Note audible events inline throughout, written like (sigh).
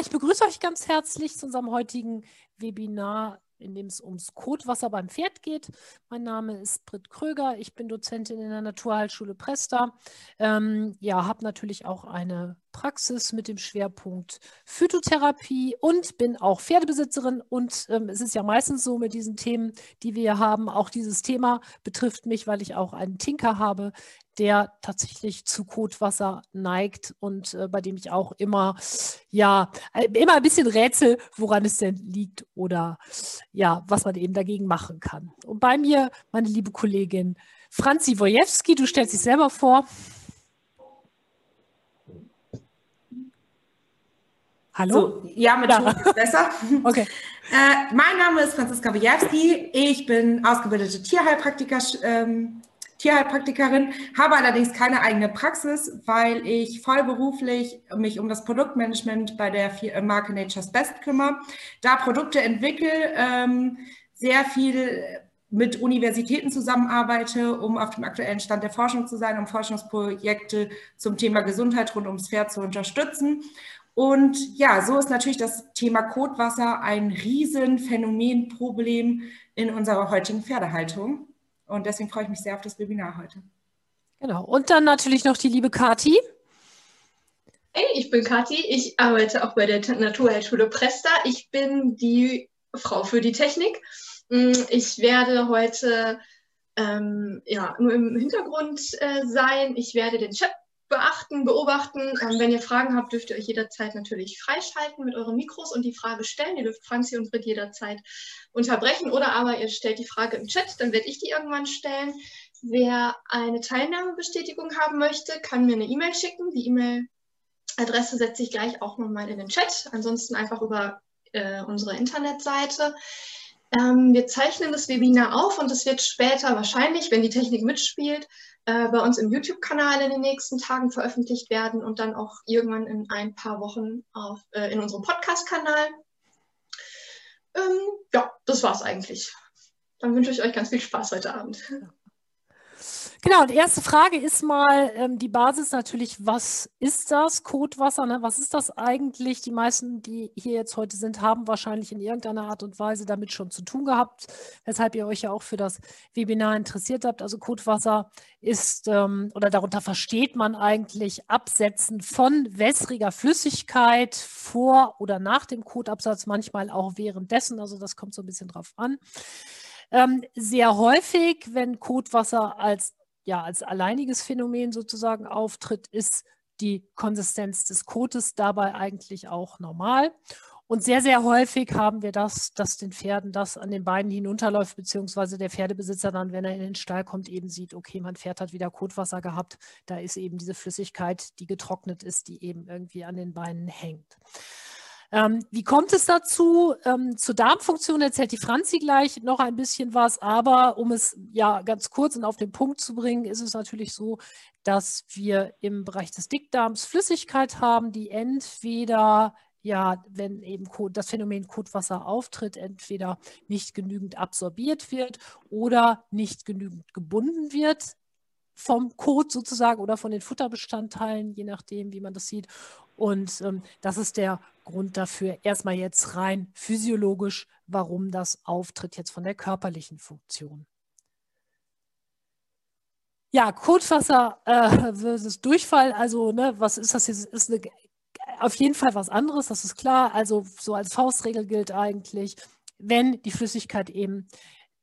ich begrüße euch ganz herzlich zu unserem heutigen Webinar in dem es ums Kotwasser beim Pferd geht. Mein Name ist Britt Kröger, ich bin Dozentin in der Naturheilschule Presta. Ähm, ja, habe natürlich auch eine Praxis mit dem Schwerpunkt Phytotherapie und bin auch Pferdebesitzerin. Und ähm, es ist ja meistens so mit diesen Themen, die wir haben, auch dieses Thema betrifft mich, weil ich auch einen Tinker habe, der tatsächlich zu Kotwasser neigt und äh, bei dem ich auch immer, ja, äh, immer ein bisschen rätsel, woran es denn liegt oder ja, was man eben dagegen machen kann. Und bei mir meine liebe Kollegin Franzi Wojewski, du stellst dich selber vor. Hallo? So, ja, mit ja. ist besser. (laughs) Okay. Äh, mein Name ist Franziska Wojewski. Ich bin ausgebildete Tierheilpraktiker, ähm, Tierheilpraktikerin, habe allerdings keine eigene Praxis, weil ich vollberuflich mich um das Produktmanagement bei der äh, Marke Nature's Best kümmere, da Produkte entwickle, ähm, sehr viel mit Universitäten zusammenarbeite, um auf dem aktuellen Stand der Forschung zu sein, um Forschungsprojekte zum Thema Gesundheit rund ums Pferd zu unterstützen. Und ja, so ist natürlich das Thema Kotwasser ein Riesenphänomen, Problem in unserer heutigen Pferdehaltung. Und deswegen freue ich mich sehr auf das Webinar heute. Genau. Und dann natürlich noch die liebe Kati. Hey, ich bin Kathi. Ich arbeite auch bei der Naturheilschule Presta. Ich bin die Frau für die Technik. Mm, ich werde heute ähm, ja, nur im Hintergrund äh, sein. Ich werde den Chat beachten, beobachten. Ähm, wenn ihr Fragen habt, dürft ihr euch jederzeit natürlich freischalten mit euren Mikros und die Frage stellen. Ihr dürft Franzi und Britt jederzeit unterbrechen oder aber ihr stellt die Frage im Chat, dann werde ich die irgendwann stellen. Wer eine Teilnahmebestätigung haben möchte, kann mir eine E-Mail schicken. Die E-Mail-Adresse setze ich gleich auch nochmal in den Chat. Ansonsten einfach über äh, unsere Internetseite. Ähm, wir zeichnen das Webinar auf und es wird später wahrscheinlich, wenn die Technik mitspielt, äh, bei uns im YouTube-Kanal in den nächsten Tagen veröffentlicht werden und dann auch irgendwann in ein paar Wochen auf, äh, in unserem Podcast-Kanal. Ähm, ja, das war's eigentlich. Dann wünsche ich euch ganz viel Spaß heute Abend. Genau, die erste Frage ist mal ähm, die Basis natürlich, was ist das Kotwasser? Ne? Was ist das eigentlich? Die meisten, die hier jetzt heute sind, haben wahrscheinlich in irgendeiner Art und Weise damit schon zu tun gehabt, weshalb ihr euch ja auch für das Webinar interessiert habt. Also Kotwasser ist, ähm, oder darunter versteht man eigentlich Absetzen von wässriger Flüssigkeit vor oder nach dem Kotabsatz, manchmal auch währenddessen. Also das kommt so ein bisschen drauf an. Ähm, sehr häufig, wenn Kotwasser als ja als alleiniges Phänomen sozusagen auftritt, ist die Konsistenz des Kotes dabei eigentlich auch normal. Und sehr, sehr häufig haben wir das, dass den Pferden das an den Beinen hinunterläuft, beziehungsweise der Pferdebesitzer dann, wenn er in den Stall kommt, eben sieht, okay, mein Pferd hat wieder Kotwasser gehabt. Da ist eben diese Flüssigkeit, die getrocknet ist, die eben irgendwie an den Beinen hängt. Ähm, wie kommt es dazu? Ähm, zur Darmfunktion erzählt die Franzi gleich noch ein bisschen was, aber um es ja ganz kurz und auf den Punkt zu bringen, ist es natürlich so, dass wir im Bereich des Dickdarms Flüssigkeit haben, die entweder ja, wenn eben das Phänomen Kotwasser auftritt, entweder nicht genügend absorbiert wird oder nicht genügend gebunden wird vom Kot sozusagen oder von den Futterbestandteilen, je nachdem, wie man das sieht. Und ähm, das ist der Grund dafür, erstmal jetzt rein physiologisch, warum das auftritt jetzt von der körperlichen Funktion. Ja, Kotwasser äh, versus Durchfall, also ne, was ist das jetzt? Ist eine, auf jeden Fall was anderes, das ist klar. Also so als Faustregel gilt eigentlich, wenn die Flüssigkeit eben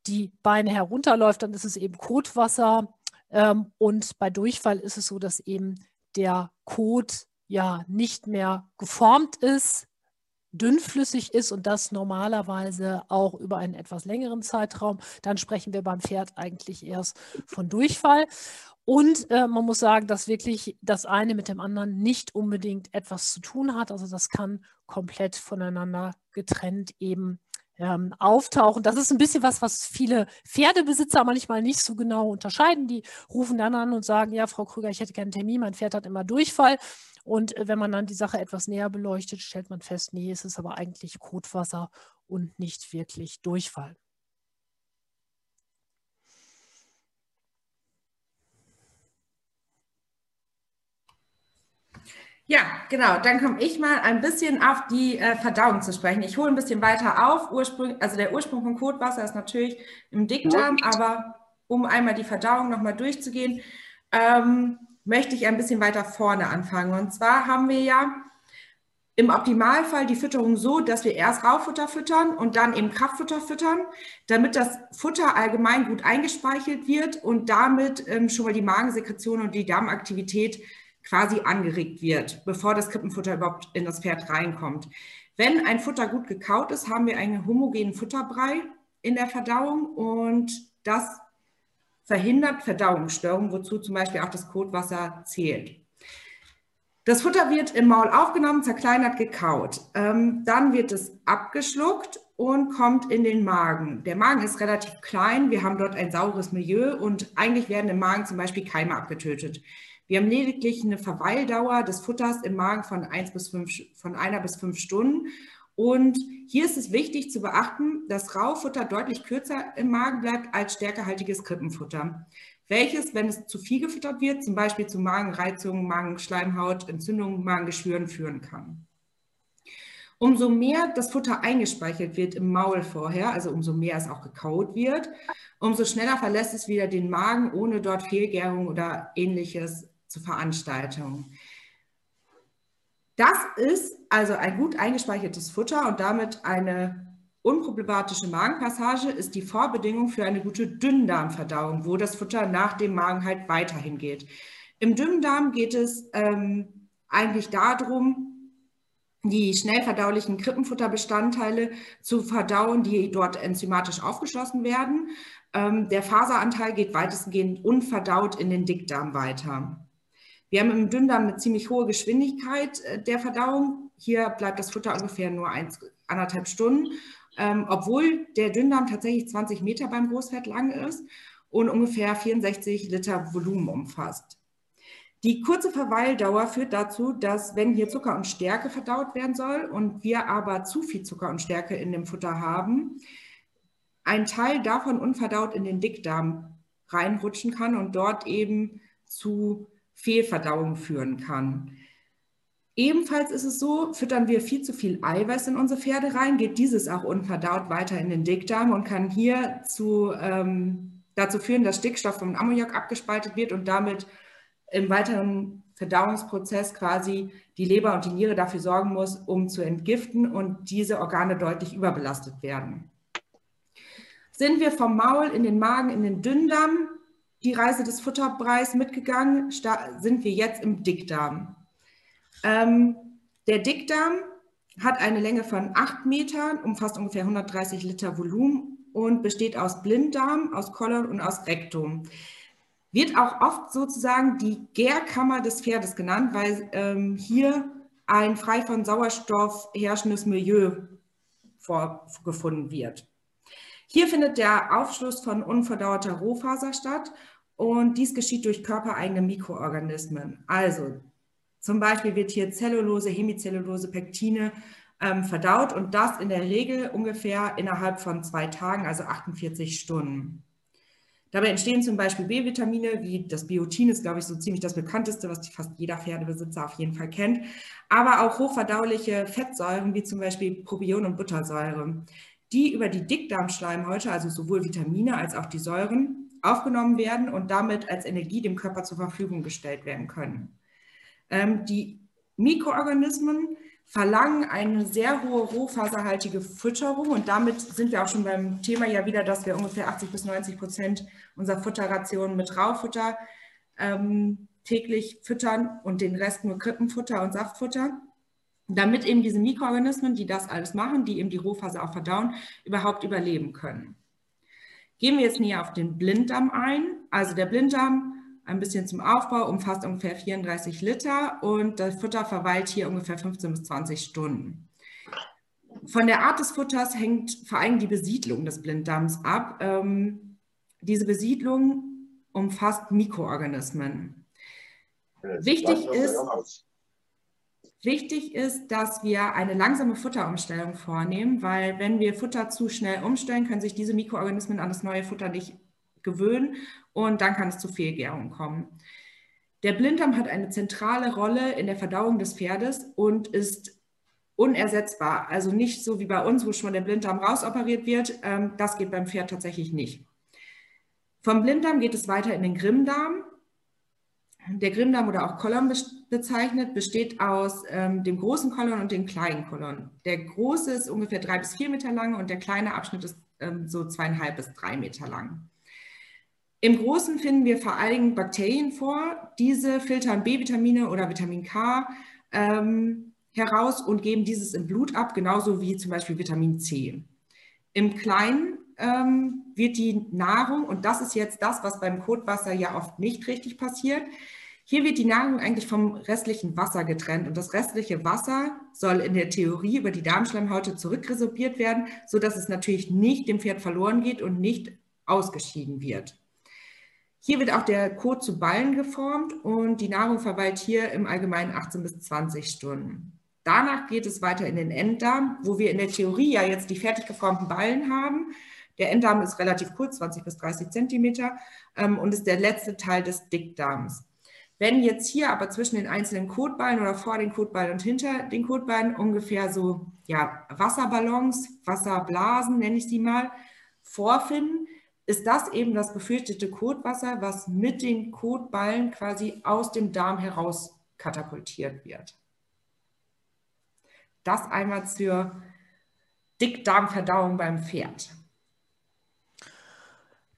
die Beine herunterläuft, dann ist es eben Kotwasser. Ähm, und bei Durchfall ist es so, dass eben der Kot ja nicht mehr geformt ist, dünnflüssig ist und das normalerweise auch über einen etwas längeren Zeitraum, dann sprechen wir beim Pferd eigentlich erst von Durchfall. Und äh, man muss sagen, dass wirklich das eine mit dem anderen nicht unbedingt etwas zu tun hat. Also das kann komplett voneinander getrennt eben ähm, auftauchen. Das ist ein bisschen was, was viele Pferdebesitzer manchmal nicht so genau unterscheiden. Die rufen dann an und sagen, ja, Frau Krüger, ich hätte gerne einen Termin, mein Pferd hat immer Durchfall. Und äh, wenn man dann die Sache etwas näher beleuchtet, stellt man fest, nee, es ist aber eigentlich Kotwasser und nicht wirklich Durchfall. Ja, genau. Dann komme ich mal ein bisschen auf die äh, Verdauung zu sprechen. Ich hole ein bisschen weiter auf. Ursprung, also der Ursprung von Kotwasser ist natürlich im Dickdarm, aber um einmal die Verdauung nochmal durchzugehen, ähm, möchte ich ein bisschen weiter vorne anfangen. Und zwar haben wir ja im Optimalfall die Fütterung so, dass wir erst Raufutter füttern und dann eben Kraftfutter füttern, damit das Futter allgemein gut eingespeichert wird und damit ähm, schon mal die Magensekretion und die Darmaktivität quasi angeregt wird, bevor das Krippenfutter überhaupt in das Pferd reinkommt. Wenn ein Futter gut gekaut ist, haben wir einen homogenen Futterbrei in der Verdauung und das verhindert Verdauungsstörungen, wozu zum Beispiel auch das Kotwasser zählt. Das Futter wird im Maul aufgenommen, zerkleinert, gekaut. Ähm, dann wird es abgeschluckt und kommt in den Magen. Der Magen ist relativ klein, wir haben dort ein saures Milieu und eigentlich werden im Magen zum Beispiel Keime abgetötet. Wir haben lediglich eine Verweildauer des Futters im Magen von, eins bis fünf, von einer bis fünf Stunden. Und hier ist es wichtig zu beachten, dass Raufutter deutlich kürzer im Magen bleibt als stärkehaltiges Krippenfutter, welches, wenn es zu viel gefüttert wird, zum Beispiel zu Magenreizungen, Magenschleimhaut, Entzündungen, Magengeschwüren führen kann. Umso mehr das Futter eingespeichert wird im Maul vorher, also umso mehr es auch gekaut wird, umso schneller verlässt es wieder den Magen, ohne dort Fehlgärung oder ähnliches zu Veranstaltungen. Das ist also ein gut eingespeichertes Futter und damit eine unproblematische Magenpassage ist die Vorbedingung für eine gute Dünndarmverdauung, wo das Futter nach dem Magen halt weiterhin geht. Im Dünndarm geht es ähm, eigentlich darum, die schnell verdaulichen Krippenfutterbestandteile zu verdauen, die dort enzymatisch aufgeschlossen werden. Ähm, der Faseranteil geht weitestgehend unverdaut in den Dickdarm weiter. Wir haben im Dünndarm eine ziemlich hohe Geschwindigkeit äh, der Verdauung. Hier bleibt das Futter ungefähr nur eins, anderthalb Stunden, ähm, obwohl der Dünndarm tatsächlich 20 Meter beim Großfett lang ist und ungefähr 64 Liter Volumen umfasst. Die kurze Verweildauer führt dazu, dass wenn hier Zucker und Stärke verdaut werden soll und wir aber zu viel Zucker und Stärke in dem Futter haben, ein Teil davon unverdaut in den Dickdarm reinrutschen kann und dort eben zu Fehlverdauung führen kann. Ebenfalls ist es so, füttern wir viel zu viel Eiweiß in unsere Pferde rein, geht dieses auch unverdaut weiter in den Dickdarm und kann hier zu, ähm, dazu führen, dass Stickstoff vom Ammoniak abgespalten wird und damit im weiteren Verdauungsprozess quasi die Leber und die Niere dafür sorgen muss, um zu entgiften und diese Organe deutlich überbelastet werden. Sind wir vom Maul in den Magen, in den Dünndarm, die Reise des Futterbreis mitgegangen, sind wir jetzt im Dickdarm. Ähm, der Dickdarm hat eine Länge von 8 Metern, umfasst ungefähr 130 Liter Volumen und besteht aus Blinddarm, aus Kolon und aus Rektum. Wird auch oft sozusagen die Gärkammer des Pferdes genannt, weil ähm, hier ein frei von Sauerstoff herrschendes Milieu vorgefunden wird. Hier findet der Aufschluss von unverdauerter Rohfaser statt und dies geschieht durch körpereigene Mikroorganismen. Also zum Beispiel wird hier Zellulose, Hemicellulose, Pektine ähm, verdaut und das in der Regel ungefähr innerhalb von zwei Tagen, also 48 Stunden. Dabei entstehen zum Beispiel B-Vitamine, wie das Biotin ist, glaube ich, so ziemlich das bekannteste, was fast jeder Pferdebesitzer auf jeden Fall kennt, aber auch hochverdauliche Fettsäuren, wie zum Beispiel Propion und Buttersäure, die über die Dickdarmschleimhäute, also sowohl Vitamine als auch die Säuren, aufgenommen werden und damit als Energie dem Körper zur Verfügung gestellt werden können. Ähm, die Mikroorganismen verlangen eine sehr hohe rohfaserhaltige Fütterung und damit sind wir auch schon beim Thema ja wieder, dass wir ungefähr 80 bis 90 Prozent unserer Futterration mit Raufutter ähm, täglich füttern und den Rest nur Krippenfutter und Saftfutter, damit eben diese Mikroorganismen, die das alles machen, die eben die Rohfaser auch verdauen, überhaupt überleben können. Gehen wir jetzt näher auf den Blinddarm ein. Also der Blinddarm, ein bisschen zum Aufbau, umfasst ungefähr 34 Liter und das Futter verweilt hier ungefähr 15 bis 20 Stunden. Von der Art des Futters hängt vor allem die Besiedlung des Blinddarms ab. Ähm, diese Besiedlung umfasst Mikroorganismen. Wichtig ist, Wichtig ist, dass wir eine langsame Futterumstellung vornehmen, weil wenn wir Futter zu schnell umstellen, können sich diese Mikroorganismen an das neue Futter nicht gewöhnen und dann kann es zu Fehlgärung kommen. Der Blinddarm hat eine zentrale Rolle in der Verdauung des Pferdes und ist unersetzbar. Also nicht so wie bei uns, wo schon der Blinddarm rausoperiert wird. Ähm, das geht beim Pferd tatsächlich nicht. Vom Blinddarm geht es weiter in den Grimmdarm. Der Grimmdarm oder auch Kolon bezeichnet, besteht aus ähm, dem großen Kolon und dem kleinen Kolon. Der große ist ungefähr drei bis vier Meter lang und der kleine Abschnitt ist ähm, so zweieinhalb bis drei Meter lang. Im Großen finden wir vor allem Bakterien vor. Diese filtern B-Vitamine oder Vitamin K ähm, heraus und geben dieses im Blut ab, genauso wie zum Beispiel Vitamin C. Im Kleinen ähm, wird die Nahrung, und das ist jetzt das, was beim Kotwasser ja oft nicht richtig passiert, hier wird die Nahrung eigentlich vom restlichen Wasser getrennt und das restliche Wasser soll in der Theorie über die Darmschleimhäute zurückresorbiert werden, sodass es natürlich nicht dem Pferd verloren geht und nicht ausgeschieden wird. Hier wird auch der Kot zu Ballen geformt und die Nahrung verweilt hier im Allgemeinen 18 bis 20 Stunden. Danach geht es weiter in den Enddarm, wo wir in der Theorie ja jetzt die fertig geformten Ballen haben. Der Enddarm ist relativ kurz, 20 bis 30 Zentimeter, ähm, und ist der letzte Teil des Dickdarms. Wenn jetzt hier aber zwischen den einzelnen Kotballen oder vor den Kotballen und hinter den Kotballen ungefähr so ja, Wasserballons, Wasserblasen, nenne ich sie mal, vorfinden, ist das eben das befürchtete Kotwasser, was mit den Kotballen quasi aus dem Darm heraus katapultiert wird. Das einmal zur Dickdarmverdauung beim Pferd.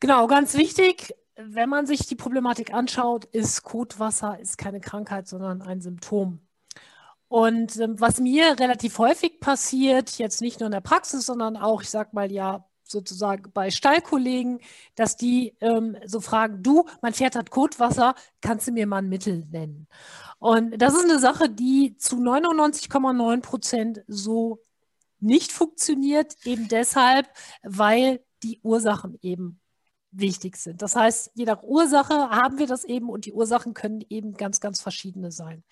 Genau, ganz wichtig, wenn man sich die Problematik anschaut, ist Kotwasser ist keine Krankheit, sondern ein Symptom. Und ähm, was mir relativ häufig passiert, jetzt nicht nur in der Praxis, sondern auch, ich sag mal ja, sozusagen bei Stallkollegen, dass die ähm, so fragen, du, mein Pferd hat Kotwasser, kannst du mir mal ein Mittel nennen? Und das ist eine Sache, die zu 99,9 Prozent so nicht funktioniert, eben deshalb, weil die Ursachen eben wichtig sind. Das heißt, je nach Ursache haben wir das eben und die Ursachen können eben ganz, ganz verschiedene sein.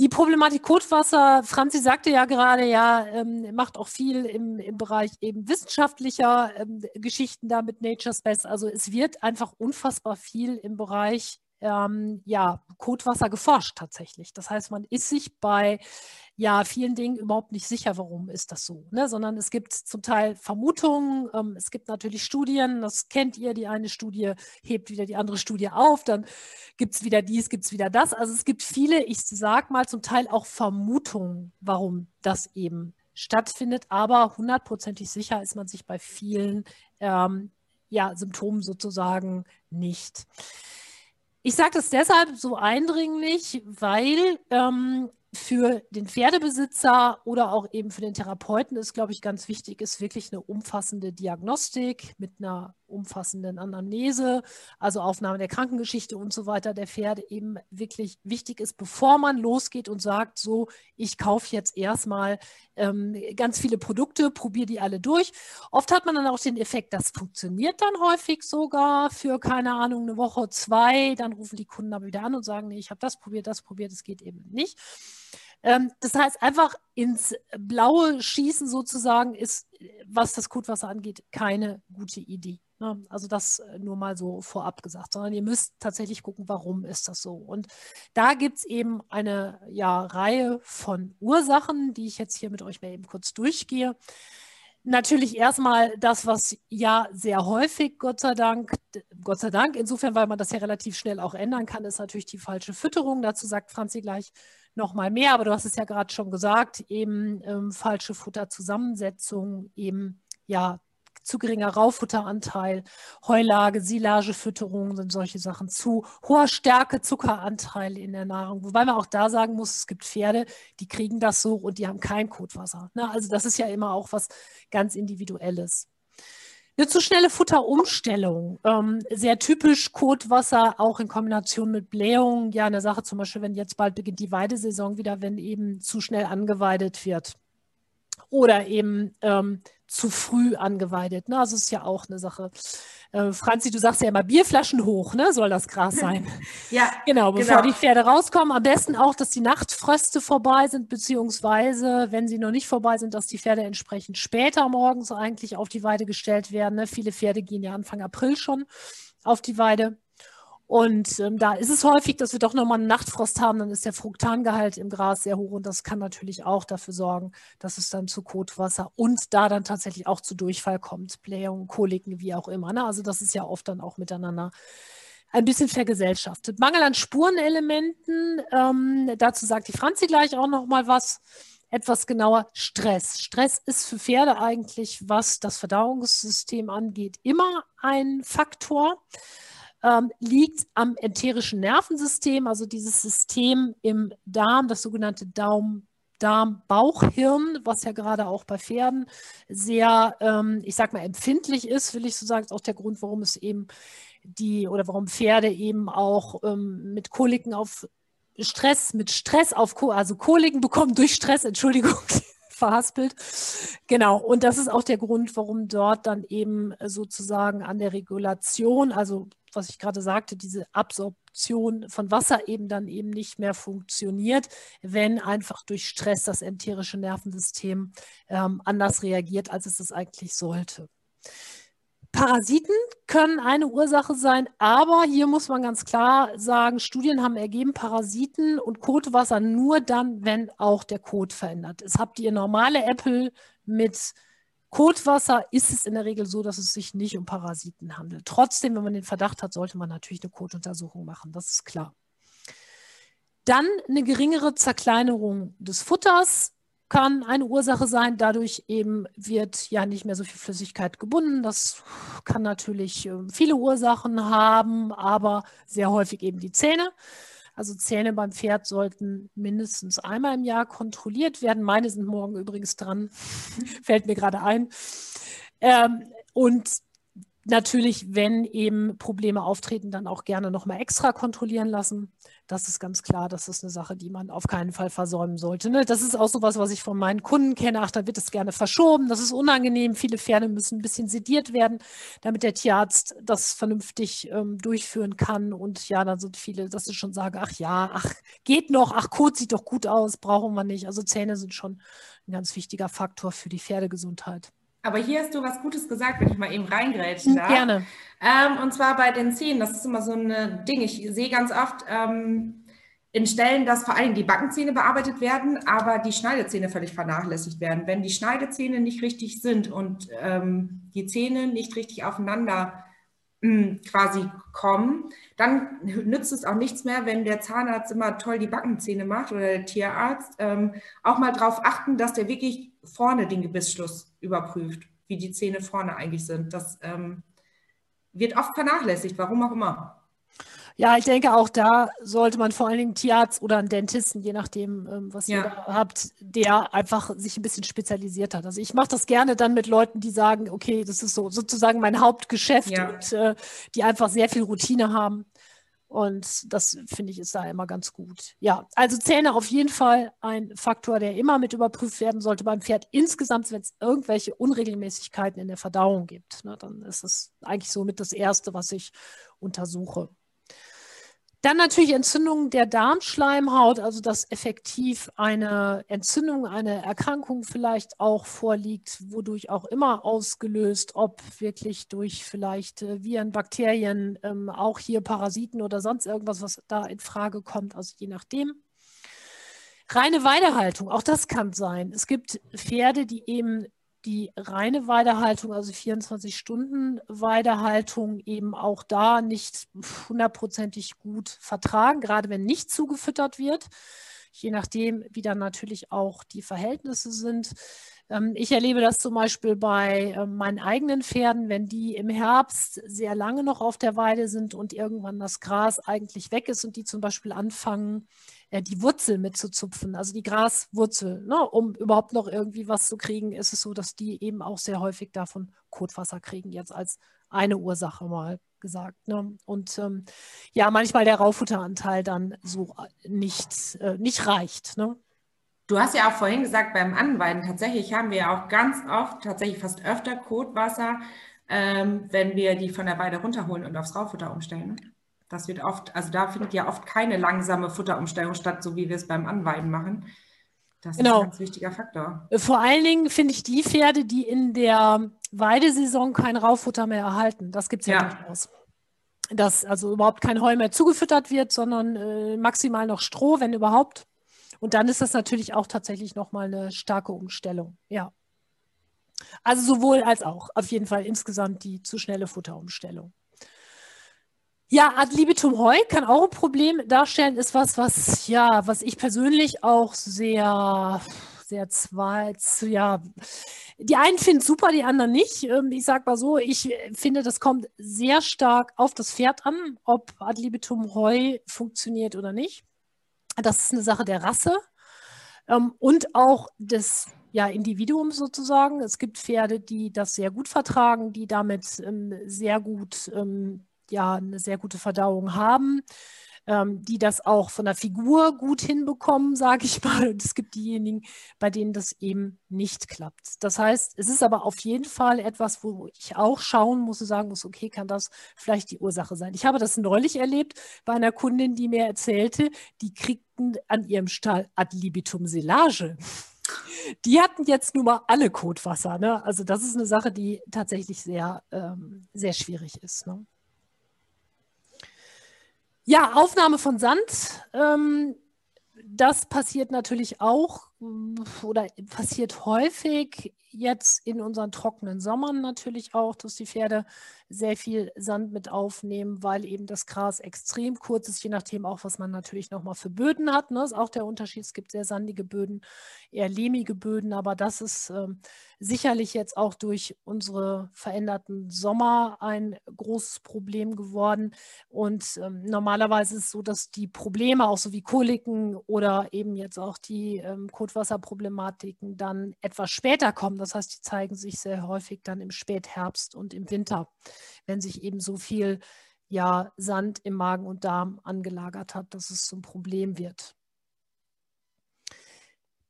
Die Problematik Kotwasser, Franzi sagte ja gerade, ja, ähm, macht auch viel im, im Bereich eben wissenschaftlicher ähm, Geschichten da mit Nature's Best. Also es wird einfach unfassbar viel im Bereich ähm, ja, Kotwasser geforscht tatsächlich. Das heißt, man ist sich bei ja, vielen Dingen überhaupt nicht sicher, warum ist das so, ne? sondern es gibt zum Teil Vermutungen, ähm, es gibt natürlich Studien, das kennt ihr, die eine Studie hebt wieder die andere Studie auf, dann gibt es wieder dies, gibt es wieder das. Also es gibt viele, ich sage mal zum Teil auch Vermutungen, warum das eben stattfindet, aber hundertprozentig sicher ist man sich bei vielen ähm, ja, Symptomen sozusagen nicht. Ich sage das deshalb so eindringlich, weil ähm, für den Pferdebesitzer oder auch eben für den Therapeuten ist, glaube ich, ganz wichtig, ist wirklich eine umfassende Diagnostik mit einer umfassenden Anamnese, also Aufnahme der Krankengeschichte und so weiter der Pferde eben wirklich wichtig ist, bevor man losgeht und sagt, so, ich kaufe jetzt erstmal ähm, ganz viele Produkte, probiere die alle durch. Oft hat man dann auch den Effekt, das funktioniert dann häufig sogar für, keine Ahnung, eine Woche, zwei, dann rufen die Kunden aber wieder an und sagen, nee, ich habe das probiert, das probiert, es geht eben nicht. Ähm, das heißt, einfach ins Blaue schießen sozusagen ist, was das Kotwasser angeht, keine gute Idee. Ne? Also das äh, nur mal so vorab gesagt, sondern ihr müsst tatsächlich gucken, warum ist das so. Und da gibt es eben eine ja, Reihe von Ursachen, die ich jetzt hier mit euch mal eben kurz durchgehe. Natürlich erstmal das, was ja sehr häufig, Gott sei Dank, Gott sei Dank, insofern, weil man das ja relativ schnell auch ändern kann, ist natürlich die falsche Fütterung. Dazu sagt Franzi gleich noch mal mehr, aber du hast es ja gerade schon gesagt, eben ähm, falsche Futterzusammensetzung, eben ja zu geringer Raufutteranteil, Heulage, Silagefütterung sind solche Sachen, zu hoher Stärke, Zuckeranteil in der Nahrung. Wobei man auch da sagen muss, es gibt Pferde, die kriegen das so und die haben kein Kotwasser. Ne? Also das ist ja immer auch was ganz Individuelles. Eine zu schnelle Futterumstellung, ähm, sehr typisch Kotwasser, auch in Kombination mit Blähung. Ja, eine Sache zum Beispiel, wenn jetzt bald beginnt die Weidesaison wieder, wenn eben zu schnell angeweidet wird. Oder eben ähm, zu früh angeweidet. Ne? Also ist ja auch eine Sache. Äh, Franzi, du sagst ja immer Bierflaschen hoch, ne? Soll das Gras (laughs) sein? ja. Genau, bevor genau. die Pferde rauskommen. Am besten auch, dass die Nachtfröste vorbei sind, beziehungsweise, wenn sie noch nicht vorbei sind, dass die Pferde entsprechend später morgens eigentlich auf die Weide gestellt werden. Ne? Viele Pferde gehen ja Anfang April schon auf die Weide. Und ähm, da ist es häufig, dass wir doch nochmal einen Nachtfrost haben, dann ist der Fruktangehalt im Gras sehr hoch und das kann natürlich auch dafür sorgen, dass es dann zu Kotwasser und da dann tatsächlich auch zu Durchfall kommt, Blähungen, Koliken, wie auch immer. Ne? Also das ist ja oft dann auch miteinander ein bisschen vergesellschaftet. Mangel an Spurenelementen, ähm, dazu sagt die Franzi gleich auch nochmal was etwas genauer Stress. Stress ist für Pferde eigentlich, was das Verdauungssystem angeht, immer ein Faktor ähm, liegt am enterischen Nervensystem, also dieses System im Darm, das sogenannte Daum, Darm-Bauchhirn, was ja gerade auch bei Pferden sehr, ähm, ich sag mal, empfindlich ist, will ich so sagen, ist auch der Grund, warum es eben die oder warum Pferde eben auch ähm, mit Koliken auf Stress, mit Stress auf, Ko also Koliken bekommen durch Stress, Entschuldigung, (laughs) verhaspelt. Genau, und das ist auch der Grund, warum dort dann eben sozusagen an der Regulation, also was ich gerade sagte, diese Absorption von Wasser eben dann eben nicht mehr funktioniert, wenn einfach durch Stress das enterische Nervensystem ähm, anders reagiert, als es das eigentlich sollte. Parasiten können eine Ursache sein, aber hier muss man ganz klar sagen, Studien haben ergeben, Parasiten und Kotwasser nur dann, wenn auch der Kot verändert ist. Habt ihr normale Äpfel mit Kotwasser, ist es in der Regel so, dass es sich nicht um Parasiten handelt. Trotzdem, wenn man den Verdacht hat, sollte man natürlich eine Kotuntersuchung machen, das ist klar. Dann eine geringere Zerkleinerung des Futters kann eine Ursache sein. Dadurch eben wird ja nicht mehr so viel Flüssigkeit gebunden. Das kann natürlich ähm, viele Ursachen haben, aber sehr häufig eben die Zähne. Also Zähne beim Pferd sollten mindestens einmal im Jahr kontrolliert werden. Meine sind morgen übrigens dran, (laughs) fällt mir gerade ein. Ähm, und natürlich, wenn eben Probleme auftreten, dann auch gerne nochmal extra kontrollieren lassen. Das ist ganz klar, das ist eine Sache, die man auf keinen Fall versäumen sollte. Ne? Das ist auch sowas, was ich von meinen Kunden kenne. Ach, da wird es gerne verschoben. Das ist unangenehm. Viele Pferde müssen ein bisschen sediert werden, damit der Tierarzt das vernünftig ähm, durchführen kann. Und ja, dann sind viele, dass sie schon sagen, ach ja, ach, geht noch, ach, Kot sieht doch gut aus, brauchen wir nicht. Also Zähne sind schon ein ganz wichtiger Faktor für die Pferdegesundheit. Aber hier hast du was Gutes gesagt, wenn ich mal eben reingrätschen darf. Gerne. Ähm, und zwar bei den Zähnen, das ist immer so ein Ding. Ich sehe ganz oft ähm, in Stellen, dass vor allem die Backenzähne bearbeitet werden, aber die Schneidezähne völlig vernachlässigt werden. Wenn die Schneidezähne nicht richtig sind und ähm, die Zähne nicht richtig aufeinander hm, quasi kommen, dann nützt es auch nichts mehr, wenn der Zahnarzt immer toll die Backenzähne macht oder der Tierarzt. Ähm, auch mal darauf achten, dass der wirklich vorne den Gebissschluss überprüft, wie die Zähne vorne eigentlich sind. Das ähm, wird oft vernachlässigt, warum auch immer. Ja, ich denke auch da sollte man vor allen Dingen Tierarzt oder einen Dentisten, je nachdem, ähm, was ja. ihr da habt, der einfach sich ein bisschen spezialisiert hat. Also ich mache das gerne dann mit Leuten, die sagen, okay, das ist so sozusagen mein Hauptgeschäft ja. und äh, die einfach sehr viel Routine haben. Und das finde ich ist da immer ganz gut. Ja, also Zähne auf jeden Fall ein Faktor, der immer mit überprüft werden sollte beim Pferd. Insgesamt, wenn es irgendwelche Unregelmäßigkeiten in der Verdauung gibt, ne, dann ist es eigentlich so mit das Erste, was ich untersuche. Dann natürlich Entzündung der Darmschleimhaut, also dass effektiv eine Entzündung, eine Erkrankung vielleicht auch vorliegt, wodurch auch immer ausgelöst, ob wirklich durch vielleicht äh, Viren, Bakterien, ähm, auch hier Parasiten oder sonst irgendwas, was da in Frage kommt, also je nachdem. Reine Weidehaltung, auch das kann sein. Es gibt Pferde, die eben die reine Weidehaltung, also 24 Stunden Weidehaltung, eben auch da nicht hundertprozentig gut vertragen, gerade wenn nicht zugefüttert wird, je nachdem, wie dann natürlich auch die Verhältnisse sind. Ähm, ich erlebe das zum Beispiel bei ähm, meinen eigenen Pferden, wenn die im Herbst sehr lange noch auf der Weide sind und irgendwann das Gras eigentlich weg ist und die zum Beispiel anfangen, äh, die Wurzel mitzuzupfen, also die Graswurzel, ne, um überhaupt noch irgendwie was zu kriegen, ist es so, dass die eben auch sehr häufig davon Kotwasser kriegen, jetzt als eine Ursache mal gesagt. Ne? Und ähm, ja, manchmal der Raufutteranteil dann so äh, nicht, äh, nicht reicht. Ne? Du hast ja auch vorhin gesagt, beim Anweiden tatsächlich haben wir auch ganz oft, tatsächlich fast öfter Kotwasser, ähm, wenn wir die von der Weide runterholen und aufs Raufutter umstellen. Das wird oft, also da findet ja oft keine langsame Futterumstellung statt, so wie wir es beim Anweiden machen. Das genau. ist ein ganz wichtiger Faktor. Vor allen Dingen finde ich die Pferde, die in der Weidesaison kein Rauffutter mehr erhalten. Das gibt es ja, ja durchaus. dass also überhaupt kein Heu mehr zugefüttert wird, sondern äh, maximal noch Stroh, wenn überhaupt. Und dann ist das natürlich auch tatsächlich nochmal eine starke Umstellung. Ja. Also sowohl als auch. Auf jeden Fall insgesamt die zu schnelle Futterumstellung. Ja, ad libitum Heu kann auch ein Problem darstellen, ist was, was, ja, was ich persönlich auch sehr, sehr zwei, ja, die einen finden super, die anderen nicht. Ähm, ich sage mal so, ich finde, das kommt sehr stark auf das Pferd an, ob ad libitum Heu funktioniert oder nicht. Das ist eine Sache der Rasse ähm, und auch des ja, Individuums sozusagen. Es gibt Pferde, die das sehr gut vertragen, die damit ähm, sehr gut, ähm, ja, eine sehr gute Verdauung haben ähm, die das auch von der Figur gut hinbekommen, sage ich (laughs) mal. Und es gibt diejenigen, bei denen das eben nicht klappt. Das heißt, es ist aber auf jeden Fall etwas, wo ich auch schauen muss und sagen muss, okay, kann das vielleicht die Ursache sein? Ich habe das neulich erlebt bei einer Kundin, die mir erzählte, die kriegten an ihrem Stall ad libitum Silage. (laughs) Die hatten jetzt nun mal alle Kotwasser. Ne? Also das ist eine Sache, die tatsächlich sehr, ähm, sehr schwierig ist. Ne? Ja, Aufnahme von Sand. Ähm, das passiert natürlich auch oder passiert häufig jetzt in unseren trockenen Sommern natürlich auch, dass die Pferde sehr viel Sand mit aufnehmen, weil eben das Gras extrem kurz ist, je nachdem auch, was man natürlich nochmal für Böden hat. Ne? Ist auch der Unterschied. Es gibt sehr sandige Böden, eher lehmige Böden, aber das ist ähm, sicherlich jetzt auch durch unsere veränderten Sommer ein großes Problem geworden. Und ähm, normalerweise ist es so, dass die Probleme, auch so wie Koliken oder eben jetzt auch die ähm, Kotwasserproblematiken, dann etwas später kommen. Das heißt, die zeigen sich sehr häufig dann im Spätherbst und im Winter, wenn sich eben so viel ja, Sand im Magen und Darm angelagert hat, dass es zum Problem wird.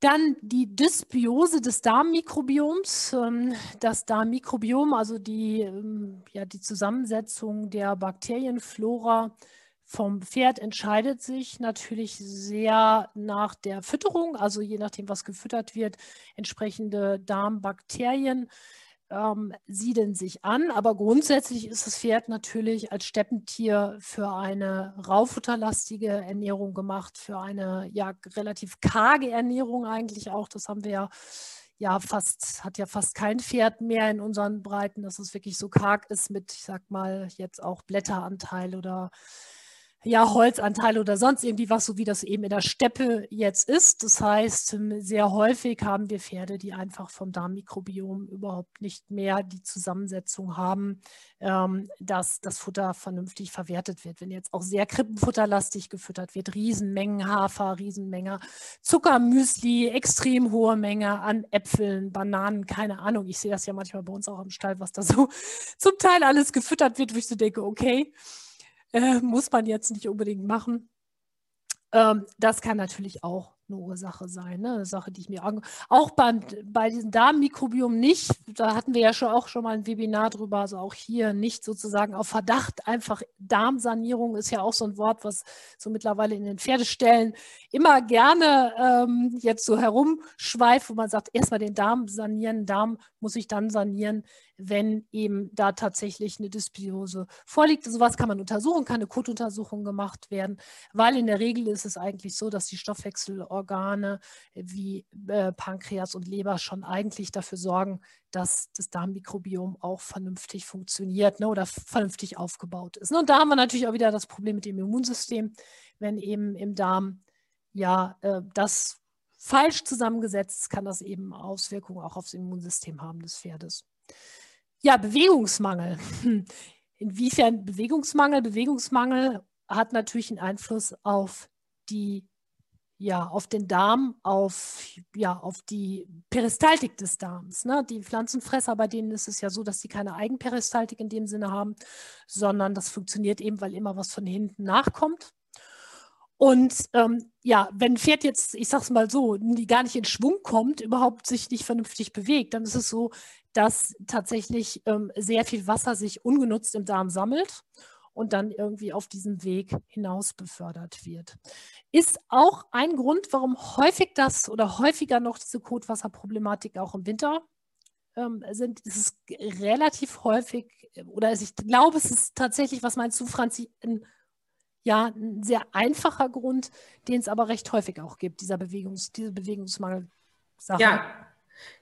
Dann die Dysbiose des Darmmikrobioms. Ähm, das Darmmikrobiom, also die, ähm, ja, die Zusammensetzung der Bakterienflora, vom Pferd entscheidet sich natürlich sehr nach der Fütterung, also je nachdem, was gefüttert wird, entsprechende Darmbakterien ähm, siedeln sich an. Aber grundsätzlich ist das Pferd natürlich als Steppentier für eine raufutterlastige Ernährung gemacht, für eine ja relativ karge Ernährung eigentlich auch. Das haben wir ja ja fast, hat ja fast kein Pferd mehr in unseren Breiten, dass es wirklich so karg ist mit, ich sag mal, jetzt auch Blätteranteil oder ja, Holzanteil oder sonst irgendwie was, so wie das eben in der Steppe jetzt ist. Das heißt, ähm, sehr häufig haben wir Pferde, die einfach vom Darmmikrobiom überhaupt nicht mehr die Zusammensetzung haben, ähm, dass das Futter vernünftig verwertet wird. Wenn jetzt auch sehr krippenfutterlastig gefüttert wird, Riesenmengen Hafer, Riesenmenge Zuckermüsli, extrem hohe Menge an Äpfeln, Bananen, keine Ahnung. Ich sehe das ja manchmal bei uns auch im Stall, was da so (laughs) zum Teil alles gefüttert wird, wo ich so denke, okay, äh, muss man jetzt nicht unbedingt machen. Ähm, das kann natürlich auch eine Ursache sein, ne? eine Sache, die ich mir auch beim, bei diesem Darmmikrobiom nicht, da hatten wir ja schon auch schon mal ein Webinar drüber, also auch hier nicht sozusagen auf Verdacht, einfach Darmsanierung ist ja auch so ein Wort, was so mittlerweile in den Pferdestellen immer gerne ähm, jetzt so herumschweift, wo man sagt, erstmal den Darm sanieren, Darm muss ich dann sanieren, wenn eben da tatsächlich eine Dysbiose vorliegt. Sowas kann man untersuchen, kann eine Kotuntersuchung gemacht werden, weil in der Regel ist es eigentlich so, dass die Stoffwechselorgane wie äh, Pankreas und Leber schon eigentlich dafür sorgen, dass das Darmmikrobiom auch vernünftig funktioniert ne, oder vernünftig aufgebaut ist. Und da haben wir natürlich auch wieder das Problem mit dem Immunsystem, wenn eben im Darm ja äh, das falsch zusammengesetzt ist, kann das eben Auswirkungen auch aufs Immunsystem haben des Pferdes. Ja, Bewegungsmangel. (laughs) Inwiefern Bewegungsmangel? Bewegungsmangel hat natürlich einen Einfluss auf die ja, auf den Darm, auf, ja, auf die Peristaltik des Darms. Ne? Die Pflanzenfresser, bei denen ist es ja so, dass sie keine Eigenperistaltik in dem Sinne haben, sondern das funktioniert eben, weil immer was von hinten nachkommt. Und ähm, ja, wenn ein Pferd jetzt, ich sag's mal so, die gar nicht in Schwung kommt, überhaupt sich nicht vernünftig bewegt, dann ist es so, dass tatsächlich ähm, sehr viel Wasser sich ungenutzt im Darm sammelt und dann irgendwie auf diesem Weg hinaus befördert wird. Ist auch ein Grund, warum häufig das oder häufiger noch diese Kotwasserproblematik auch im Winter ähm, sind, ist es relativ häufig, oder ich glaube, es ist tatsächlich, was meinst du, Franzi, ein, ja, ein sehr einfacher Grund, den es aber recht häufig auch gibt, dieser Bewegungs, diese Bewegungsmangel. Ja,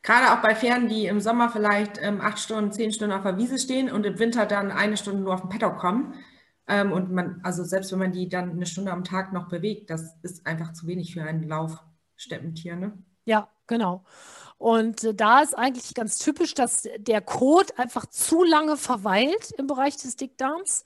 Gerade auch bei Pferden, die im Sommer vielleicht ähm, acht Stunden, zehn Stunden auf der Wiese stehen und im Winter dann eine Stunde nur auf den Paddock kommen. Ähm, und man, also selbst wenn man die dann eine Stunde am Tag noch bewegt, das ist einfach zu wenig für ein Laufsteppentier. Ne? Ja, genau. Und äh, da ist eigentlich ganz typisch, dass der Kot einfach zu lange verweilt im Bereich des Dickdarms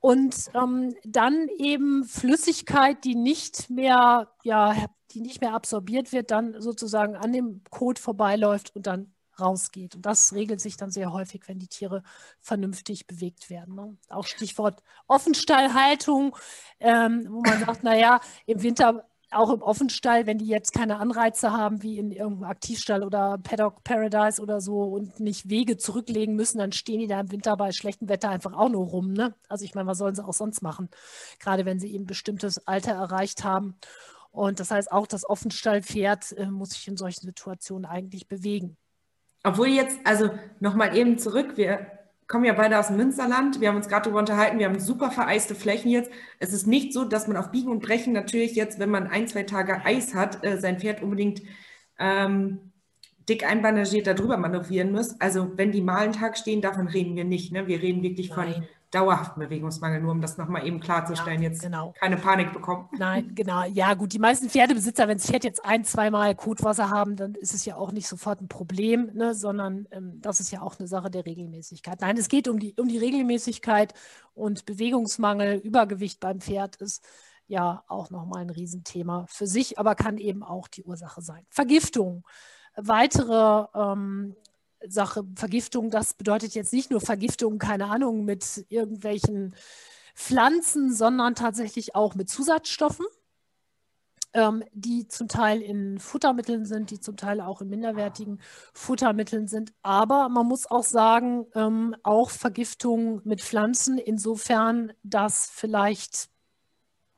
und ähm, dann eben Flüssigkeit, die nicht mehr ja, die nicht mehr absorbiert wird, dann sozusagen an dem Kot vorbeiläuft und dann rausgeht. Und das regelt sich dann sehr häufig, wenn die Tiere vernünftig bewegt werden. Ne? Auch Stichwort Offenstallhaltung, ähm, wo man sagt, naja, im Winter auch im Offenstall, wenn die jetzt keine Anreize haben, wie in irgendeinem Aktivstall oder Paddock Paradise oder so und nicht Wege zurücklegen müssen, dann stehen die da im Winter bei schlechtem Wetter einfach auch nur rum. Ne? Also ich meine, was sollen sie auch sonst machen? Gerade wenn sie eben bestimmtes Alter erreicht haben. Und das heißt, auch das Offenstallpferd äh, muss sich in solchen Situationen eigentlich bewegen. Obwohl jetzt, also nochmal eben zurück, wir kommen ja beide aus dem Münsterland, wir haben uns gerade darüber unterhalten, wir haben super vereiste Flächen jetzt. Es ist nicht so, dass man auf Biegen und Brechen natürlich jetzt, wenn man ein, zwei Tage Eis hat, äh, sein Pferd unbedingt ähm, dick einbandagiert darüber manövrieren muss. Also wenn die mal einen Tag stehen, davon reden wir nicht. Ne? Wir reden wirklich Nein. von dauerhaften Bewegungsmangel, nur um das nochmal eben klarzustellen, ja, jetzt genau. keine Panik bekommen. Nein, genau. Ja, gut, die meisten Pferdebesitzer, wenn das Pferd jetzt ein, zweimal Kotwasser haben, dann ist es ja auch nicht sofort ein Problem, ne, sondern ähm, das ist ja auch eine Sache der Regelmäßigkeit. Nein, es geht um die, um die Regelmäßigkeit und Bewegungsmangel, Übergewicht beim Pferd ist ja auch nochmal ein Riesenthema für sich, aber kann eben auch die Ursache sein. Vergiftung weitere ähm, Sache Vergiftung, das bedeutet jetzt nicht nur Vergiftung, keine Ahnung, mit irgendwelchen Pflanzen, sondern tatsächlich auch mit Zusatzstoffen, ähm, die zum Teil in Futtermitteln sind, die zum Teil auch in minderwertigen Futtermitteln sind. Aber man muss auch sagen, ähm, auch Vergiftung mit Pflanzen, insofern, dass vielleicht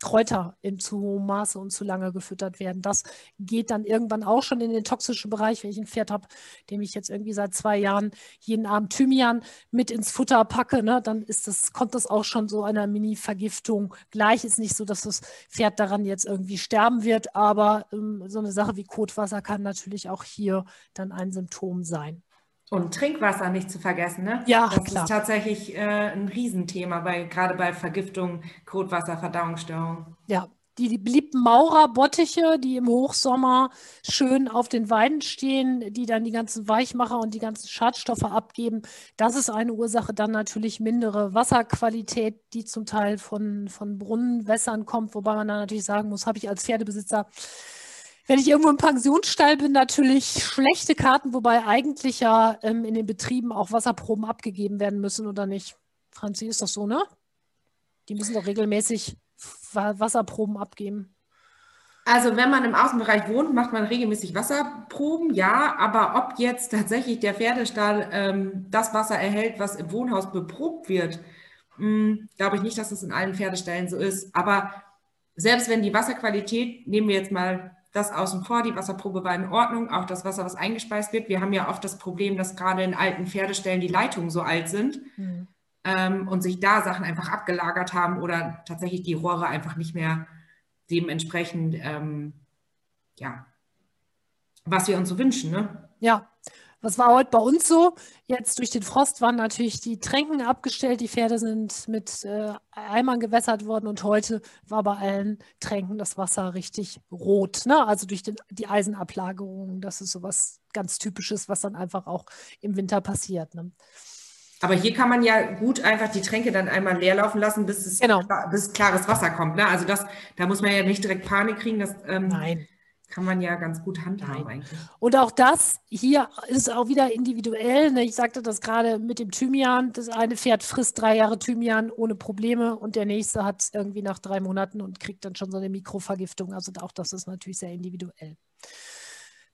Kräuter in zu hohem Maße und zu lange gefüttert werden. Das geht dann irgendwann auch schon in den toxischen Bereich. Wenn ich ein Pferd habe, dem ich jetzt irgendwie seit zwei Jahren jeden Abend Thymian mit ins Futter packe, ne, dann ist das, kommt das auch schon so einer Mini-Vergiftung gleich. Ist nicht so, dass das Pferd daran jetzt irgendwie sterben wird, aber ähm, so eine Sache wie Kotwasser kann natürlich auch hier dann ein Symptom sein. Und Trinkwasser nicht zu vergessen, ne? Ja, das klar. ist tatsächlich äh, ein Riesenthema, bei, gerade bei Vergiftung, Kotwasser, Verdauungsstörung. Ja, die, die beliebten Maurerbottiche, die im Hochsommer schön auf den Weiden stehen, die dann die ganzen Weichmacher und die ganzen Schadstoffe abgeben. Das ist eine Ursache. Dann natürlich mindere Wasserqualität, die zum Teil von, von Brunnenwässern kommt, wobei man dann natürlich sagen muss, habe ich als Pferdebesitzer wenn ich irgendwo im Pensionsstall bin, natürlich schlechte Karten, wobei eigentlich ja ähm, in den Betrieben auch Wasserproben abgegeben werden müssen oder nicht. Franzi, ist das so, ne? Die müssen doch regelmäßig Wasserproben abgeben. Also wenn man im Außenbereich wohnt, macht man regelmäßig Wasserproben, ja, aber ob jetzt tatsächlich der Pferdestall ähm, das Wasser erhält, was im Wohnhaus beprobt wird, hm, glaube ich nicht, dass es in allen Pferdeställen so ist. Aber selbst wenn die Wasserqualität, nehmen wir jetzt mal das außen vor, die Wasserprobe war in Ordnung, auch das Wasser, was eingespeist wird. Wir haben ja oft das Problem, dass gerade in alten Pferdestellen die Leitungen so alt sind mhm. ähm, und sich da Sachen einfach abgelagert haben oder tatsächlich die Rohre einfach nicht mehr dementsprechend, ähm, ja, was wir uns so wünschen. Ne? Ja, was war heute bei uns so? Jetzt durch den Frost waren natürlich die Tränken abgestellt, die Pferde sind mit äh, Eimern gewässert worden und heute war bei allen Tränken das Wasser richtig rot. Ne? Also durch den, die Eisenablagerung. Das ist so was ganz Typisches, was dann einfach auch im Winter passiert. Ne? Aber hier kann man ja gut einfach die Tränke dann einmal leer laufen lassen, bis es genau. bis klares Wasser kommt. Ne? Also das, da muss man ja nicht direkt Panik kriegen. Dass, ähm, Nein kann man ja ganz gut handhaben Nein. eigentlich. Und auch das hier ist auch wieder individuell. Ne? Ich sagte das gerade mit dem Thymian. Das eine Pferd frisst drei Jahre Thymian ohne Probleme und der nächste hat es irgendwie nach drei Monaten und kriegt dann schon so eine Mikrovergiftung. Also auch das ist natürlich sehr individuell.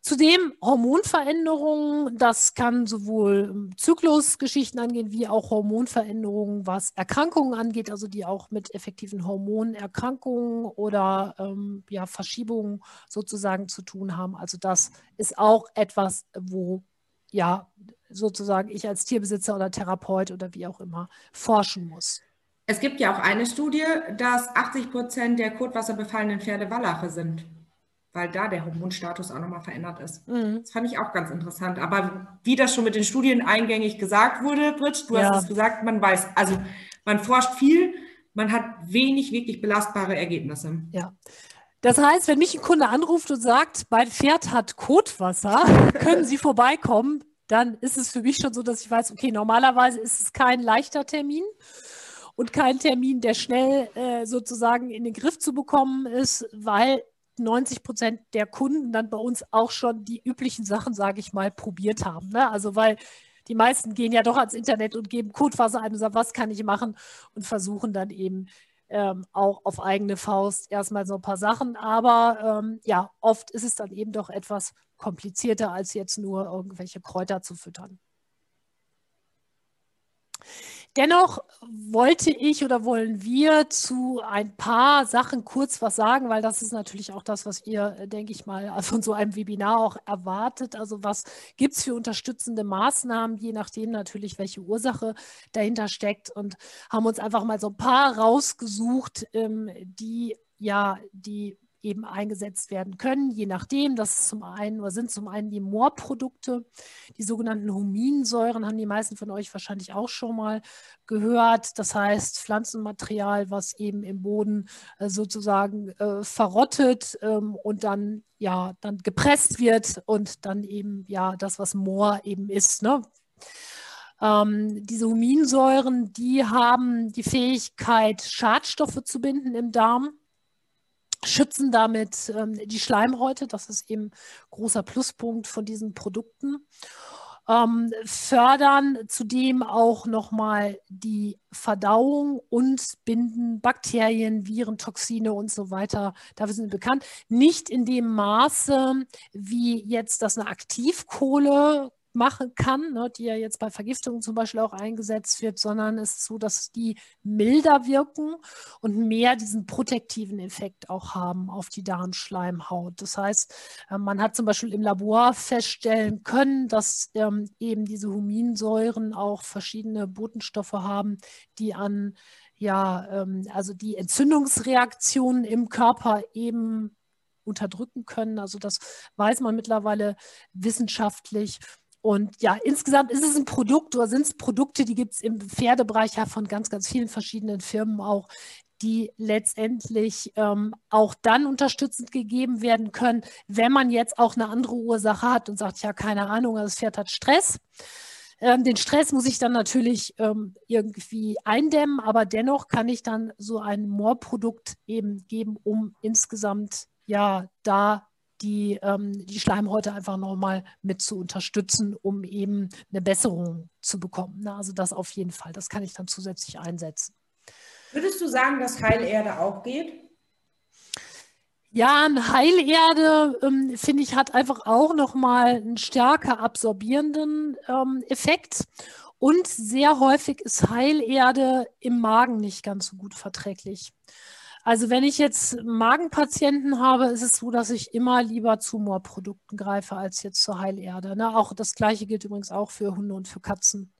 Zudem Hormonveränderungen, das kann sowohl ähm, Zyklusgeschichten angehen, wie auch Hormonveränderungen, was Erkrankungen angeht, also die auch mit effektiven Hormonerkrankungen oder ähm, ja, Verschiebungen sozusagen zu tun haben. Also das ist auch etwas, wo ja, sozusagen ich als Tierbesitzer oder Therapeut oder wie auch immer forschen muss. Es gibt ja auch eine Studie, dass 80 Prozent der kotwasserbefallenen Pferde Wallache sind, weil da der Hormonstatus auch nochmal verändert ist. Mhm. Das fand ich auch ganz interessant. Aber wie das schon mit den Studien eingängig gesagt wurde, Brit, du ja. hast es gesagt, man weiß, also man forscht viel, man hat wenig wirklich belastbare Ergebnisse. Ja. Das heißt, wenn mich ein Kunde anruft und sagt, mein Pferd hat Kotwasser, (laughs) können Sie vorbeikommen, dann ist es für mich schon so, dass ich weiß, okay, normalerweise ist es kein leichter Termin und kein Termin, der schnell äh, sozusagen in den Griff zu bekommen ist, weil 90 Prozent der Kunden dann bei uns auch schon die üblichen Sachen, sage ich mal, probiert haben. Ne? Also weil die meisten gehen ja doch ans Internet und geben Kotwasser ein und sagen, was kann ich machen und versuchen dann eben ähm, auch auf eigene Faust erstmal so ein paar Sachen. Aber ähm, ja, oft ist es dann eben doch etwas komplizierter, als jetzt nur irgendwelche Kräuter zu füttern. Dennoch wollte ich oder wollen wir zu ein paar Sachen kurz was sagen, weil das ist natürlich auch das, was ihr, denke ich mal, von so einem Webinar auch erwartet. Also was gibt es für unterstützende Maßnahmen, je nachdem natürlich, welche Ursache dahinter steckt und haben uns einfach mal so ein paar rausgesucht, ähm, die ja die eben eingesetzt werden können, je nachdem. Das zum einen oder sind zum einen die Moorprodukte, die sogenannten Huminsäuren, haben die meisten von euch wahrscheinlich auch schon mal gehört. Das heißt Pflanzenmaterial, was eben im Boden äh, sozusagen äh, verrottet ähm, und dann ja dann gepresst wird und dann eben ja das, was Moor eben ist. Ne? Ähm, diese Huminsäuren, die haben die Fähigkeit, Schadstoffe zu binden im Darm schützen damit ähm, die Schleimhäute. Das ist eben großer Pluspunkt von diesen Produkten. Ähm, fördern zudem auch nochmal die Verdauung und binden Bakterien, Viren, Toxine und so weiter. Dafür sind bekannt. Nicht in dem Maße, wie jetzt das eine Aktivkohle machen kann, ne, die ja jetzt bei Vergiftungen zum Beispiel auch eingesetzt wird, sondern es ist so, dass die milder wirken und mehr diesen protektiven Effekt auch haben auf die Darmschleimhaut. Das heißt, äh, man hat zum Beispiel im Labor feststellen können, dass ähm, eben diese Huminsäuren auch verschiedene Botenstoffe haben, die an ja, ähm, also die Entzündungsreaktionen im Körper eben unterdrücken können. Also das weiß man mittlerweile wissenschaftlich. Und ja, insgesamt ist es ein Produkt oder sind es Produkte, die gibt es im Pferdebereich ja von ganz, ganz vielen verschiedenen Firmen auch, die letztendlich ähm, auch dann unterstützend gegeben werden können, wenn man jetzt auch eine andere Ursache hat und sagt, ja, keine Ahnung, das Pferd hat Stress. Ähm, den Stress muss ich dann natürlich ähm, irgendwie eindämmen, aber dennoch kann ich dann so ein Moorprodukt eben geben, um insgesamt ja da die, ähm, die Schleimhäute einfach nochmal mit zu unterstützen, um eben eine Besserung zu bekommen. Ne? Also das auf jeden Fall, das kann ich dann zusätzlich einsetzen. Würdest du sagen, dass Heilerde auch geht? Ja, eine Heilerde, ähm, finde ich, hat einfach auch nochmal einen stärker absorbierenden ähm, Effekt. Und sehr häufig ist Heilerde im Magen nicht ganz so gut verträglich. Also wenn ich jetzt Magenpatienten habe, ist es so, dass ich immer lieber zu Moorprodukten greife als jetzt zur Heilerde. Ne? Auch das gleiche gilt übrigens auch für Hunde und für Katzen.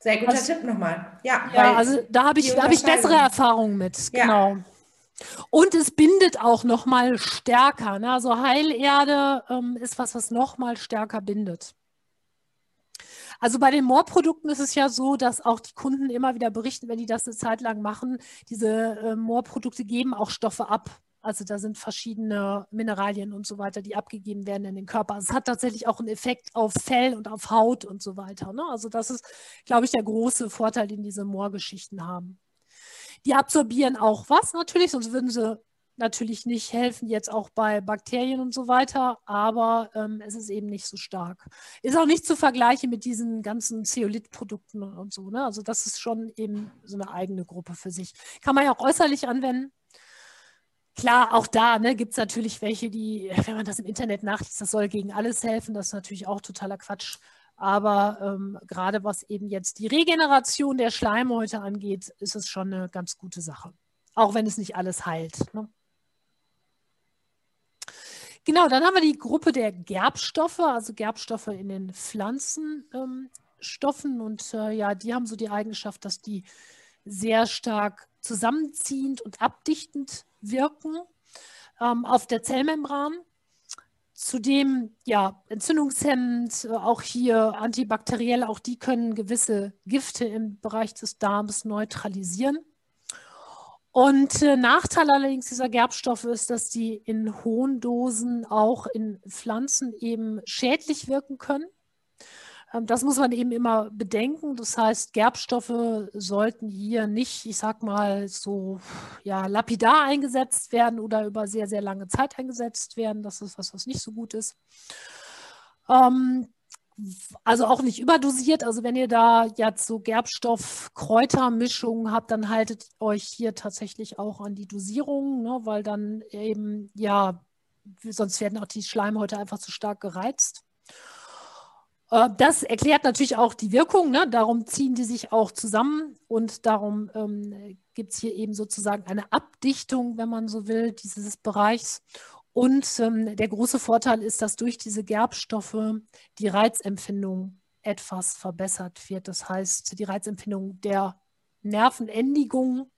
Sehr guter also, Tipp nochmal. Ja, ja also da habe ich, hab ich bessere Erfahrungen mit. Ja. Genau. Und es bindet auch nochmal stärker. Ne? Also Heilerde ähm, ist was, was nochmal stärker bindet. Also bei den Moorprodukten ist es ja so, dass auch die Kunden immer wieder berichten, wenn die das eine Zeit lang machen, diese äh, Moorprodukte geben auch Stoffe ab. Also da sind verschiedene Mineralien und so weiter, die abgegeben werden in den Körper. Es hat tatsächlich auch einen Effekt auf Fell und auf Haut und so weiter. Ne? Also das ist, glaube ich, der große Vorteil, den diese Moorgeschichten haben. Die absorbieren auch was natürlich, sonst würden sie natürlich nicht helfen, jetzt auch bei Bakterien und so weiter, aber ähm, es ist eben nicht so stark. Ist auch nicht zu vergleichen mit diesen ganzen Zeolit-Produkten und, und, so. Ne? Also das ist schon eben so eine eigene Gruppe für sich. Kann man ja auch äußerlich anwenden. Klar, auch da ne, gibt es natürlich welche, die, wenn man das im Internet nachliest, das soll gegen alles helfen, das ist natürlich auch totaler Quatsch. Aber ähm, gerade was eben jetzt die Regeneration der Schleimhäute angeht, ist es schon eine ganz gute Sache. Auch wenn es nicht alles heilt. Ne? Genau, dann haben wir die Gruppe der Gerbstoffe, also Gerbstoffe in den Pflanzenstoffen. Ähm, und äh, ja, die haben so die Eigenschaft, dass die sehr stark zusammenziehend und abdichtend wirken ähm, auf der Zellmembran. Zudem ja entzündungshemmend, äh, auch hier antibakteriell, auch die können gewisse Gifte im Bereich des Darms neutralisieren. Und äh, Nachteil allerdings dieser Gerbstoffe ist, dass die in hohen Dosen auch in Pflanzen eben schädlich wirken können. Ähm, das muss man eben immer bedenken. Das heißt, Gerbstoffe sollten hier nicht, ich sag mal, so ja, lapidar eingesetzt werden oder über sehr, sehr lange Zeit eingesetzt werden. Das ist was, was nicht so gut ist. Ähm, also auch nicht überdosiert. Also wenn ihr da jetzt so Gerbstoff-Kräutermischungen habt, dann haltet euch hier tatsächlich auch an die Dosierung, ne, weil dann eben, ja, sonst werden auch die Schleimhäute einfach zu stark gereizt. Äh, das erklärt natürlich auch die Wirkung, ne? darum ziehen die sich auch zusammen und darum ähm, gibt es hier eben sozusagen eine Abdichtung, wenn man so will, dieses Bereichs. Und ähm, der große Vorteil ist, dass durch diese Gerbstoffe die Reizempfindung etwas verbessert wird. Das heißt, die Reizempfindung der Nervenendigung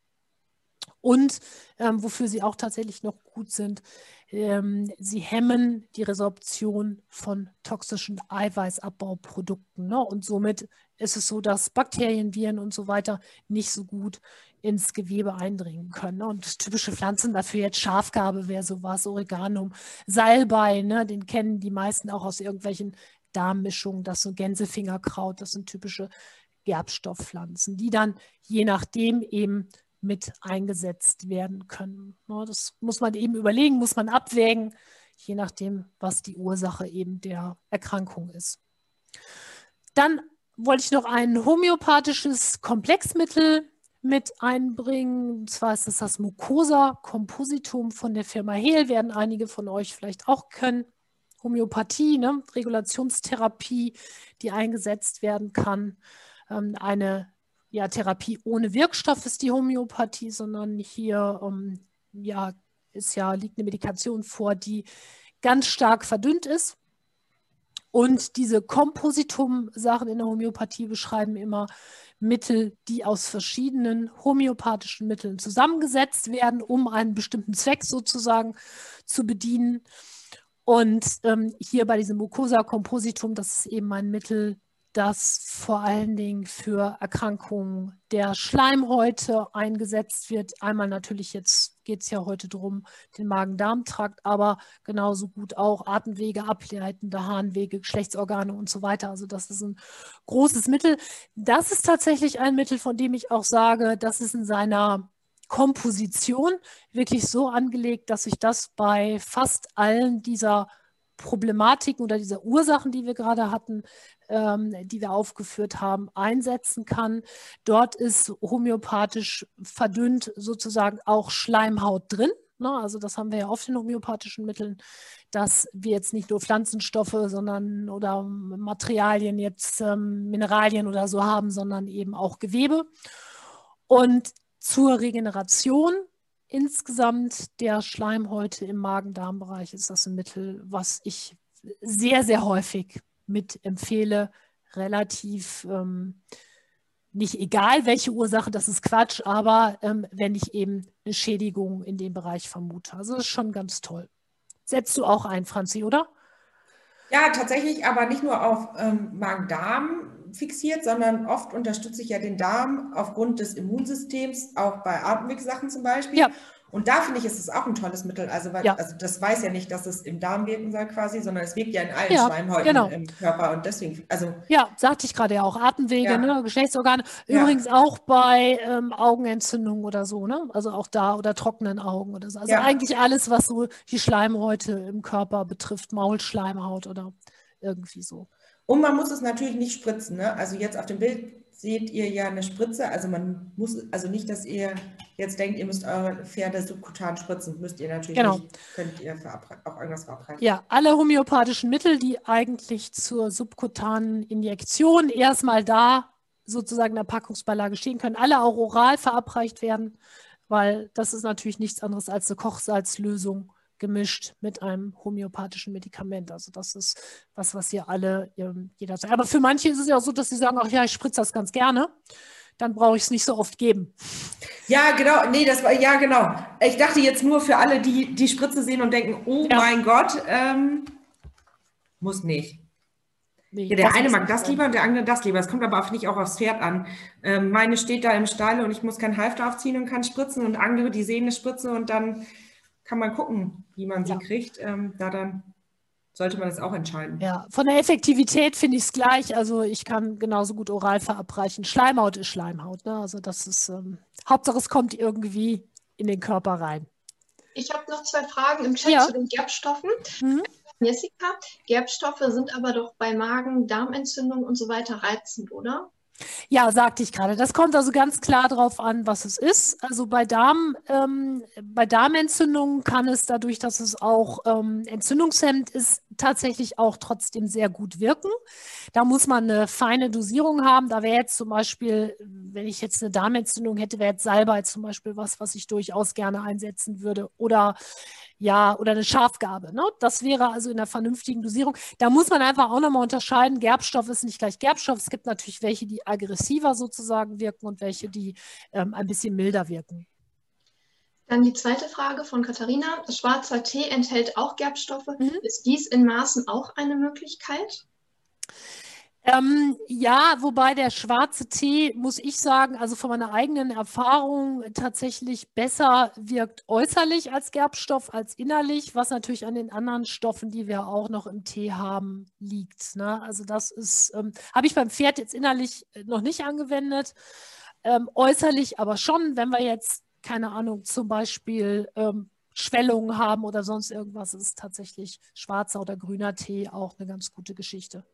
und ähm, wofür sie auch tatsächlich noch gut sind, ähm, sie hemmen die Resorption von toxischen Eiweißabbauprodukten. Ne? Und somit ist es so, dass Bakterien, Viren und so weiter nicht so gut ins Gewebe eindringen können. Ne? Und typische Pflanzen dafür jetzt Schafgarbe wäre sowas, Oreganum, Salbei, ne? den kennen die meisten auch aus irgendwelchen Darmmischungen, das so Gänsefingerkraut, das sind typische Gerbstoffpflanzen, die dann je nachdem eben mit eingesetzt werden können. Ne? Das muss man eben überlegen, muss man abwägen, je nachdem, was die Ursache eben der Erkrankung ist. Dann wollte ich noch ein homöopathisches Komplexmittel mit einbringen. Und zwar ist es das Mucosa Compositum von der Firma Hehl, werden einige von euch vielleicht auch können. Homöopathie, ne? Regulationstherapie, die eingesetzt werden kann. Ähm, eine ja, Therapie ohne Wirkstoff ist die Homöopathie, sondern hier ähm, ja, ist ja, liegt eine Medikation vor, die ganz stark verdünnt ist. Und diese Kompositum-Sachen in der Homöopathie beschreiben immer Mittel, die aus verschiedenen homöopathischen Mitteln zusammengesetzt werden, um einen bestimmten Zweck sozusagen zu bedienen. Und ähm, hier bei diesem Mucosa Compositum, das ist eben ein Mittel, das vor allen Dingen für Erkrankungen der Schleimhäute eingesetzt wird. Einmal natürlich, jetzt geht es ja heute darum, den Magen-Darm-Trakt, aber genauso gut auch Atemwege, ableitende Harnwege, Geschlechtsorgane und so weiter. Also das ist ein großes Mittel. Das ist tatsächlich ein Mittel, von dem ich auch sage, das ist in seiner Komposition wirklich so angelegt, dass sich das bei fast allen dieser Problematiken oder dieser Ursachen, die wir gerade hatten, ähm, die wir aufgeführt haben, einsetzen kann. Dort ist homöopathisch verdünnt sozusagen auch Schleimhaut drin. Ne? Also das haben wir ja oft in homöopathischen Mitteln, dass wir jetzt nicht nur Pflanzenstoffe, sondern oder Materialien, jetzt ähm, Mineralien oder so haben, sondern eben auch Gewebe. Und zur Regeneration insgesamt der Schleimhäute im Magen-Darm-Bereich ist das ein Mittel, was ich sehr, sehr häufig mit empfehle. Relativ ähm, nicht egal, welche Ursache, das ist Quatsch, aber ähm, wenn ich eben eine Schädigung in dem Bereich vermute. Also das ist schon ganz toll. Setzt du auch ein, Franzi, oder? Ja, tatsächlich, aber nicht nur auf ähm, Magen-Darm fixiert, sondern oft unterstütze ich ja den Darm aufgrund des Immunsystems, auch bei Atemwegssachen zum Beispiel. Ja. Und da finde ich, ist es auch ein tolles Mittel. Also, weil, ja. also das weiß ja nicht, dass es im Darm wirken soll quasi, sondern es wirkt ja in allen ja, Schleimhäuten genau. im Körper. Und deswegen, also. Ja, sagte ich gerade ja auch. Atemwege, ja. ne, Geschlechtsorgane. Übrigens auch bei ähm, Augenentzündungen oder so, ne? Also auch da oder trockenen Augen oder so. Also eigentlich alles, was so die Schleimhäute im Körper betrifft, Maulschleimhaut oder irgendwie so. Und man muss es natürlich nicht spritzen. Ne? Also jetzt auf dem Bild seht ihr ja eine Spritze. Also man muss, also nicht, dass ihr jetzt denkt, ihr müsst eure Pferde subkutan spritzen. Müsst ihr natürlich genau. nicht. Könnt ihr auch irgendwas verabreichen. Ja, alle homöopathischen Mittel, die eigentlich zur subkutanen Injektion erstmal da sozusagen in der Packungsbeilage stehen, können alle auch oral verabreicht werden, weil das ist natürlich nichts anderes als eine Kochsalzlösung gemischt mit einem homöopathischen Medikament. Also das ist was, was ihr alle, jeder sagt. Aber für manche ist es ja auch so, dass sie sagen, ach ja, ich spritze das ganz gerne. Dann brauche ich es nicht so oft geben. Ja, genau. Nee, das war, ja, genau. Ich dachte jetzt nur für alle, die die Spritze sehen und denken, oh ja. mein Gott, ähm, muss nicht. Nee, ja, der eine mag das lieber und der andere das lieber. Es kommt aber, finde ich, auch aufs Pferd an. Ähm, meine steht da im Stall und ich muss keinen Halfter aufziehen und kann spritzen und andere, die sehen eine Spritze und dann kann man gucken, wie man sie ja. kriegt. Ähm, da dann sollte man das auch entscheiden. Ja, von der Effektivität finde ich es gleich. Also ich kann genauso gut oral verabreichen. Schleimhaut ist Schleimhaut. Ne? Also das ist, ähm, Hauptsache es kommt irgendwie in den Körper rein. Ich habe noch zwei Fragen im Chat ja. zu den Gerbstoffen. Mhm. Jessica, Gerbstoffe sind aber doch bei Magen, Darmentzündung und so weiter reizend, oder? Ja, sagte ich gerade. Das kommt also ganz klar darauf an, was es ist. Also bei, Darm, ähm, bei Darmentzündungen kann es dadurch, dass es auch ähm, entzündungshemmend ist, tatsächlich auch trotzdem sehr gut wirken. Da muss man eine feine Dosierung haben. Da wäre jetzt zum Beispiel, wenn ich jetzt eine Darmentzündung hätte, wäre jetzt Salbei zum Beispiel was, was ich durchaus gerne einsetzen würde. Oder ja, oder eine Schafgabe. Ne? Das wäre also in der vernünftigen Dosierung. Da muss man einfach auch nochmal unterscheiden. Gerbstoff ist nicht gleich Gerbstoff. Es gibt natürlich welche, die aggressiver sozusagen wirken und welche, die ähm, ein bisschen milder wirken. Dann die zweite Frage von Katharina. Schwarzer Tee enthält auch Gerbstoffe. Mhm. Ist dies in Maßen auch eine Möglichkeit? Ähm, ja, wobei der schwarze Tee, muss ich sagen, also von meiner eigenen Erfahrung tatsächlich besser wirkt äußerlich als Gerbstoff, als innerlich, was natürlich an den anderen Stoffen, die wir auch noch im Tee haben, liegt. Ne? Also das ist, ähm, habe ich beim Pferd jetzt innerlich äh, noch nicht angewendet, ähm, äußerlich aber schon, wenn wir jetzt, keine Ahnung, zum Beispiel ähm, Schwellungen haben oder sonst irgendwas, ist tatsächlich schwarzer oder grüner Tee auch eine ganz gute Geschichte.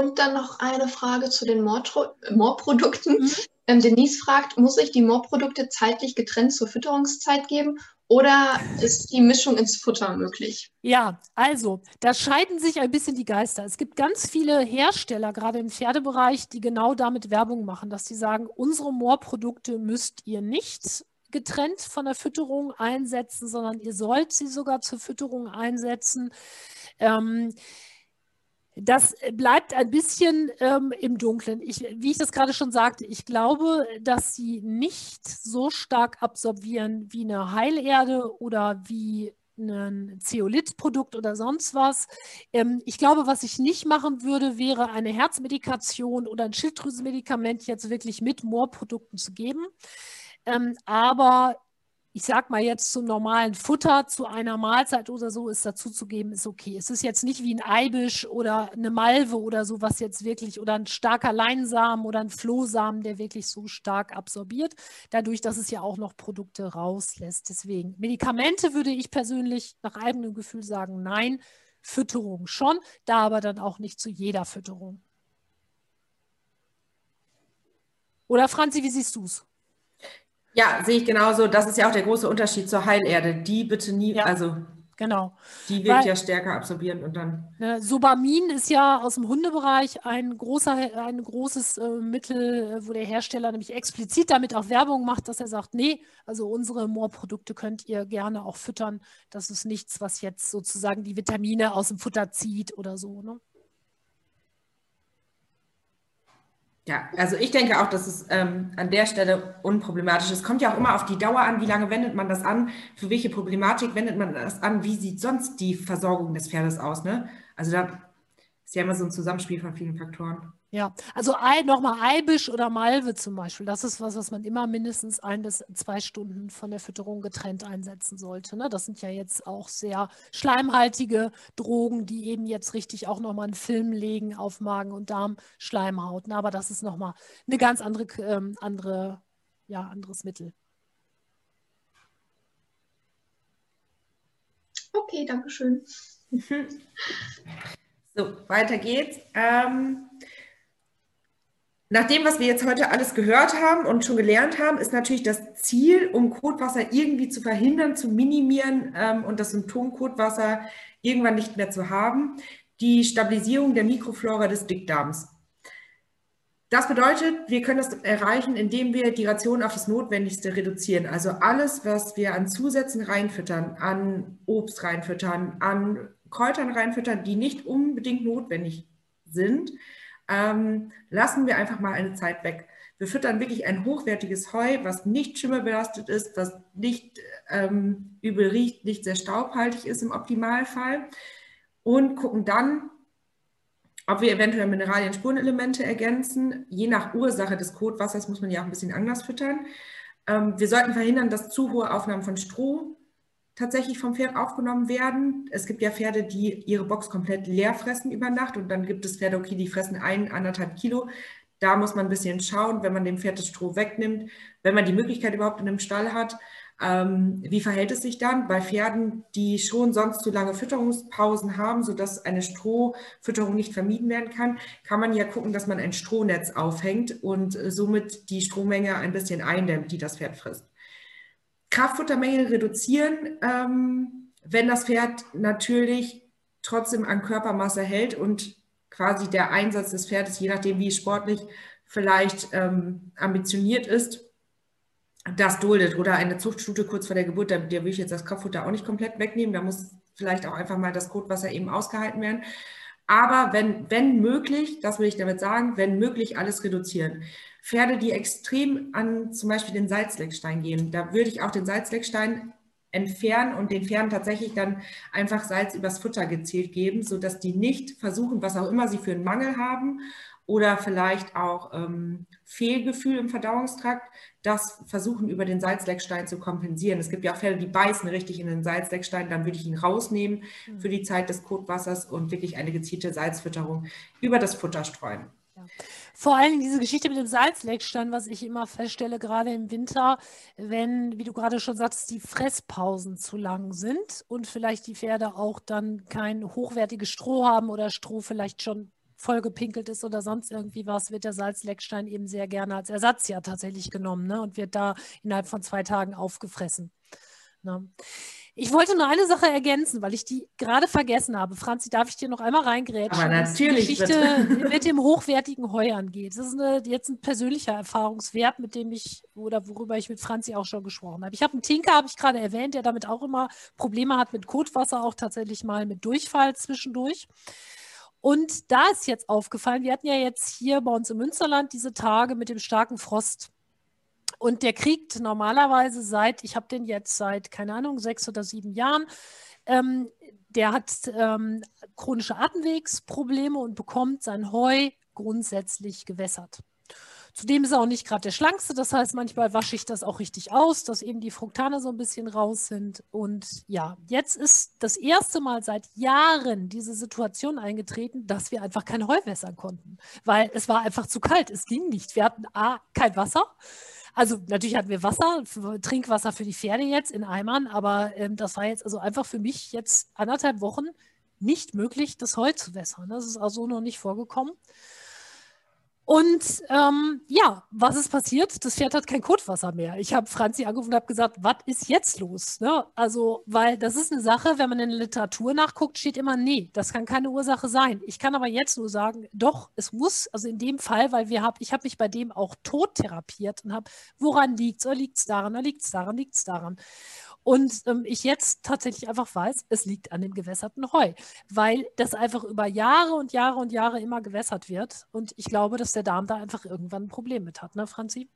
Und dann noch eine Frage zu den Moorprodukten. Mhm. Ähm, Denise fragt, muss ich die Moorprodukte zeitlich getrennt zur Fütterungszeit geben oder ist die Mischung ins Futter möglich? Ja, also da scheiden sich ein bisschen die Geister. Es gibt ganz viele Hersteller, gerade im Pferdebereich, die genau damit Werbung machen, dass sie sagen, unsere Moorprodukte müsst ihr nicht getrennt von der Fütterung einsetzen, sondern ihr sollt sie sogar zur Fütterung einsetzen. Ähm, das bleibt ein bisschen ähm, im Dunkeln. Ich, wie ich das gerade schon sagte, ich glaube, dass sie nicht so stark absorbieren wie eine Heilerde oder wie ein Zeolit-Produkt oder sonst was. Ähm, ich glaube, was ich nicht machen würde, wäre eine Herzmedikation oder ein Schilddrüsenmedikament jetzt wirklich mit Moorprodukten zu geben. Ähm, aber ich sag mal jetzt zum normalen Futter, zu einer Mahlzeit oder so, ist dazu zu geben, ist okay. Es ist jetzt nicht wie ein Eibisch oder eine Malve oder so, was jetzt wirklich, oder ein starker Leinsamen oder ein Flohsamen, der wirklich so stark absorbiert, dadurch, dass es ja auch noch Produkte rauslässt. Deswegen, Medikamente würde ich persönlich nach eigenem Gefühl sagen, nein. Fütterung schon, da aber dann auch nicht zu jeder Fütterung. Oder Franzi, wie siehst du es? Ja, sehe ich genauso. Das ist ja auch der große Unterschied zur Heilerde. Die bitte nie, ja, also genau. die wird Weil, ja stärker absorbieren und dann. Ne, Sobamin ist ja aus dem Hundebereich ein großer, ein großes äh, Mittel, äh, wo der Hersteller nämlich explizit damit auch Werbung macht, dass er sagt, nee, also unsere Moorprodukte könnt ihr gerne auch füttern. Das ist nichts, was jetzt sozusagen die Vitamine aus dem Futter zieht oder so. Ne? Ja, also ich denke auch, dass es ähm, an der Stelle unproblematisch ist. Kommt ja auch immer auf die Dauer an, wie lange wendet man das an, für welche Problematik wendet man das an, wie sieht sonst die Versorgung des Pferdes aus. Ne? Also da ist ja immer so ein Zusammenspiel von vielen Faktoren. Ja, also nochmal Eibisch oder Malve zum Beispiel, das ist was, was man immer mindestens ein bis zwei Stunden von der Fütterung getrennt einsetzen sollte. Ne? Das sind ja jetzt auch sehr schleimhaltige Drogen, die eben jetzt richtig auch nochmal einen Film legen auf Magen- und Darmschleimhaut. Ne? Aber das ist nochmal eine ganz andere, ähm, andere, ja, anderes Mittel. Okay, danke schön. (laughs) So, weiter geht's. Ähm, nach dem, was wir jetzt heute alles gehört haben und schon gelernt haben, ist natürlich das Ziel, um Kotwasser irgendwie zu verhindern, zu minimieren ähm, und das Symptom Kotwasser irgendwann nicht mehr zu haben, die Stabilisierung der Mikroflora des Dickdarms. Das bedeutet, wir können das erreichen, indem wir die Ration auf das Notwendigste reduzieren. Also alles, was wir an Zusätzen reinfüttern, an Obst reinfüttern, an Kräutern reinfüttern, die nicht unbedingt notwendig sind, ähm, lassen wir einfach mal eine Zeit weg. Wir füttern wirklich ein hochwertiges Heu, was nicht schimmelbelastet ist, was nicht ähm, übel riecht, nicht sehr staubhaltig ist im Optimalfall und gucken dann, ob wir eventuell Mineralien, Spurenelemente ergänzen. Je nach Ursache des Kotwassers muss man ja auch ein bisschen anders füttern. Ähm, wir sollten verhindern, dass zu hohe Aufnahmen von Stroh tatsächlich vom Pferd aufgenommen werden. Es gibt ja Pferde, die ihre Box komplett leer fressen über Nacht und dann gibt es Pferde, okay, die fressen ein, anderthalb Kilo. Da muss man ein bisschen schauen, wenn man dem Pferd das Stroh wegnimmt, wenn man die Möglichkeit überhaupt in einem Stall hat, ähm, wie verhält es sich dann bei Pferden, die schon sonst zu lange Fütterungspausen haben, sodass eine Strohfütterung nicht vermieden werden kann? Kann man ja gucken, dass man ein Strohnetz aufhängt und somit die Strohmenge ein bisschen eindämmt, die das Pferd frisst. Kraftfuttermenge reduzieren, ähm, wenn das Pferd natürlich trotzdem an Körpermasse hält und quasi der Einsatz des Pferdes, je nachdem wie sportlich vielleicht ähm, ambitioniert ist, das duldet oder eine Zuchtstute kurz vor der Geburt, der, der will ich jetzt das Kopffutter auch nicht komplett wegnehmen. Da muss vielleicht auch einfach mal das Kotwasser eben ausgehalten werden. Aber wenn, wenn möglich, das will ich damit sagen, wenn möglich, alles reduzieren. Pferde, die extrem an zum Beispiel den Salzleckstein gehen, da würde ich auch den Salzleckstein entfernen und den Pferden tatsächlich dann einfach Salz übers Futter gezielt geben, sodass die nicht versuchen, was auch immer sie für einen Mangel haben oder vielleicht auch ähm, Fehlgefühl im Verdauungstrakt, das versuchen über den Salzleckstein zu kompensieren. Es gibt ja auch Fälle, die beißen richtig in den Salzleckstein, dann würde ich ihn rausnehmen für die Zeit des Kotwassers und wirklich eine gezielte Salzfütterung über das Futter streuen. Vor allem diese Geschichte mit dem Salzleckstein, was ich immer feststelle, gerade im Winter, wenn, wie du gerade schon sagst, die Fresspausen zu lang sind und vielleicht die Pferde auch dann kein hochwertiges Stroh haben oder Stroh vielleicht schon vollgepinkelt ist oder sonst irgendwie was, wird der Salzleckstein eben sehr gerne als Ersatz ja tatsächlich genommen ne? und wird da innerhalb von zwei Tagen aufgefressen. Ne? Ich wollte nur eine Sache ergänzen, weil ich die gerade vergessen habe. Franzi, darf ich dir noch einmal reingrätschen? Aber natürlich. Die Geschichte mit dem hochwertigen Heu angeht. Das ist eine, jetzt ein persönlicher Erfahrungswert, mit dem ich oder worüber ich mit Franzi auch schon gesprochen habe. Ich habe einen Tinker, habe ich gerade erwähnt, der damit auch immer Probleme hat mit Kotwasser, auch tatsächlich mal mit Durchfall zwischendurch. Und da ist jetzt aufgefallen, wir hatten ja jetzt hier bei uns im Münsterland diese Tage mit dem starken Frost. Und der kriegt normalerweise seit, ich habe den jetzt seit, keine Ahnung, sechs oder sieben Jahren, ähm, der hat ähm, chronische Atemwegsprobleme und bekommt sein Heu grundsätzlich gewässert. Zudem ist er auch nicht gerade der schlankste, das heißt, manchmal wasche ich das auch richtig aus, dass eben die Fruktane so ein bisschen raus sind. Und ja, jetzt ist das erste Mal seit Jahren diese Situation eingetreten, dass wir einfach kein Heu wässern konnten, weil es war einfach zu kalt, es ging nicht. Wir hatten A, kein Wasser. Also natürlich hatten wir Wasser, Trinkwasser für die Pferde jetzt in Eimern, aber ähm, das war jetzt also einfach für mich jetzt anderthalb Wochen nicht möglich, das Heu zu wässern. Das ist also noch nicht vorgekommen. Und ähm, ja, was ist passiert? Das Pferd hat kein Kotwasser mehr. Ich habe Franzi angerufen und habe gesagt, was ist jetzt los? Ne? Also, weil das ist eine Sache, wenn man in der Literatur nachguckt, steht immer, nee, das kann keine Ursache sein. Ich kann aber jetzt nur sagen, doch, es muss, also in dem Fall, weil wir hab, ich habe mich bei dem auch tot therapiert und habe, woran liegt es? Oder liegt es daran? Oder liegt es daran? Liegt es daran? Und ähm, ich jetzt tatsächlich einfach weiß, es liegt an dem gewässerten Heu, weil das einfach über Jahre und Jahre und Jahre immer gewässert wird. Und ich glaube, dass der Darm da einfach irgendwann ein Problem mit hat, ne, Franzi?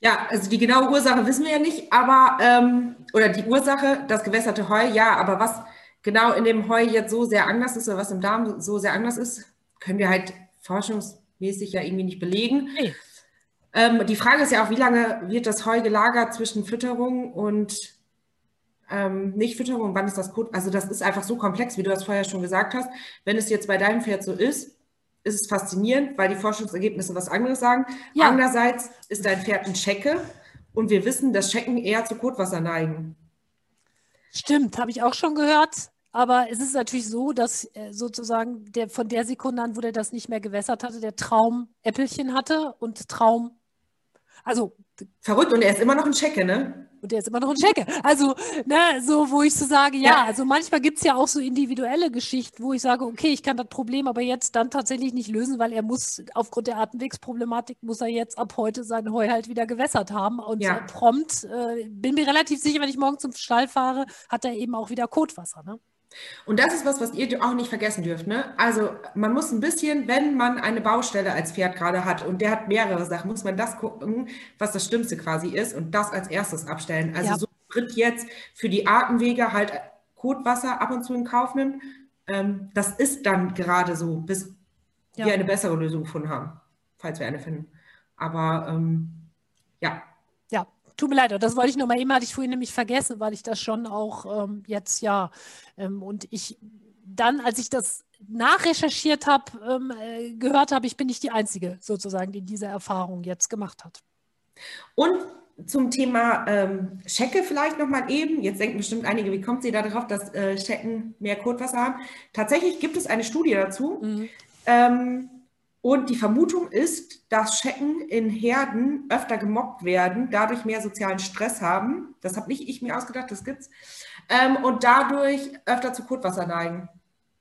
Ja, also die genaue Ursache wissen wir ja nicht, aber, ähm, oder die Ursache, das gewässerte Heu, ja, aber was genau in dem Heu jetzt so sehr anders ist oder was im Darm so sehr anders ist, können wir halt forschungsmäßig ja irgendwie nicht belegen. Nee. Ähm, die Frage ist ja auch, wie lange wird das Heu gelagert zwischen Fütterung und ähm, Nichtfütterung? Wann ist das Kot? Also das ist einfach so komplex, wie du das vorher schon gesagt hast. Wenn es jetzt bei deinem Pferd so ist, ist es faszinierend, weil die Forschungsergebnisse was anderes sagen. Ja. Andererseits ist dein Pferd ein Schecke und wir wissen, dass Schecken eher zu Kotwasser neigen. Stimmt, habe ich auch schon gehört. Aber es ist natürlich so, dass äh, sozusagen der, von der Sekunde an, wo der das nicht mehr gewässert hatte, der Traum Äppelchen hatte und Traum also Verrückt und er ist immer noch ein Checke, ne? Und der ist immer noch ein Checke. Also, ne, so, wo ich so sage, ja, ja. also manchmal gibt es ja auch so individuelle Geschichten, wo ich sage, okay, ich kann das Problem aber jetzt dann tatsächlich nicht lösen, weil er muss, aufgrund der Atemwegsproblematik, muss er jetzt ab heute sein Heu halt wieder gewässert haben. Und ja. prompt, äh, bin mir relativ sicher, wenn ich morgen zum Stall fahre, hat er eben auch wieder Kotwasser, ne? Und das ist was, was ihr auch nicht vergessen dürft. Ne? Also man muss ein bisschen, wenn man eine Baustelle als Pferd gerade hat und der hat mehrere Sachen, muss man das gucken, was das Schlimmste quasi ist und das als erstes abstellen. Also ja. so Schritt jetzt für die Atemwege halt Kotwasser ab und zu in Kauf nimmt. Ähm, das ist dann gerade so, bis ja. wir eine bessere Lösung gefunden haben, falls wir eine finden. Aber ähm, ja, Tut mir leid, das wollte ich nochmal eben, hatte ich vorhin nämlich vergessen, weil ich das schon auch ähm, jetzt, ja, ähm, und ich dann, als ich das nachrecherchiert habe, ähm, äh, gehört habe, ich bin nicht die Einzige sozusagen, die diese Erfahrung jetzt gemacht hat. Und zum Thema ähm, Schecke vielleicht nochmal eben. Jetzt denken bestimmt einige, wie kommt sie da drauf, dass äh, Schecken mehr Kotwasser haben? Tatsächlich gibt es eine Studie dazu. Mhm. Ähm, und die Vermutung ist, dass Schecken in Herden öfter gemobbt werden, dadurch mehr sozialen Stress haben. Das habe nicht ich mir ausgedacht, das gibt's. Ähm, und dadurch öfter zu Kotwasser neigen.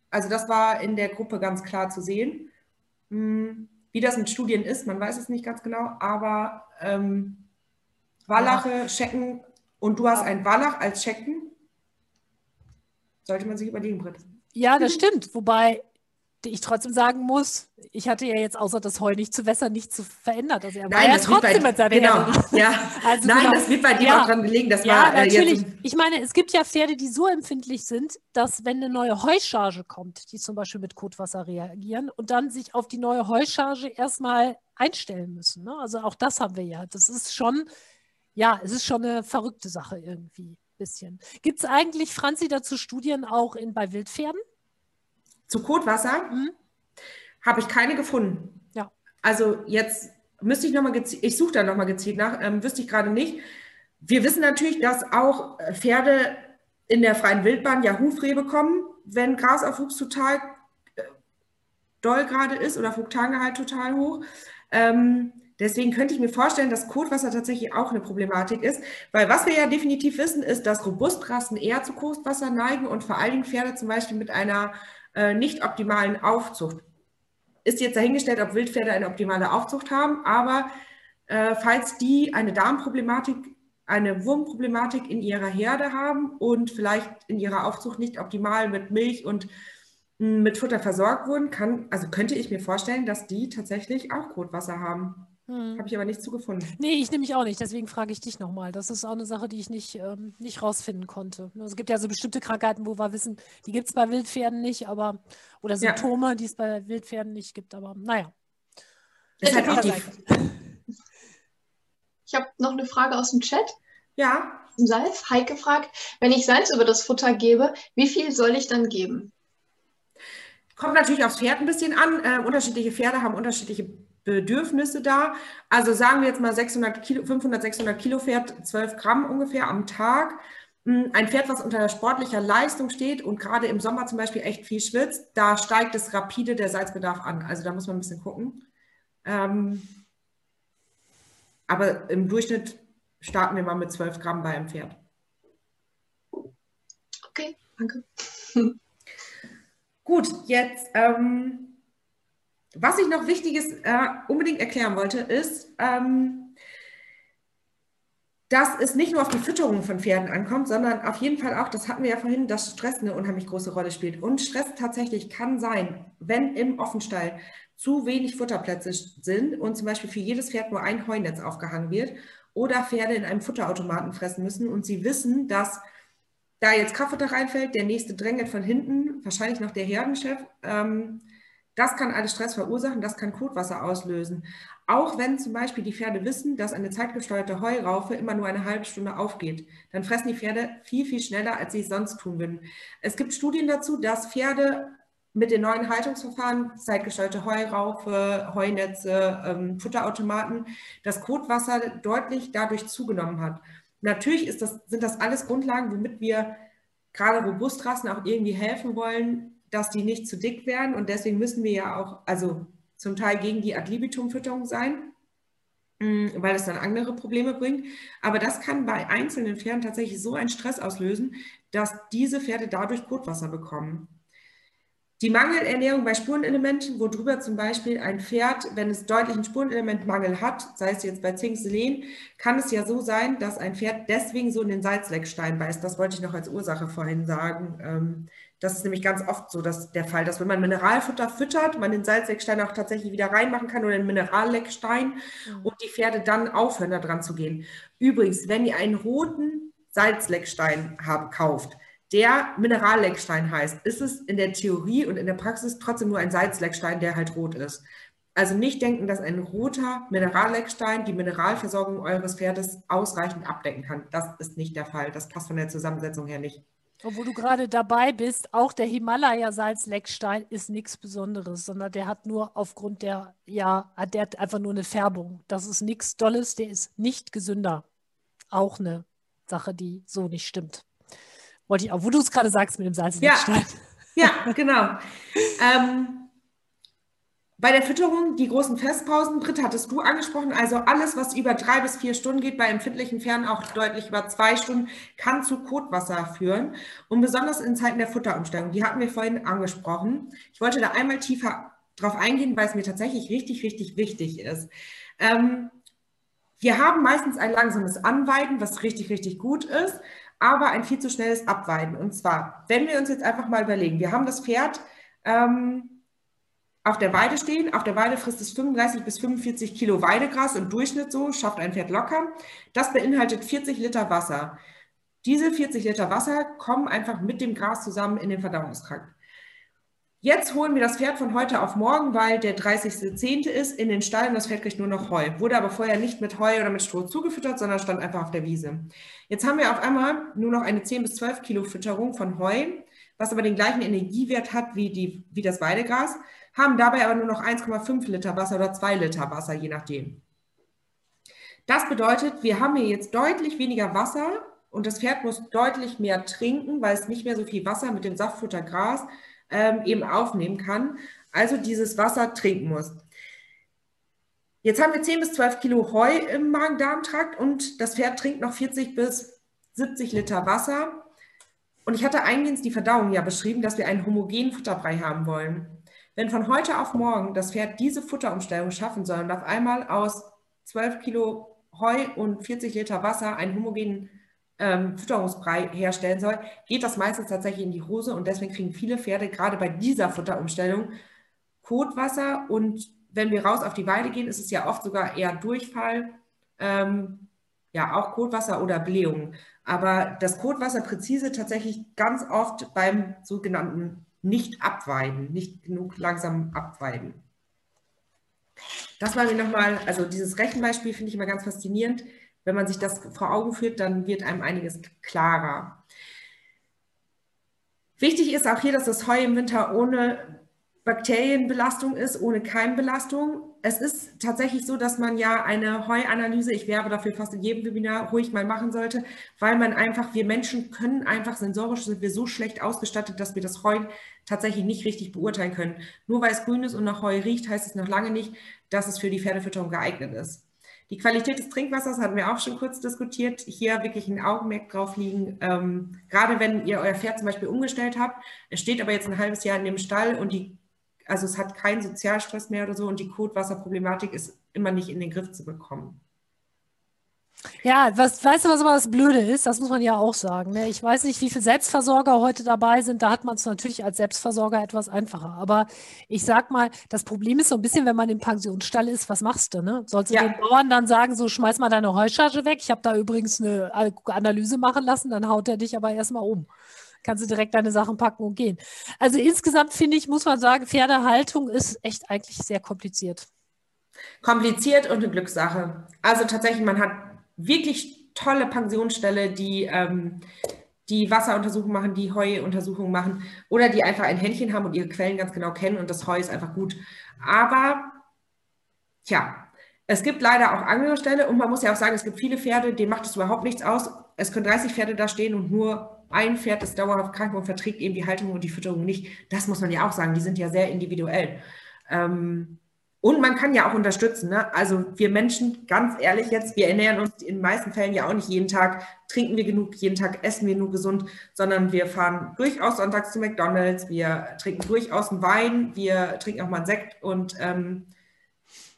Also das war in der Gruppe ganz klar zu sehen. Hm, wie das mit Studien ist, man weiß es nicht ganz genau, aber ähm, Wallache, Schecken und du hast ein Wallach als Schecken, sollte man sich überlegen, Britt. Ja, das stimmt. Wobei ich trotzdem sagen muss, ich hatte ja jetzt außer das Heu nicht zu wässern nichts zu verändert. Also er Nein, war ja trotzdem bei, mit seiner genau, ja. (laughs) Also Nein, genau. das wird bei dir ja. auch dran gelegen. Das ja, war, äh, natürlich. ich meine, es gibt ja Pferde, die so empfindlich sind, dass wenn eine neue Heucharge kommt, die zum Beispiel mit Kotwasser reagieren und dann sich auf die neue Heucharge erstmal einstellen müssen. Ne? Also auch das haben wir ja. Das ist schon, ja, es ist schon eine verrückte Sache irgendwie. Bisschen. Gibt es eigentlich, Franzi, dazu Studien auch in, bei Wildpferden? Zu Kotwasser mhm. habe ich keine gefunden. Ja. Also jetzt müsste ich nochmal gezielt, ich suche da nochmal gezielt nach, ähm, wüsste ich gerade nicht. Wir wissen natürlich, dass auch äh, Pferde in der freien Wildbahn ja Hufreh bekommen, wenn Grasaufwuchs total äh, doll gerade ist oder Fruktangehalt total hoch. Ähm, deswegen könnte ich mir vorstellen, dass Kotwasser tatsächlich auch eine Problematik ist, weil was wir ja definitiv wissen, ist, dass Robustrassen eher zu Kotwasser neigen und vor allen Dingen Pferde zum Beispiel mit einer äh, nicht optimalen Aufzucht. Ist jetzt dahingestellt, ob Wildpferde eine optimale Aufzucht haben, aber äh, falls die eine Darmproblematik, eine Wurmproblematik in ihrer Herde haben und vielleicht in ihrer Aufzucht nicht optimal mit Milch und mh, hm, mit Futter versorgt wurden, kann, also könnte ich mir vorstellen, dass die tatsächlich auch Kotwasser haben. Hm. Habe ich aber nicht zugefunden. Nee, ich nehme mich auch nicht. Deswegen frage ich dich nochmal. Das ist auch eine Sache, die ich nicht, ähm, nicht rausfinden konnte. Es gibt ja so bestimmte Krankheiten, wo wir wissen, die gibt es bei Wildpferden nicht, aber oder Symptome, ja. die es bei Wildpferden nicht gibt. Aber naja. Ist halt auch (laughs) die... Ich habe noch eine Frage aus dem Chat. Ja. Salz, Heike fragt, wenn ich Salz über das Futter gebe, wie viel soll ich dann geben? Kommt natürlich aufs Pferd ein bisschen an. Äh, unterschiedliche Pferde haben unterschiedliche Bedürfnisse da. Also sagen wir jetzt mal 600 Kilo, 500, 600 Kilo Pferd, 12 Gramm ungefähr am Tag. Hm, ein Pferd, was unter sportlicher Leistung steht und gerade im Sommer zum Beispiel echt viel schwitzt, da steigt es rapide der Salzbedarf an. Also da muss man ein bisschen gucken. Ähm, aber im Durchschnitt starten wir mal mit 12 Gramm bei einem Pferd. Okay, danke. Gut, jetzt ähm, was ich noch Wichtiges äh, unbedingt erklären wollte, ist, ähm, dass es nicht nur auf die Fütterung von Pferden ankommt, sondern auf jeden Fall auch, das hatten wir ja vorhin, dass Stress eine unheimlich große Rolle spielt. Und Stress tatsächlich kann sein, wenn im Offenstall zu wenig Futterplätze sind und zum Beispiel für jedes Pferd nur ein Heunetz aufgehangen wird oder Pferde in einem Futterautomaten fressen müssen und sie wissen, dass da jetzt Kraftfutter reinfällt, der nächste drängelt von hinten, wahrscheinlich noch der Herdenchef. Ähm, das kann alles Stress verursachen, das kann Kotwasser auslösen. Auch wenn zum Beispiel die Pferde wissen, dass eine zeitgesteuerte Heuraufe immer nur eine halbe Stunde aufgeht, dann fressen die Pferde viel, viel schneller, als sie es sonst tun würden. Es gibt Studien dazu, dass Pferde mit den neuen Haltungsverfahren, zeitgesteuerte Heuraufe, Heunetze, ähm, Futterautomaten, das Kotwasser deutlich dadurch zugenommen hat. Natürlich das, sind das alles Grundlagen, womit wir gerade Robustrassen auch irgendwie helfen wollen, dass die nicht zu dick werden und deswegen müssen wir ja auch, also zum Teil gegen die Ad libitum-Fütterung sein. mm, weil es dann andere Probleme bringt. Aber das kann bei einzelnen Pferden tatsächlich so einen Stress auslösen, dass diese Pferde dadurch Kotwasser bekommen. Die Mangelernährung bei Spurenelementen, worüber zum Beispiel ein Pferd, wenn es deutlichen Spurenelementmangel hat, sei es jetzt bei Zink, Selen, kann es ja so sein, dass ein Pferd deswegen so in den Salzleckstein beißt. Das wollte ich noch als Ursache vorhin sagen. Ähm, das ist nämlich ganz oft so dass der Fall, dass wenn man Mineralfutter füttert, man den Salzleckstein auch tatsächlich wieder reinmachen kann oder den Mineralleckstein mhm. und die Pferde dann aufhören, da dran zu gehen. Übrigens, wenn ihr einen roten Salzleckstein habt, kauft, der Mineralleckstein heißt, ist es in der Theorie und in der Praxis trotzdem nur ein Salzleckstein, der halt rot ist. Also nicht denken, dass ein roter Mineralleckstein die Mineralversorgung eures Pferdes ausreichend abdecken kann. Das ist nicht der Fall. Das passt von der Zusammensetzung her nicht. Obwohl du gerade dabei bist, auch der Himalaya-Salzleckstein ist nichts Besonderes, sondern der hat nur aufgrund der, ja, der hat einfach nur eine Färbung. Das ist nichts Dolles, der ist nicht gesünder. Auch eine Sache, die so nicht stimmt. Wollte ich auch, wo du es gerade sagst mit dem Salzleckstein. Ja, (laughs) ja genau. ähm, bei der Fütterung, die großen Festpausen, Britt, hattest du angesprochen, also alles, was über drei bis vier Stunden geht, bei empfindlichen Pferden auch deutlich über zwei Stunden, kann zu Kotwasser führen. Und besonders in Zeiten der Futterumstellung, die hatten wir vorhin angesprochen. Ich wollte da einmal tiefer drauf eingehen, weil es mir tatsächlich richtig, richtig wichtig ist. Ähm, wir haben meistens ein langsames Anweiden, was richtig, richtig gut ist aber ein viel zu schnelles Abweiden. Und zwar, wenn wir uns jetzt einfach mal überlegen, wir haben das Pferd ähm, auf der Weide stehen. Auf der Weide frisst es 35 bis 45 Kilo Weidegras im Durchschnitt so, schafft ein Pferd locker. Das beinhaltet 40 Liter Wasser. Diese 40 Liter Wasser kommen einfach mit dem Gras zusammen in den Verdauungstrakt. Jetzt holen wir das Pferd von heute auf morgen, weil der 30.10. ist, in den Stall und das Pferd kriegt nur noch Heu. Wurde aber vorher nicht mit Heu oder mit Stroh zugefüttert, sondern stand einfach auf der Wiese. Jetzt haben wir auf einmal nur noch eine 10 bis 12 Kilo Fütterung von Heu, was aber den gleichen Energiewert hat wie, die, wie das Weidegras, haben dabei aber nur noch 1,5 Liter Wasser oder 2 Liter Wasser, je nachdem. Das bedeutet, wir haben hier jetzt deutlich weniger Wasser und das Pferd muss deutlich mehr trinken, weil es nicht mehr so viel Wasser mit dem Saftfutter Gras ähm, eben aufnehmen kann, also dieses Wasser trinken muss. Jetzt haben wir 10 bis 12 Kilo Heu im Magen-Darm-Trakt und das Pferd trinkt noch 40 bis 70 Liter Wasser. Und ich hatte eingehend die Verdauung ja beschrieben, dass wir einen homogenen Futterbrei haben wollen. Wenn von heute auf morgen das Pferd diese Futterumstellung schaffen soll und auf einmal aus 12 Kilo Heu und 40 Liter Wasser einen homogenen ähm, Fütterungsbrei herstellen soll, geht das meistens tatsächlich in die Hose und deswegen kriegen viele Pferde gerade bei dieser Futterumstellung Kotwasser und wenn wir raus auf die Weide gehen, ist es ja oft sogar eher Durchfall, ähm, ja auch Kotwasser oder Blähungen. Aber das Kotwasser präzise tatsächlich ganz oft beim sogenannten Nicht-Abweiden, nicht genug langsam abweiden. Das war mir nochmal, also dieses Rechenbeispiel finde ich immer ganz faszinierend. Wenn man sich das vor Augen führt, dann wird einem einiges klarer. Wichtig ist auch hier, dass das Heu im Winter ohne Bakterienbelastung ist, ohne Keimbelastung. Es ist tatsächlich so, dass man ja eine Heuanalyse, ich werbe dafür fast in jedem Webinar, ruhig mal machen sollte, weil man einfach, wir Menschen können einfach sensorisch, sind wir so schlecht ausgestattet, dass wir das Heu tatsächlich nicht richtig beurteilen können. Nur weil es grün ist und nach Heu riecht, heißt es noch lange nicht, dass es für die Pferdefütterung geeignet ist. Die Qualität des Trinkwassers hatten wir auch schon kurz diskutiert. Hier wirklich ein Augenmerk drauf liegen. Ähm, gerade wenn ihr euer Pferd zum Beispiel umgestellt habt, es steht aber jetzt ein halbes Jahr in dem Stall und die, also es hat keinen Sozialstress mehr oder so und die Kotwasserproblematik ist immer nicht in den Griff zu bekommen. Ja, was, weißt du, was aber das Blöde ist? Das muss man ja auch sagen. Ne? Ich weiß nicht, wie viele Selbstversorger heute dabei sind. Da hat man es natürlich als Selbstversorger etwas einfacher. Aber ich sag mal, das Problem ist so ein bisschen, wenn man im Pensionsstall ist, was machst du? Ne? Sollst du ja. den Bauern dann sagen, so schmeiß mal deine Heuscharge weg? Ich habe da übrigens eine Analyse machen lassen, dann haut er dich aber erstmal um. Kannst du direkt deine Sachen packen und gehen. Also insgesamt finde ich, muss man sagen, Pferdehaltung ist echt eigentlich sehr kompliziert. Kompliziert und eine Glückssache. Also tatsächlich, man hat wirklich tolle Pensionsstelle, die ähm, die Wasseruntersuchungen machen, die Heuuntersuchungen machen oder die einfach ein Händchen haben und ihre Quellen ganz genau kennen und das Heu ist einfach gut. Aber, tja, es gibt leider auch andere Ställe und man muss ja auch sagen, es gibt viele Pferde, denen macht es überhaupt nichts aus. Es können 30 Pferde da stehen und nur ein Pferd ist dauerhaft krank und verträgt eben die Haltung und die Fütterung nicht. Das muss man ja auch sagen, die sind ja sehr individuell. Ähm, Und man kann ja auch unterstützen. Ne? Also wir Menschen, ganz ehrlich jetzt, wir ernähren uns in den meisten Fällen ja auch nicht jeden Tag, trinken wir genug, jeden Tag essen wir nur gesund, sondern wir fahren durchaus sonntags zu McDonalds, wir trinken durchaus einen Wein, wir trinken auch mal einen Sekt und ähm,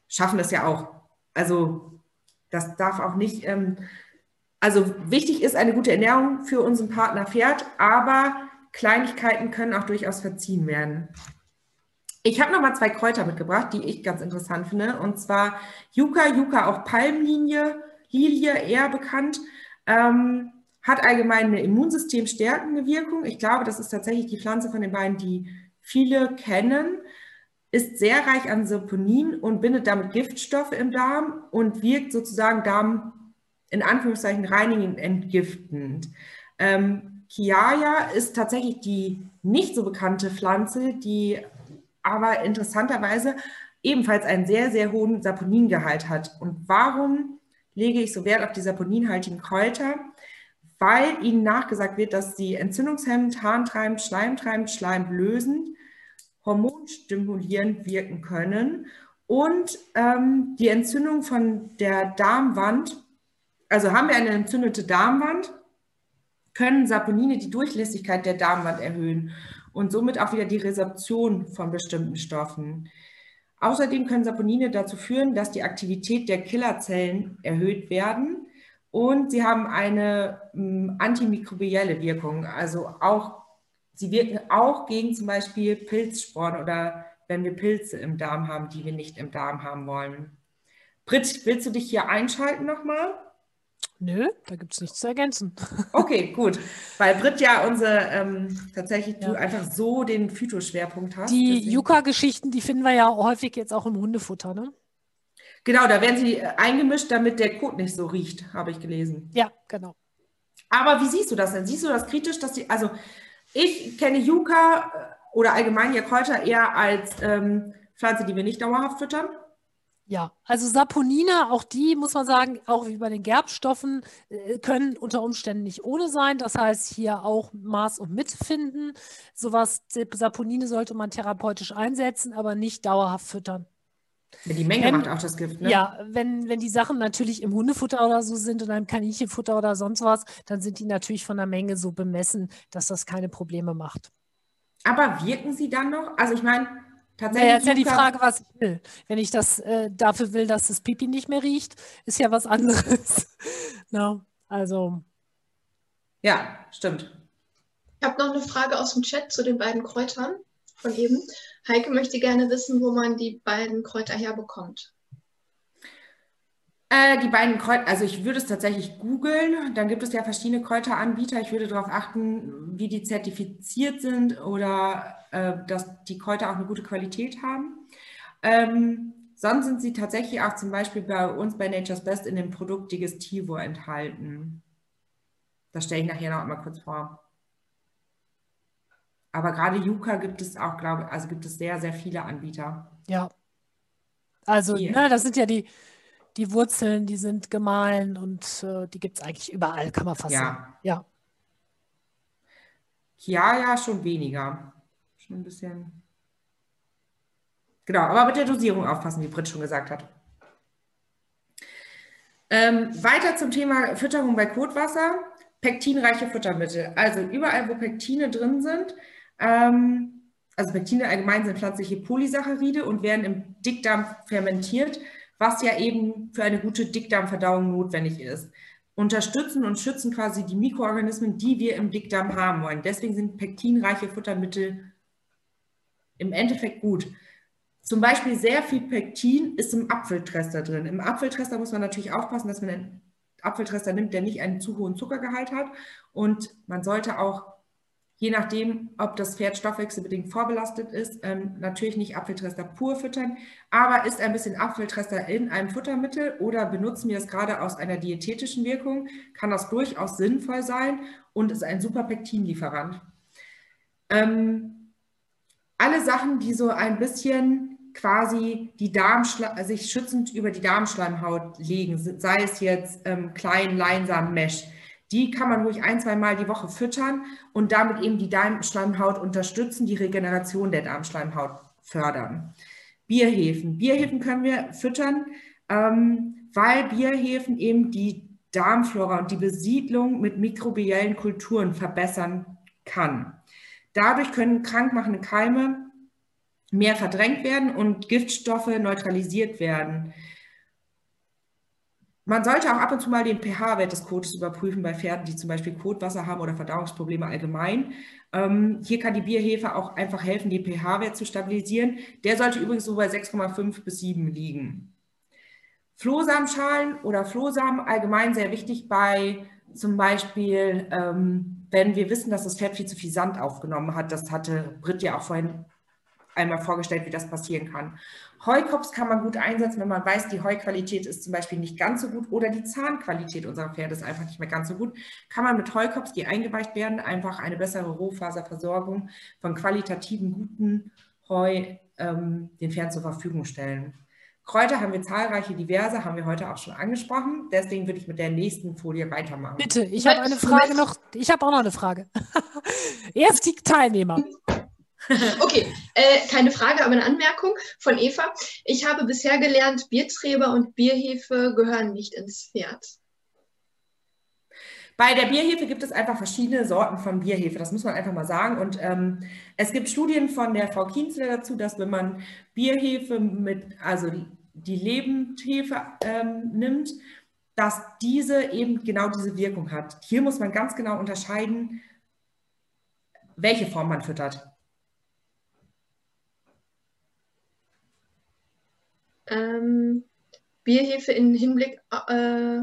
schaffen das ja auch. Also das darf auch nicht, ähm, also wichtig ist eine gute Ernährung für unseren Partner Pferd, aber Kleinigkeiten können auch durchaus verziehen werden. Ich habe noch mal zwei Kräuter mitgebracht, die ich ganz interessant finde. Und zwar Yucca, Yucca auch Palmlinie, Lilie eher bekannt, ähm, hat allgemein eine immunsystemstärkende Wirkung. Ich glaube, das ist tatsächlich die Pflanze von den beiden, die viele kennen. Ist sehr reich an Saponin und bindet damit Giftstoffe im Darm und wirkt sozusagen Darm in Anführungszeichen reinigend, entgiftend. Ähm, Kiaya ist tatsächlich die nicht so bekannte Pflanze, die aber interessanterweise ebenfalls einen sehr, sehr hohen Saponingehalt hat. Und warum lege ich so Wert auf die saponinhaltigen Kräuter? Weil ihnen nachgesagt wird, dass sie entzündungshemmend, harntreibend, schleimtreibend, schleimlösend, hormonstimulierend wirken können und ähm, die Entzündung von der Darmwand, also haben wir eine entzündete Darmwand, können Saponine die Durchlässigkeit der Darmwand erhöhen und somit auch wieder die Resorption von bestimmten Stoffen. Außerdem können Saponine dazu führen, dass die Aktivität der Killerzellen erhöht werden und sie haben eine ähm, antimikrobielle Wirkung. Also auch, sie wirken auch gegen zum Beispiel Pilzsporen oder wenn wir Pilze im Darm haben, die wir nicht im Darm haben wollen. Britt, willst du dich hier einschalten nochmal? Nö, da gibt es nichts zu ergänzen. (laughs) Okay, gut. Weil Britt ja unsere, ähm, tatsächlich ja. du einfach so den Phytoschwerpunkt hast. Die Yucca-Geschichten, die finden wir ja häufig jetzt auch im Hundefutter, ne? Genau, da werden sie eingemischt, damit der Kot nicht so riecht, habe ich gelesen. Ja, genau. Aber wie siehst du das denn? Siehst du das kritisch, dass die, also ich kenne Yucca äh, oder allgemein ja Kräuter eher als ähm, Pflanze, die wir nicht dauerhaft füttern. Ja, also Saponine, auch die muss man sagen, auch wie bei den Gerbstoffen, äh, können unter Umständen nicht ohne sein. Das heißt, hier auch Maß und Mitfinden. Sowas, Saponine sollte man therapeutisch einsetzen, aber nicht dauerhaft füttern. Ja, die Menge wenn, macht auch das Gift, ne? Ja, wenn, wenn die Sachen natürlich im Hundefutter oder so sind oder im Kaninchenfutter oder sonst was, dann sind die natürlich von der Menge so bemessen, dass das keine Probleme macht. Aber wirken sie dann noch? Also ich meine, Tatsächlich. Naja, ist ja die Frage, was ich will. Wenn ich das äh, dafür will, dass das Pipi nicht mehr riecht, ist ja was anderes. (laughs) no, also. Ja, stimmt. Ich habe noch eine Frage aus dem Chat zu den beiden Kräutern von eben. Heike möchte gerne wissen, wo man die beiden Kräuter herbekommt. Äh, die beiden Kräuter, also ich würde es tatsächlich googeln. Dann gibt es ja verschiedene Kräuteranbieter. Ich würde darauf achten, wie die zertifiziert sind oder äh, dass die Kräuter auch eine gute Qualität haben. Ähm, sonst sind sie tatsächlich auch zum Beispiel bei uns bei Nature's Best in dem Produkt Digestivo enthalten. Das stelle ich nachher noch mal kurz vor. Aber gerade Yucca gibt es auch, glaube ich, also gibt es sehr, sehr viele Anbieter. Ja. Also, ne, das sind ja die, die Wurzeln, die sind gemahlen und äh, die gibt es eigentlich überall, kann man fast ja. sagen. Ja. Ja, ja, schon weniger. Schon ein bisschen. Genau, aber mit der Dosierung aufpassen, wie Britt schon gesagt hat. Ähm, weiter zum Thema Fütterung bei Kotwasser. Pektinreiche Futtermittel. Also überall, wo Pektine drin sind, ähm, also Pektine allgemein sind pflanzliche Polysaccharide und werden im Dickdarm fermentiert was ja eben für eine gute Dickdarmverdauung notwendig ist. Unterstützen und schützen quasi die Mikroorganismen, die wir im Dickdarm haben wollen. Deswegen sind pektinreiche Futtermittel im Endeffekt gut. Zum Beispiel sehr viel Pektin ist im Apfeltrester drin. Im Apfeltrester muss man natürlich aufpassen, dass man einen Apfeltrester nimmt, der nicht einen zu hohen Zuckergehalt hat. Und man sollte auch je nachdem, ob das Pferd stoffwechselbedingt vorbelastet ist, ähm, natürlich nicht Apfeltrester pur füttern, aber ist ein bisschen Apfeltrester in einem Futtermittel oder benutzen wir es gerade aus einer diätetischen Wirkung, kann das durchaus sinnvoll sein und ist ein super Pektinlieferant. Ähm, alle Sachen, die so ein bisschen quasi die Darmschle sich schützend über die Darmschleimhaut legen, sei es jetzt ähm, klein Leinsamen-Mesh, die kann man ruhig ein, zwei Mal die Woche füttern und damit eben die Darmschleimhaut unterstützen, die Regeneration der Darmschleimhaut fördern. Bierhefen. Bierhefen können wir füttern, ähm, weil Bierhefen eben die Darmflora und die Besiedlung mit mikrobiellen Kulturen verbessern kann. Dadurch können krankmachende Keime mehr verdrängt werden und Giftstoffe neutralisiert werden. Man sollte auch ab und zu mal den pH-Wert des Kotes überprüfen bei Pferden, die zum Beispiel Kotwasser haben oder Verdauungsprobleme allgemein. Ähm, hier kann die Bierhefe auch einfach helfen, den pH-Wert zu stabilisieren. Der sollte übrigens so bei 6,5 bis 7 liegen. Flohsamenschalen oder Flohsamen allgemein sehr wichtig bei zum Beispiel, ähm, wenn wir wissen, dass das Pferd viel zu viel Sand aufgenommen hat. Das hatte Britt ja auch vorhin einmal vorgestellt, wie das passieren kann. Heukops kann man gut einsetzen, wenn man weiß, die Heuqualität ist zum Beispiel nicht ganz so gut oder die Zahnqualität unserer Pferde ist einfach nicht mehr ganz so gut. Kann man mit Heukops, die eingeweicht werden, einfach eine bessere Rohfaserversorgung von qualitativen guten Heu ähm, den Pferden zur Verfügung stellen. Kräuter haben wir zahlreiche, diverse, haben wir heute auch schon angesprochen. Deswegen würde ich mit der nächsten Folie weitermachen. Bitte, ich habe eine Frage noch. Ich habe auch noch eine Frage. (laughs) Erst die Teilnehmer. (laughs) Okay, äh, keine Frage, aber eine Anmerkung von Eva. Ich habe bisher gelernt, Bierträber und Bierhefe gehören nicht ins Pferd. Bei der Bierhefe gibt es einfach verschiedene Sorten von Bierhefe, das muss man einfach mal sagen. Und ähm, es gibt Studien von der Frau Kienzler dazu, dass wenn man Bierhefe mit, also die Lebendhefe ähm, nimmt, dass diese eben genau diese Wirkung hat. Hier muss man ganz genau unterscheiden, welche Form man füttert. Ähm, Bierhefe im Hinblick, äh,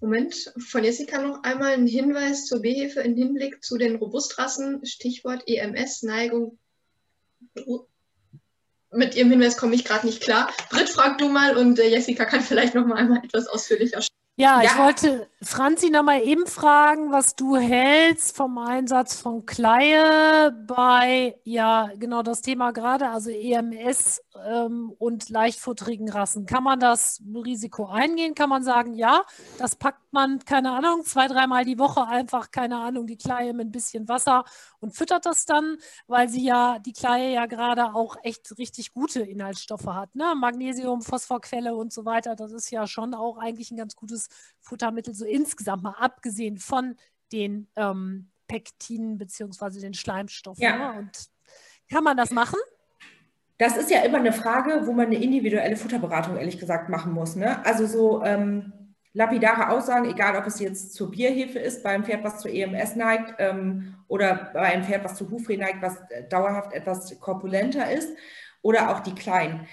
Moment, von Jessica noch einmal ein Hinweis zur Bierhefe im Hinblick zu den Robustrassen, Stichwort EMS, Neigung. Mit ihrem Hinweis komme ich gerade nicht klar. Britt, frag du mal und äh, Jessica kann vielleicht noch mal einmal etwas ausführlicher ja, ja, ich wollte Franzi noch mal eben fragen, was du hältst vom Einsatz von Kleie bei, ja, genau das Thema gerade, also EMS ähm, und leichtfutterigen Rassen. Kann man das Risiko eingehen? Kann man sagen, ja, das packt man, keine Ahnung, zwei, dreimal die Woche einfach, keine Ahnung, die Kleie mit ein bisschen Wasser und füttert das dann, weil sie ja, die Kleie ja gerade auch echt richtig gute Inhaltsstoffe hat, ne? Magnesium, Phosphorquelle und so weiter. Das ist ja schon auch eigentlich ein ganz gutes Futtermittel, so insgesamt mal abgesehen von den ähm, Pektinen beziehungsweise den Schleimstoffen. Ja. Ne? Und kann man das machen? Das ist ja immer eine Frage, wo man eine individuelle Futterberatung ehrlich gesagt machen muss. Ne? Also so ähm, lapidare Aussagen, egal ob es jetzt zur Bierhefe ist, beim Pferd, was zur EMS neigt, ähm, oder bei einem Pferd, was zu Hufreh neigt, was dauerhaft etwas korpulenter ist, oder auch die Kleinen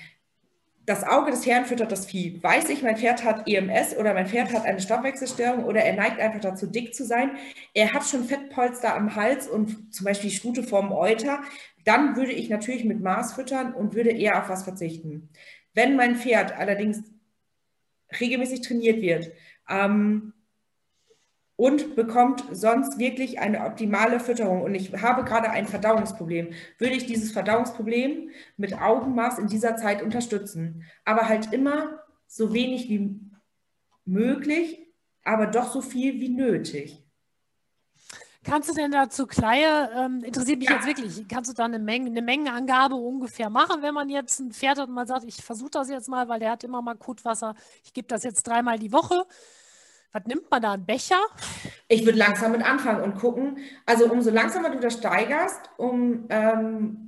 das Auge des Herrn füttert das Vieh. Weiß ich, mein Pferd hat EMS oder mein Pferd hat eine Stoffwechselstörung oder er neigt einfach dazu, dick zu sein. Er hat schon Fettpolster am Hals und zum Beispiel Stute vorm Euter. Dann würde ich natürlich mit Maß füttern und würde eher auf was verzichten. Wenn mein Pferd allerdings regelmäßig trainiert wird, ähm, und bekommt sonst wirklich eine optimale Fütterung und ich habe gerade ein Verdauungsproblem, würde ich dieses Verdauungsproblem mit Augenmaß in dieser Zeit unterstützen. Aber halt immer so wenig wie möglich, aber doch so viel wie nötig. Kannst du denn dazu Kleie, ähm, interessiert mich ja. jetzt wirklich, kannst du da eine, Menge, eine Mengenangabe ungefähr machen, wenn man jetzt ein Pferd hat und man sagt, ich versuche das jetzt mal, weil der hat immer mal Kotwasser, ich gebe das jetzt dreimal die Woche was nimmt man da? Einen Becher? Ich würde langsam mit anfangen und gucken. Also umso langsamer du das steigerst, um ähm,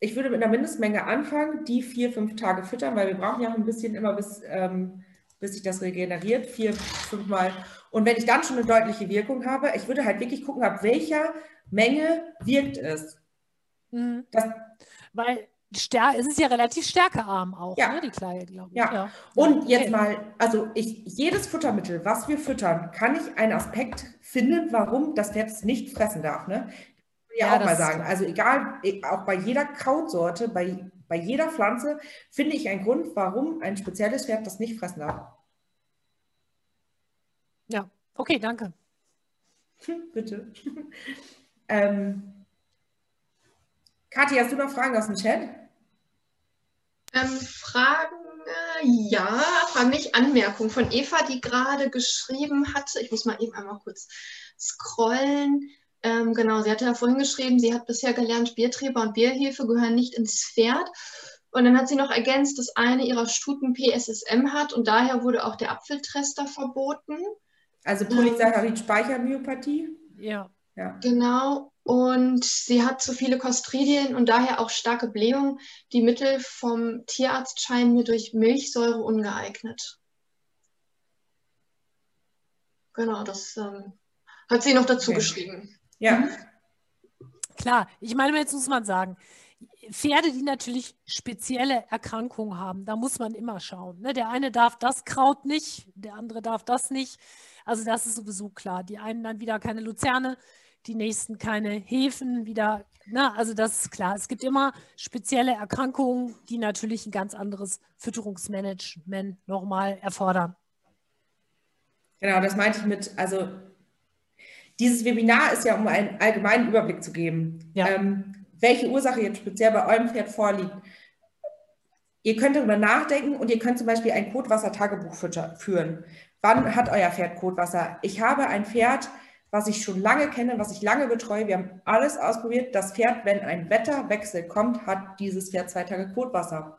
ich würde mit einer Mindestmenge anfangen, die vier, fünf Tage füttern, weil wir brauchen ja auch ein bisschen immer bis, ähm, bis sich das regeneriert, vier, fünf Mal. Und wenn ich dann schon eine deutliche Wirkung habe, ich würde halt wirklich gucken, ab welcher Menge wirkt es. Mhm. Das, weil es ist ja relativ stärkearm auch, ja. ne, die Kleie, glaube ich. Ja. ja. Und okay. jetzt mal, also ich, jedes Futtermittel, was wir füttern, kann ich einen Aspekt finden, warum das Pferd es nicht fressen darf. Ne? Ja, ja auch mal sagen. Also egal, e, auch bei jeder Krautsorte, bei, bei jeder Pflanze finde ich einen Grund, warum ein spezielles Pferd das nicht fressen darf. Ja, okay, danke. Bitte. (laughs) ähm, Kathi, hast du noch Fragen aus dem Chat? Ähm, Fragen, äh, ja, Fragen nicht, Anmerkungen von Eva, die gerade geschrieben hatte. Ich muss mal eben einmal kurz scrollen. Ähm, genau, sie hatte ja vorhin geschrieben, sie hat bisher gelernt, Bierträber und Bierhefe gehören nicht ins Pferd. Und dann hat sie noch ergänzt, dass eine ihrer Stuten PSSM hat und daher wurde auch der Apfeltrester verboten. Also Polysaccharid-Speichermyopathie? Ja. ja. Genau. Und sie hat zu viele Kostridien und daher auch starke Blähungen. Die Mittel vom Tierarzt scheinen mir durch Milchsäure ungeeignet. Genau, das ähm, hat sie noch dazu okay. geschrieben. Ja. Mhm. Klar, ich meine, jetzt muss man sagen, Pferde, die natürlich spezielle Erkrankungen haben, da muss man immer schauen. Ne? Der eine darf das Kraut nicht, der andere darf das nicht. Also das ist sowieso klar. Die einen dann wieder keine Luzerne, die nächsten keine Hefen, wieder. Ne? Also das ist klar. Es gibt immer spezielle Erkrankungen, die natürlich ein ganz anderes Fütterungsmanagement nochmal erfordern. Genau, das meinte ich mit, also dieses Webinar ist ja, um einen allgemeinen Überblick zu geben. Ja. Ähm, welche Ursache jetzt speziell bei eurem Pferd vorliegt. Ihr könnt darüber nachdenken und ihr könnt zum Beispiel ein Kotwasser-Tagebuch führen. Wann hat euer Pferd Kotwasser? Ich habe ein Pferd, was ich schon lange kenne, was ich lange betreue. Wir haben alles ausprobiert. Das Pferd, wenn ein Wetterwechsel kommt, hat dieses Pferd zwei Tage Kotwasser.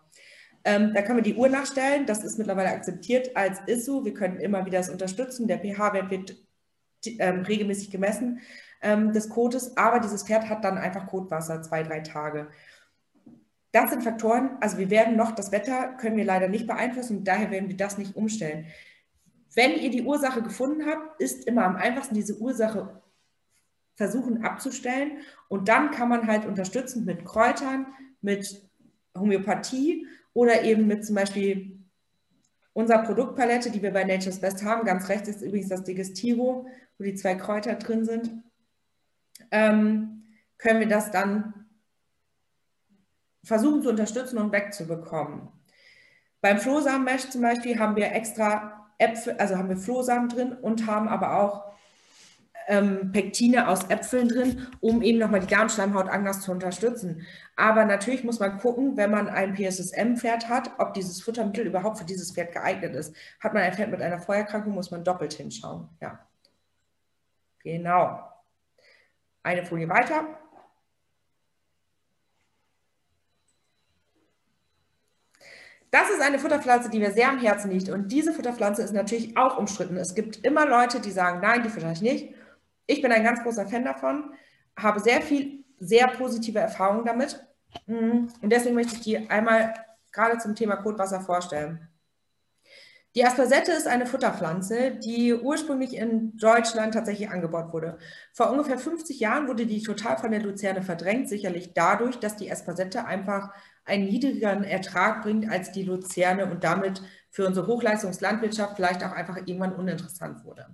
Ähm, da können wir die Uhr nachstellen. Das ist mittlerweile akzeptiert als ISO. Wir können immer wieder das unterstützen. Der pH-Wert wird ähm, regelmäßig gemessen ähm, des Kotes, aber dieses Pferd hat dann einfach Kotwasser zwei, drei Tage. Das sind Faktoren, also wir werden noch, das Wetter können wir leider nicht beeinflussen daher werden wir das nicht umstellen. Wenn ihr die Ursache gefunden habt, ist immer am einfachsten diese Ursache versuchen abzustellen und dann kann man halt unterstützen mit Kräutern, mit Homöopathie oder eben mit zum Beispiel unserer Produktpalette, die wir bei Nature's Best haben. Ganz rechts ist übrigens das Digestivo, wo die zwei Kräuter drin sind ähm, können wir das dann versuchen zu unterstützen und wegzubekommen. Beim Flohsamenmesh zum Beispiel haben wir extra Äpfel, also haben wir Flohsamen drin und haben aber auch ähm, Pektine aus Äpfeln drin, um eben nochmal die Darmschleimhaut anders zu unterstützen. Aber natürlich muss man gucken, wenn man ein PSSM-Pferd hat, ob dieses Futtermittel überhaupt für dieses Pferd geeignet ist. Hat man ein Pferd mit einer Vorerkrankung, muss man doppelt hinschauen. Ja. Genau. Eine Folie weiter. Das ist eine Futterpflanze, die mir sehr am Herzen liegt. Und diese Futterpflanze ist natürlich auch umstritten. Es gibt immer Leute, die sagen, nein, die fütter ich nicht. Ich bin ein ganz großer Fan davon, habe sehr viel, sehr positive Erfahrungen damit. Mhm. Und deswegen möchte ich die einmal gerade zum Thema Kotwasser vorstellen. Die Aspersette ist eine Futterpflanze, die ursprünglich in Deutschland tatsächlich angebaut wurde. Vor ungefähr 50 Jahren wurde die total von der Luzerne verdrängt, sicherlich dadurch, dass die Aspersette einfach einen niedrigeren Ertrag bringt als die Luzerne und damit für unsere Hochleistungslandwirtschaft vielleicht auch einfach irgendwann uninteressant wurde.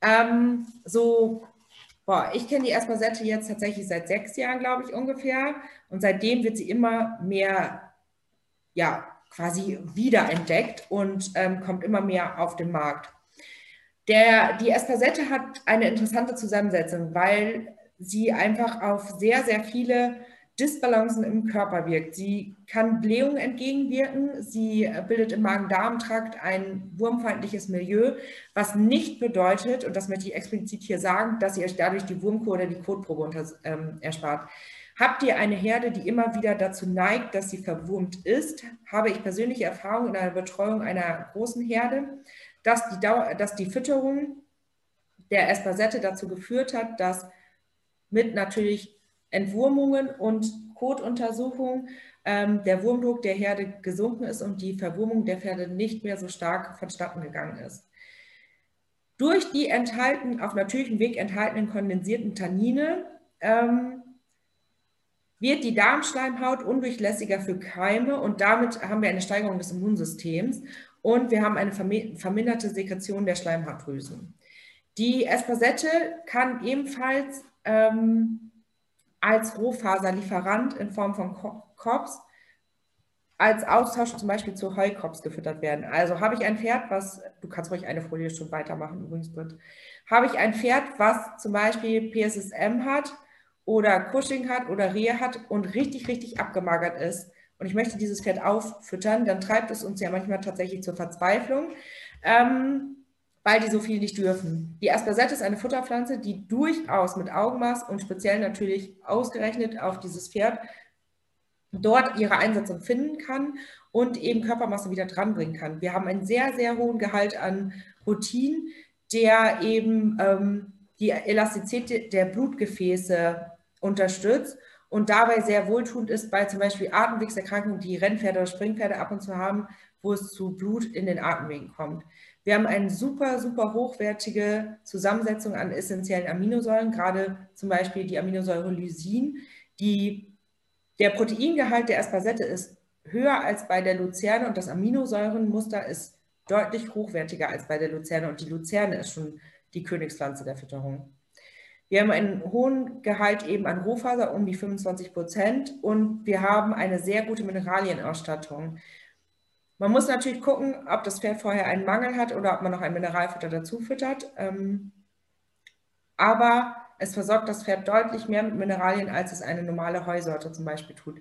Ähm, so, boah, ich kenne die Aspersette jetzt tatsächlich seit sechs Jahren, glaube ich, ungefähr. Und seitdem wird sie immer mehr, ja, quasi wiederentdeckt und ähm, kommt immer mehr auf den Markt. Der, die Espasette hat eine interessante Zusammensetzung, weil sie einfach auf sehr, sehr viele Disbalancen im Körper wirkt. Sie kann Blähungen entgegenwirken, sie bildet im Magen-Darm-Trakt ein wurmfeindliches Milieu, was nicht bedeutet, und das möchte ich explizit hier sagen, dass ihr euch dadurch die Wurmkur oder die Kotprobe unter, ähm, erspart. Habt ihr eine Herde, die immer wieder dazu neigt, dass sie verwurmt ist? Habe ich persönliche Erfahrung in einer Betreuung einer großen Herde, dass die, Dauer, dass die Fütterung der Espasette dazu geführt hat, dass mit natürlich Entwurmungen und Kotuntersuchungen ähm, der Wurmdruck der Herde gesunken ist und die Verwurmung der Pferde nicht mehr so stark vonstatten gegangen ist. Durch die enthalten, auf natürlichem Weg enthaltenen kondensierten Tannine ähm, wird die Darmschleimhaut undurchlässiger für Keime und damit haben wir eine Steigerung des Immunsystems und wir haben eine verminderte Sekretion der Schleimhautdrüsen. Die Espasette kann ebenfalls ähm, als Rohfaserlieferant in Form von Kops als Austausch zum Beispiel zu Heukops gefüttert werden. Also habe ich ein Pferd, was, du kannst ruhig eine Folie schon weitermachen übrigens, Britt. Habe ich ein Pferd, was zum Beispiel PSSM hat, oder Cushing hat oder Rehe hat und richtig, richtig abgemagert ist und ich möchte dieses Pferd auffüttern, dann treibt es uns ja manchmal tatsächlich zur Verzweiflung, ähm, weil die so viel nicht dürfen. Die Aspersette ist eine Futterpflanze, die durchaus mit Augenmaß und speziell natürlich ausgerechnet auf dieses Pferd dort ihre Einsetzung finden kann und eben Körpermasse wieder dranbringen kann. Wir haben einen sehr, sehr hohen Gehalt an Protein, der eben ähm, die Elastizität der Blutgefäße unterstützt und dabei sehr wohltuend ist bei zum Beispiel Atemwegserkrankungen, die Rennpferde oder Springpferde ab und zu haben, wo es zu Blut in den Atemwegen kommt. Wir haben eine super, super hochwertige Zusammensetzung an essentiellen Aminosäuren, gerade zum Beispiel die Aminosäure Lysin, die der Proteingehalt der Asparsette ist höher als bei der Luzerne und das Aminosäurenmuster ist deutlich hochwertiger als bei der Luzerne und die Luzerne ist schon die Königspflanze der Fütterung. Wir haben einen hohen Gehalt eben an Rohfaser, um die 25 Prozent, und wir haben eine sehr gute Mineralienausstattung. Man muss natürlich gucken, ob das Pferd vorher einen Mangel hat oder ob man noch ein Mineralfutter dazu füttert. Ähm, aber es versorgt das Pferd deutlich mehr mit Mineralien, als es eine normale Heusorte zum Beispiel tut.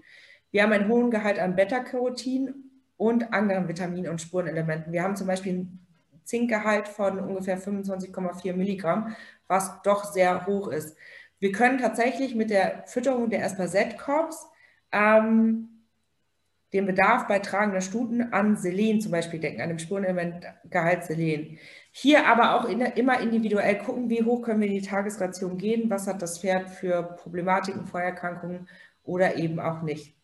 Wir haben einen hohen Gehalt an Beta-Carotin und anderen Vitaminen und Spurenelementen. Wir haben zum Beispiel einen Zinkgehalt von ungefähr 25,4 Milligramm, was doch sehr hoch ist. Wir können tatsächlich mit der Fütterung der Asperset-Korps ähm, den Bedarf bei tragender Stuten an Selen zum Beispiel decken, an dem Spurenelement Gehalt Selen. Hier aber auch in, immer individuell gucken, wie hoch können wir in die Tagesration gehen, was hat das Pferd für Problematiken, Vorerkrankungen oder eben auch nicht.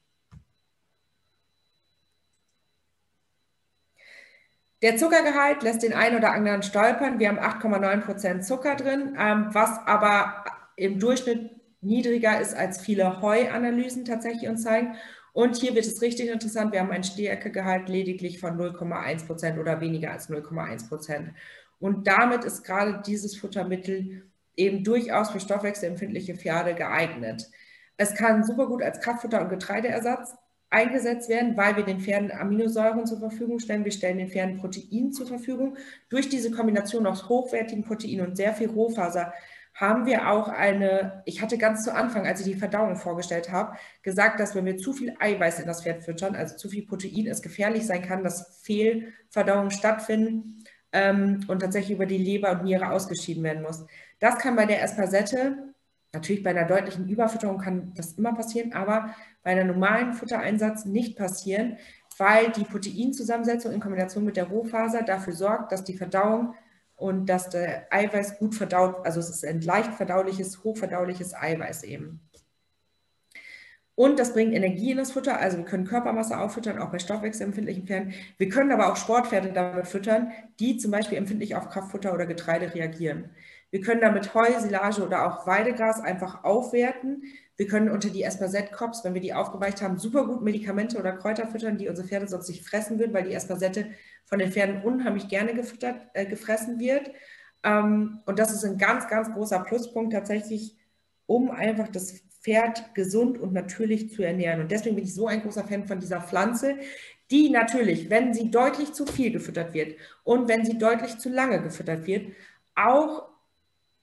Der Zuckergehalt lässt den einen oder anderen stolpern. Wir haben 8,9% Zucker drin, ähm, was aber im Durchschnitt niedriger ist, als viele Heuanalysen tatsächlich uns zeigen. Und hier wird es richtig interessant. Wir haben ein Stärkegehalt lediglich von 0,1 Prozent oder weniger als 0,1 Prozent. Und damit ist gerade dieses Futtermittel eben durchaus für stoffwechselempfindliche Pferde geeignet. Es kann super gut als Kraftfutter und Getreideersatz eingesetzt werden, weil wir den Pferden Aminosäuren zur Verfügung stellen. Wir stellen den Pferden Protein zur Verfügung. Durch diese Kombination aus hochwertigen Protein und sehr viel Rohfaser haben wir auch eine, ich hatte ganz zu Anfang, als ich die Verdauung vorgestellt habe, gesagt, dass wenn wir zu viel Eiweiß in das Pferd füttern, also zu viel Protein, es gefährlich sein kann, dass Fehlverdauungen stattfinden ähm, und tatsächlich über die Leber und Niere ausgeschieden werden muss. Das kann bei der Espasette, natürlich bei einer deutlichen Überfütterung kann das immer passieren, aber bei einem normalen Futtereinsatz nicht passieren, weil die Proteinzusammensetzung in Kombination mit der Rohfaser dafür sorgt, dass die Verdauung und dass der Eiweiß gut verdaut, also es ist ein leicht verdauliches, hochverdauliches Eiweiß eben. Und das bringt Energie in das Futter, also wir können Körpermasse auffüttern, auch bei stoffwechselempfindlichen Pferden. Wir können aber auch Sportpferde damit füttern, die zum Beispiel empfindlich auf Kraftfutter oder Getreide reagieren. Wir können damit Heu, Silage oder auch Weidegras einfach aufwerten. Wir können unter die Asperset-Cops, wenn wir die aufgeweicht haben, super gut Medikamente oder Kräuter füttern, die unsere Pferde sonst nicht fressen würden, weil die Aspersette von den Pferden unheimlich gerne gefüttert, äh, gefressen wird. Ähm, und das ist ein ganz, ganz großer Pluspunkt tatsächlich, um einfach das Pferd gesund und natürlich zu ernähren. Und deswegen bin ich so ein großer Fan von dieser Pflanze, die natürlich, wenn sie deutlich zu viel gefüttert wird und wenn sie deutlich zu lange gefüttert wird, auch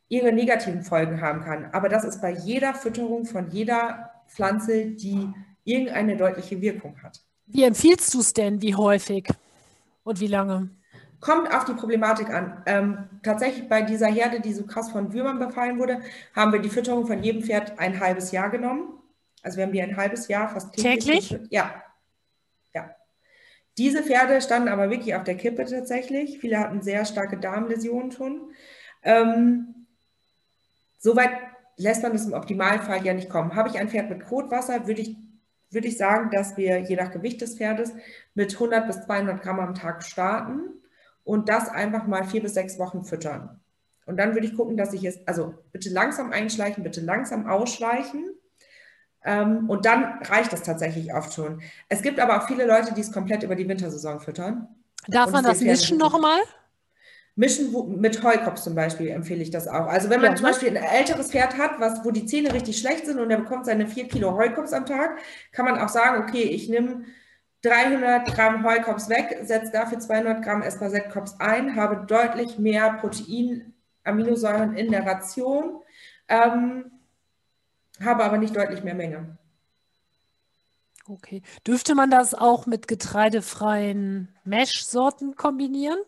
ihre negativen Folgen haben kann. Aber das ist bei jeder Fütterung von jeder Pflanze, die irgendeine deutliche Wirkung hat. Wie empfiehlst du es denn? Wie häufig? Und wie lange? Kommt auf die Problematik an. Ähm, tatsächlich bei dieser Herde, die so krass von Würmern befallen wurde, haben wir die Fütterung von jedem Pferd ein halbes Jahr genommen. Also wir haben die ein halbes Jahr fast täglich. täglich? Ja. Ja. Diese Pferde standen aber wirklich auf der Kippe tatsächlich. Viele hatten sehr starke Darmläsionen schon. Ähm, Soweit lässt man es im Optimalfall ja nicht kommen. Habe ich ein Pferd mit Kotwasser, würde ich würde ich sagen, dass wir je nach Gewicht des Pferdes mit 100 bis 200 Gramm am Tag starten und das einfach mal vier bis sechs Wochen füttern. Und dann würde ich gucken, dass ich es, also bitte langsam einschleichen, bitte langsam ausschleichen. Ähm, und dann reicht es tatsächlich oft schon. Es gibt aber auch viele Leute, die es komplett über die Wintersaison füttern. Darf man das mischen nochmal? Mischen mit Heukopf zum Beispiel empfehle ich das auch. Also wenn man ja. zum Beispiel ein älteres Pferd hat, was, wo die Zähne richtig schlecht sind und er bekommt seine vier Kilo Heukops am Tag, kann man auch sagen, okay, ich nehme 300 Gramm Heukops weg, setze dafür 200 Gramm Espaset-Kops ein, habe deutlich mehr Protein, Aminosäuren in der Ration, ähm, habe aber nicht deutlich mehr Menge. Okay. Dürfte man das auch mit getreidefreien Mesh-Sorten kombinieren?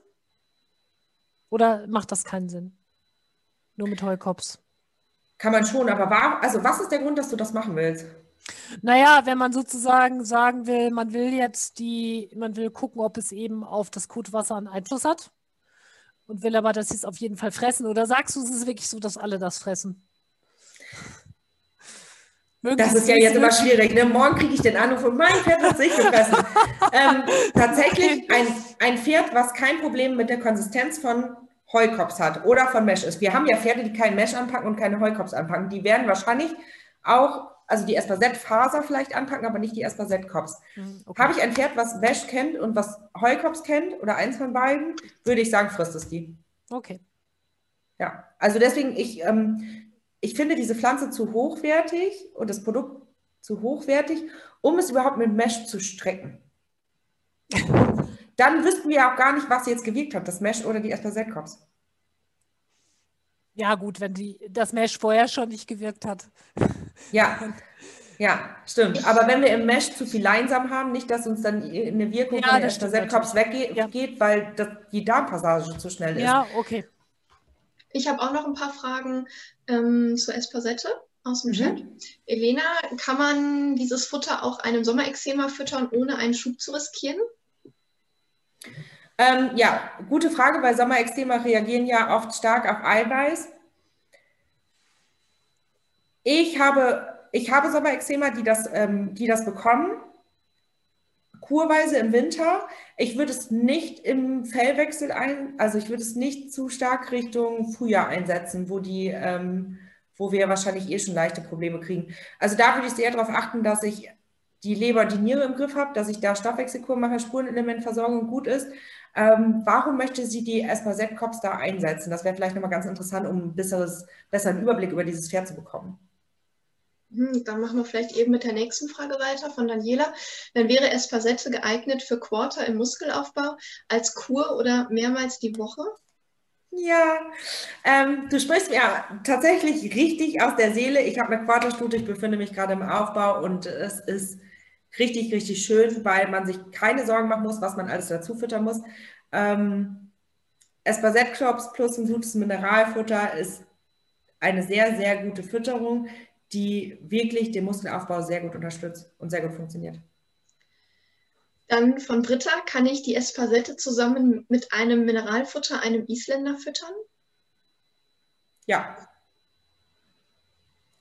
Oder macht das keinen Sinn? Nur mit Heukops? Kann man schon, aber war, also was ist der Grund, dass du das machen willst? Naja, wenn man sozusagen sagen will, man will jetzt die, man will gucken, ob es eben auf das Kotwasser einen Einfluss hat und will aber, dass sie es auf jeden Fall fressen. Oder sagst du, es ist wirklich so, dass alle das fressen? Das ist ja jetzt immer schwierig. Ne? Morgen kriege ich den Anruf und mein Pferd hat sich gefressen. (laughs) ähm, tatsächlich ein, ein Pferd, was kein Problem mit der Konsistenz von Heukops hat oder von Mesh ist. Wir haben ja Pferde, die keinen Mesh anpacken und keine Heukops anpacken. Die werden wahrscheinlich auch, also die Espazett-Faser vielleicht anpacken, aber nicht die Espazett-Kops. Hm, okay. Habe ich ein Pferd, was Mesh kennt und was Heukops kennt oder eins von beiden, würde ich sagen, frisst es die. Okay. Ja, also deswegen, ich, ähm, ich finde diese Pflanze zu hochwertig und das Produkt zu hochwertig, um es überhaupt mit Mesh zu strecken. (laughs) Dann wüssten wir auch gar nicht, was jetzt gewirkt hat, das Mesh oder die Aspergillus. Ja, gut, wenn die, das Mesh vorher schon nicht gewirkt hat. Ja, (laughs) ja, stimmt. Aber wenn wir im Mesh zu viel Leinsam haben, nicht, dass uns dann eine Wirkung ja, von der Aspergillus weggeht, ja. weil das, die Darmpassage zu schnell ist. Ja, okay. Ich habe auch noch ein paar Fragen ähm, zur Espasette aus dem mhm. Chat. Elena, kann man dieses Futter auch einem Sommerexema füttern, ohne einen Schub zu riskieren? Ähm, ja, gute Frage, weil Sommerextrema reagieren ja oft stark auf Eiweiß. Ich habe, ich habe Sommerextrema, die das, ähm, die das bekommen, kurweise im Winter. Ich würde es nicht im Fellwechsel ein, also ich würde es nicht zu stark Richtung Frühjahr einsetzen, wo die, ähm, wo wir wahrscheinlich eh schon leichte Probleme kriegen. Also da würde ich sehr darauf achten, dass ich die Leber, die Niere im Griff habe, dass ich da Stoffwechselkur mache, Spurenelementversorgung gut ist. Ähm, warum möchte sie die Espazet-Cops da einsetzen? Das wäre vielleicht nochmal ganz interessant, um ein besseres, besseren Überblick über dieses Pferd zu bekommen. Hm, dann machen wir vielleicht eben mit der nächsten Frage weiter von Daniela. Dann wäre Espasette geeignet für Quarter im Muskelaufbau als Kur oder mehrmals die Woche? Ja, ähm, du sprichst mir tatsächlich richtig aus der Seele. Ich habe eine Quarterstute, ich befinde mich gerade im Aufbau und es ist richtig, richtig schön, weil man sich keine Sorgen machen muss, was man alles dazu füttern muss. Ähm, Espasette-Crops plus ein gutes Mineralfutter ist eine sehr, sehr gute Fütterung, die wirklich den Muskelaufbau sehr gut unterstützt und sehr gut funktioniert. Dann von Britta, kann ich die Espasette zusammen mit einem Mineralfutter, einem Isländer füttern? Ja,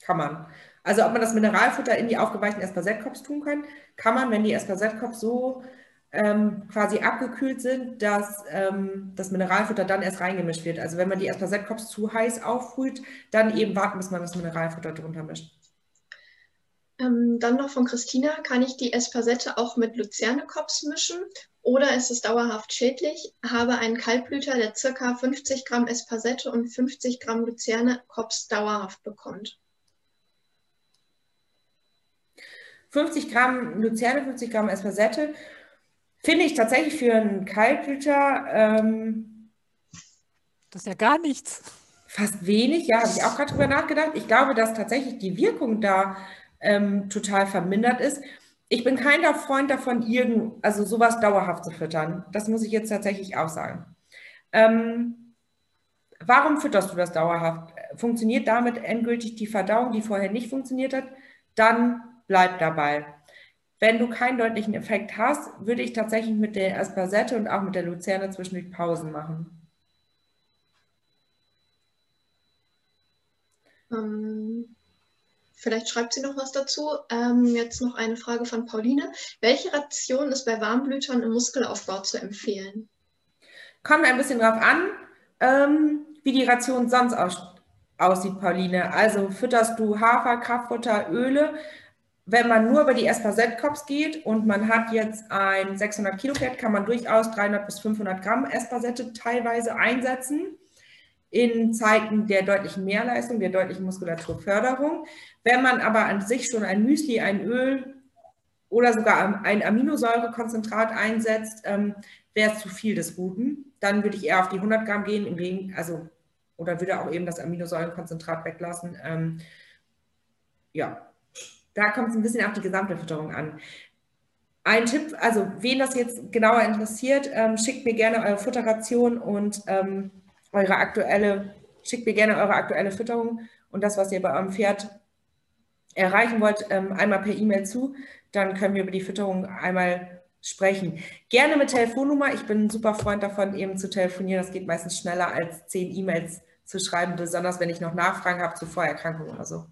kann man. Also ob man das Mineralfutter in die aufgeweichten Espasette-Cops tun kann, kann man, wenn die Espasette-Cops so ähm, quasi abgekühlt sind, dass ähm, das Mineralfutter dann erst reingemischt wird. Also wenn man die Espasette-Cops zu heiß aufbrüht, dann eben warten, bis man das Mineralfutter drunter mischt. Ähm, dann noch von Christina, kann ich die Espasette auch mit Luzerne-Cops mischen oder ist es dauerhaft schädlich? Habe einen Kaltblüter, der ca. 50 Gramm Espasette und 50 Gramm Luzerne-Cops dauerhaft bekommt. 50 Gramm Luzerne, 50 Gramm Espasette, finde ich tatsächlich für einen Kaltblüter. Ähm, das ist ja gar nichts. Fast wenig, ja, habe ich auch gerade drüber nachgedacht. Ich glaube, dass tatsächlich die Wirkung da ähm, total vermindert ist. Ich bin kein Freund davon, irgend, also sowas dauerhaft zu füttern. Das muss ich jetzt tatsächlich auch sagen. Ähm, warum fütterst du das dauerhaft? Funktioniert damit endgültig die Verdauung, die vorher nicht funktioniert hat? Dann bleib dabei. Wenn du keinen deutlichen Effekt hast, würde ich tatsächlich mit der Aspersette und auch mit der Luzerne zwischendurch Pausen machen. Ähm, vielleicht schreibt sie noch was dazu. Ähm, jetzt noch eine Frage von Pauline. Welche Ration ist bei Warmblütern im Muskelaufbau zu empfehlen? Kommt ein bisschen drauf an, ähm, wie die Ration sonst aus, aussieht, Pauline. Also fütterst du Hafer, Kraftfutter, Öle, wenn man nur über die Espasette-Cops geht und man hat jetzt ein 600 Kilo Pferd, kann man durchaus 300 bis 500 Gramm Espasette teilweise einsetzen in Zeiten der deutlichen Mehrleistung, der deutlichen Muskulaturförderung. Wenn man aber an sich schon ein Müsli, ein Öl oder sogar ein Aminosäurekonzentrat einsetzt, ähm, wäre es zu viel des Guten. Dann würde ich eher auf die 100 Gramm gehen, im Gegen, also, oder würde auch eben das Aminosäurekonzentrat weglassen. Ähm, ja, da kommt es ein bisschen auf die gesamte Fütterung an. Ein Tipp, also wen das jetzt genauer interessiert, ähm, schickt mir gerne eure Futterration und ähm, eure aktuelle, schickt mir gerne eure aktuelle Fütterung und das, was ihr bei eurem Pferd erreichen wollt, ähm, einmal per E-Mail zu. Dann können wir über die Fütterung einmal sprechen. Gerne mit Telefonnummer. Ich bin ein super Freund davon, eben zu telefonieren. Das geht meistens schneller als zehn E-Mails zu schreiben, besonders wenn ich noch Nachfragen habe zu Vorerkrankungen oder so.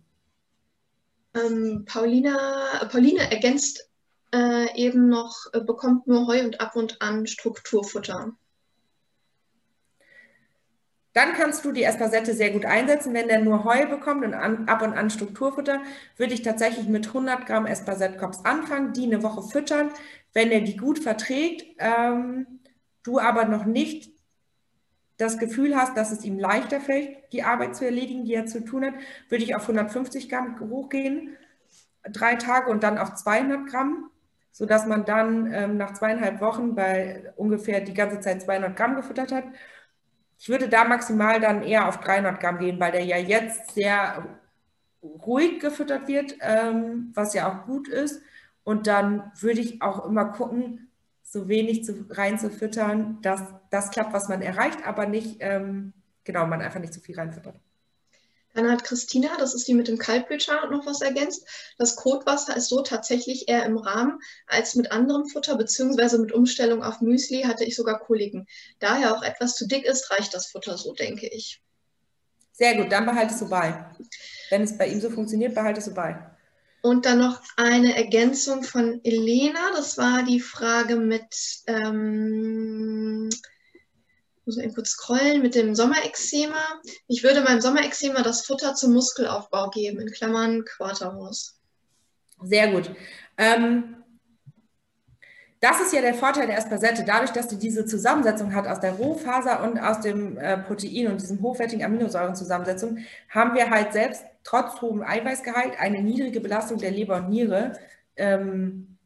Ähm, Paulina, Pauline ergänzt äh, eben noch, äh, bekommt nur Heu und ab und an Strukturfutter. Dann kannst du die Espasette sehr gut einsetzen. Wenn der nur Heu bekommt und an, ab und an Strukturfutter, würde ich tatsächlich mit 100 Gramm Espasette-Kops anfangen, die eine Woche füttern. Wenn er die gut verträgt, ähm, du aber noch nicht das Gefühl hast, dass es ihm leichter fällt, die Arbeit zu erledigen, die er zu tun hat, würde ich auf 150 Gramm hochgehen, drei Tage und dann auf 200 Gramm, sodass man dann ähm, nach zweieinhalb Wochen bei ungefähr die ganze Zeit 200 Gramm gefüttert hat. Ich würde da maximal dann eher auf 300 Gramm gehen, weil der ja jetzt sehr ruhig gefüttert wird, ähm, was ja auch gut ist. Und dann würde ich auch immer gucken, so wenig zu, reinzufüttern, dass das klappt, was man erreicht, aber nicht, ähm, genau, man einfach nicht zu viel reinfüttert. Dann hat Christina, das ist die mit dem Kaltblütschar, noch was ergänzt. Das Kotwasser ist so tatsächlich eher im Rahmen als mit anderem Futter, beziehungsweise mit Umstellung auf Müsli hatte ich sogar Koliken. Da er auch etwas zu dick ist, reicht das Futter so, denke ich. Sehr gut, dann behalte es so bei. Wenn es bei ihm so funktioniert, behalte es so bei. Und dann noch eine Ergänzung von Elena. Das war die Frage mit, ähm, muss man eben kurz scrollen, mit dem Sommerexema. Ich würde beim Sommerexema das Futter zum Muskelaufbau geben, in Klammern Quarterhaus. Sehr gut. Ähm, das ist ja der Vorteil der Espasette. Dadurch, dass sie diese Zusammensetzung hat aus der Rohfaser und aus dem äh, Protein und diesem hochwertigen Aminosäurenzusammensetzung, haben wir halt selbst trotz hohem Eiweißgehalt eine niedrige Belastung der Leber und Niere ähm,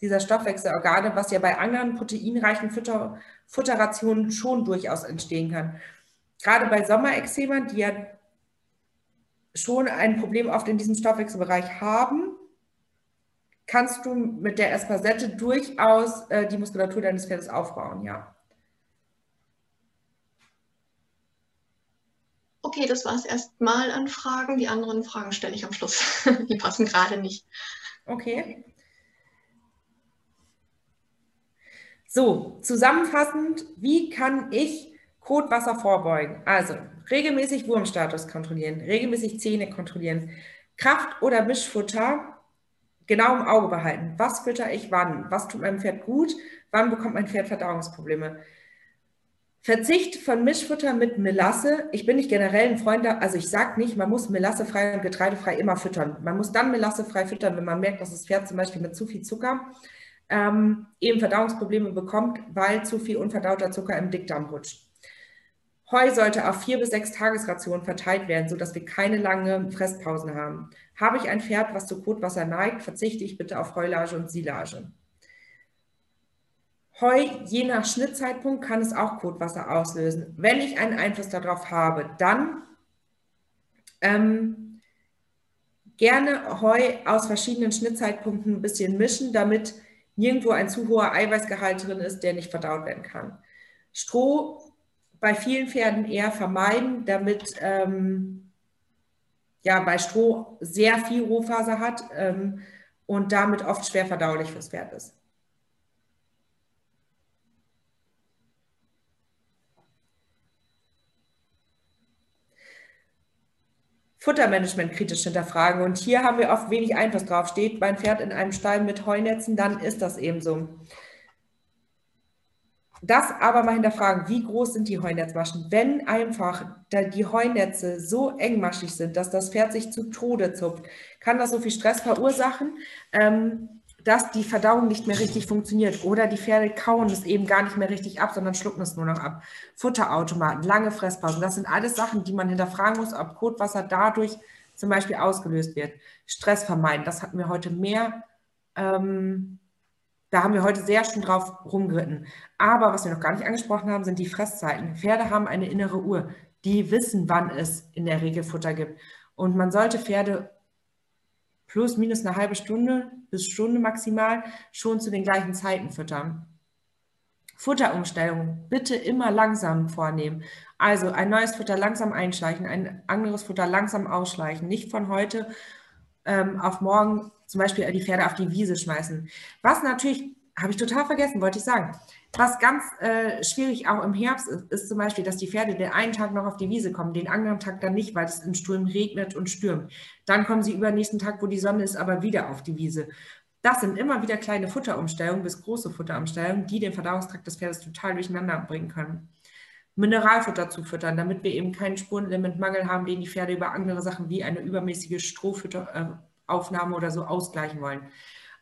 dieser Stoffwechselorgane, was ja bei anderen proteinreichen Futter, Futterrationen schon durchaus entstehen kann. Gerade bei Sommerexema, die ja schon ein Problem oft in diesem Stoffwechselbereich haben, kannst du mit der Espasette durchaus äh, die Muskulatur deines Pferdes aufbauen, ja. Okay, das war es erstmal an Fragen. Die anderen Fragen stelle ich am Schluss. (laughs) die passen gerade nicht. Okay. So, zusammenfassend, wie kann ich Kotwasser vorbeugen? Also regelmäßig Wurmstatus kontrollieren, regelmäßig Zähne kontrollieren, Kraft- oder Mischfutter genau im Auge behalten. Was fütter ich wann? Was tut meinem Pferd gut? Wann bekommt mein Pferd Verdauungsprobleme? Verzicht von Mischfutter mit Melasse. Ich bin nicht generell ein Freund, also ich sage nicht, man muss melassefrei und getreidefrei immer füttern. Man muss dann melassefrei füttern, wenn man merkt, dass das Pferd zum Beispiel mit zu viel Zucker ähm, eben Verdauungsprobleme bekommt, weil zu viel unverdauter Zucker im Dickdarm rutscht. Heu sollte auf vier bis sechs Tagesrationen verteilt werden, sodass wir keine langen Fresspausen haben. Habe ich ein Pferd, was zu Kotwasser neigt, verzichte ich bitte auf Heulage und Silage. Heu, je nach Schnittzeitpunkt, kann es auch Kotwasser auslösen. Wenn ich einen Einfluss darauf habe, dann ähm, gerne Heu aus verschiedenen Schnittzeitpunkten ein bisschen mischen, damit nirgendwo ein zu hoher Eiweißgehalt drin ist, der nicht verdaut werden kann. Stroh bei vielen Pferden eher vermeiden, damit ähm, ja bei Stroh sehr viel Rohfaser hat ähm, und damit oft schwer verdaulich fürs Pferd ist. Futtermanagement kritisch hinterfragen. Und hier haben wir oft wenig Einfluss drauf. Steht mein Pferd in einem Stall mit Heunetzen, dann ist das eben so. Das aber mal hinterfragen, wie groß sind die Heunetzmaschen? Wenn einfach die Heunetze so engmaschig sind, dass das Pferd sich zu Tode zupft, kann das so viel Stress verursachen, ähm, dass die Verdauung nicht mehr richtig funktioniert. Oder die Pferde kauen es eben gar nicht mehr richtig ab, sondern schlucken es nur noch ab. Futterautomaten, lange Fresspausen, das sind alles Sachen, die man hinterfragen muss, ob Kotwasser dadurch zum Beispiel ausgelöst wird. Stress vermeiden, das hatten wir heute mehr. Ähm, da haben wir heute sehr schön drauf rumgeritten. Aber was wir noch gar nicht angesprochen haben, sind die Fresszeiten. Pferde haben eine innere Uhr. Die wissen, wann es in der Regel Futter gibt. Und man sollte Pferde plus minus eine halbe Stunde bis Stunde maximal schon zu den gleichen Zeiten füttern. Futterumstellung bitte immer langsam vornehmen. Also ein neues Futter langsam einschleichen, ein anderes Futter langsam ausschleichen. Nicht von heute ähm, auf morgen zum Beispiel die Pferde auf die Wiese schmeißen. Was natürlich, habe ich total vergessen, wollte ich sagen. Was ganz äh, schwierig auch im Herbst ist, ist zum Beispiel, dass die Pferde den einen Tag noch auf die Wiese kommen, den anderen Tag dann nicht, weil es in Sturm regnet und stürmt. Dann kommen sie über den nächsten Tag, wo die Sonne ist, aber wieder auf die Wiese. Das sind immer wieder kleine Futterumstellungen bis große Futterumstellungen, die den Verdauungstrakt des Pferdes total durcheinander bringen können. Mineralfutter zu füttern, damit wir eben keinen Spurenelementmangel haben, den die Pferde über andere Sachen wie eine übermäßige Strohfütteraufnahme oder so ausgleichen wollen.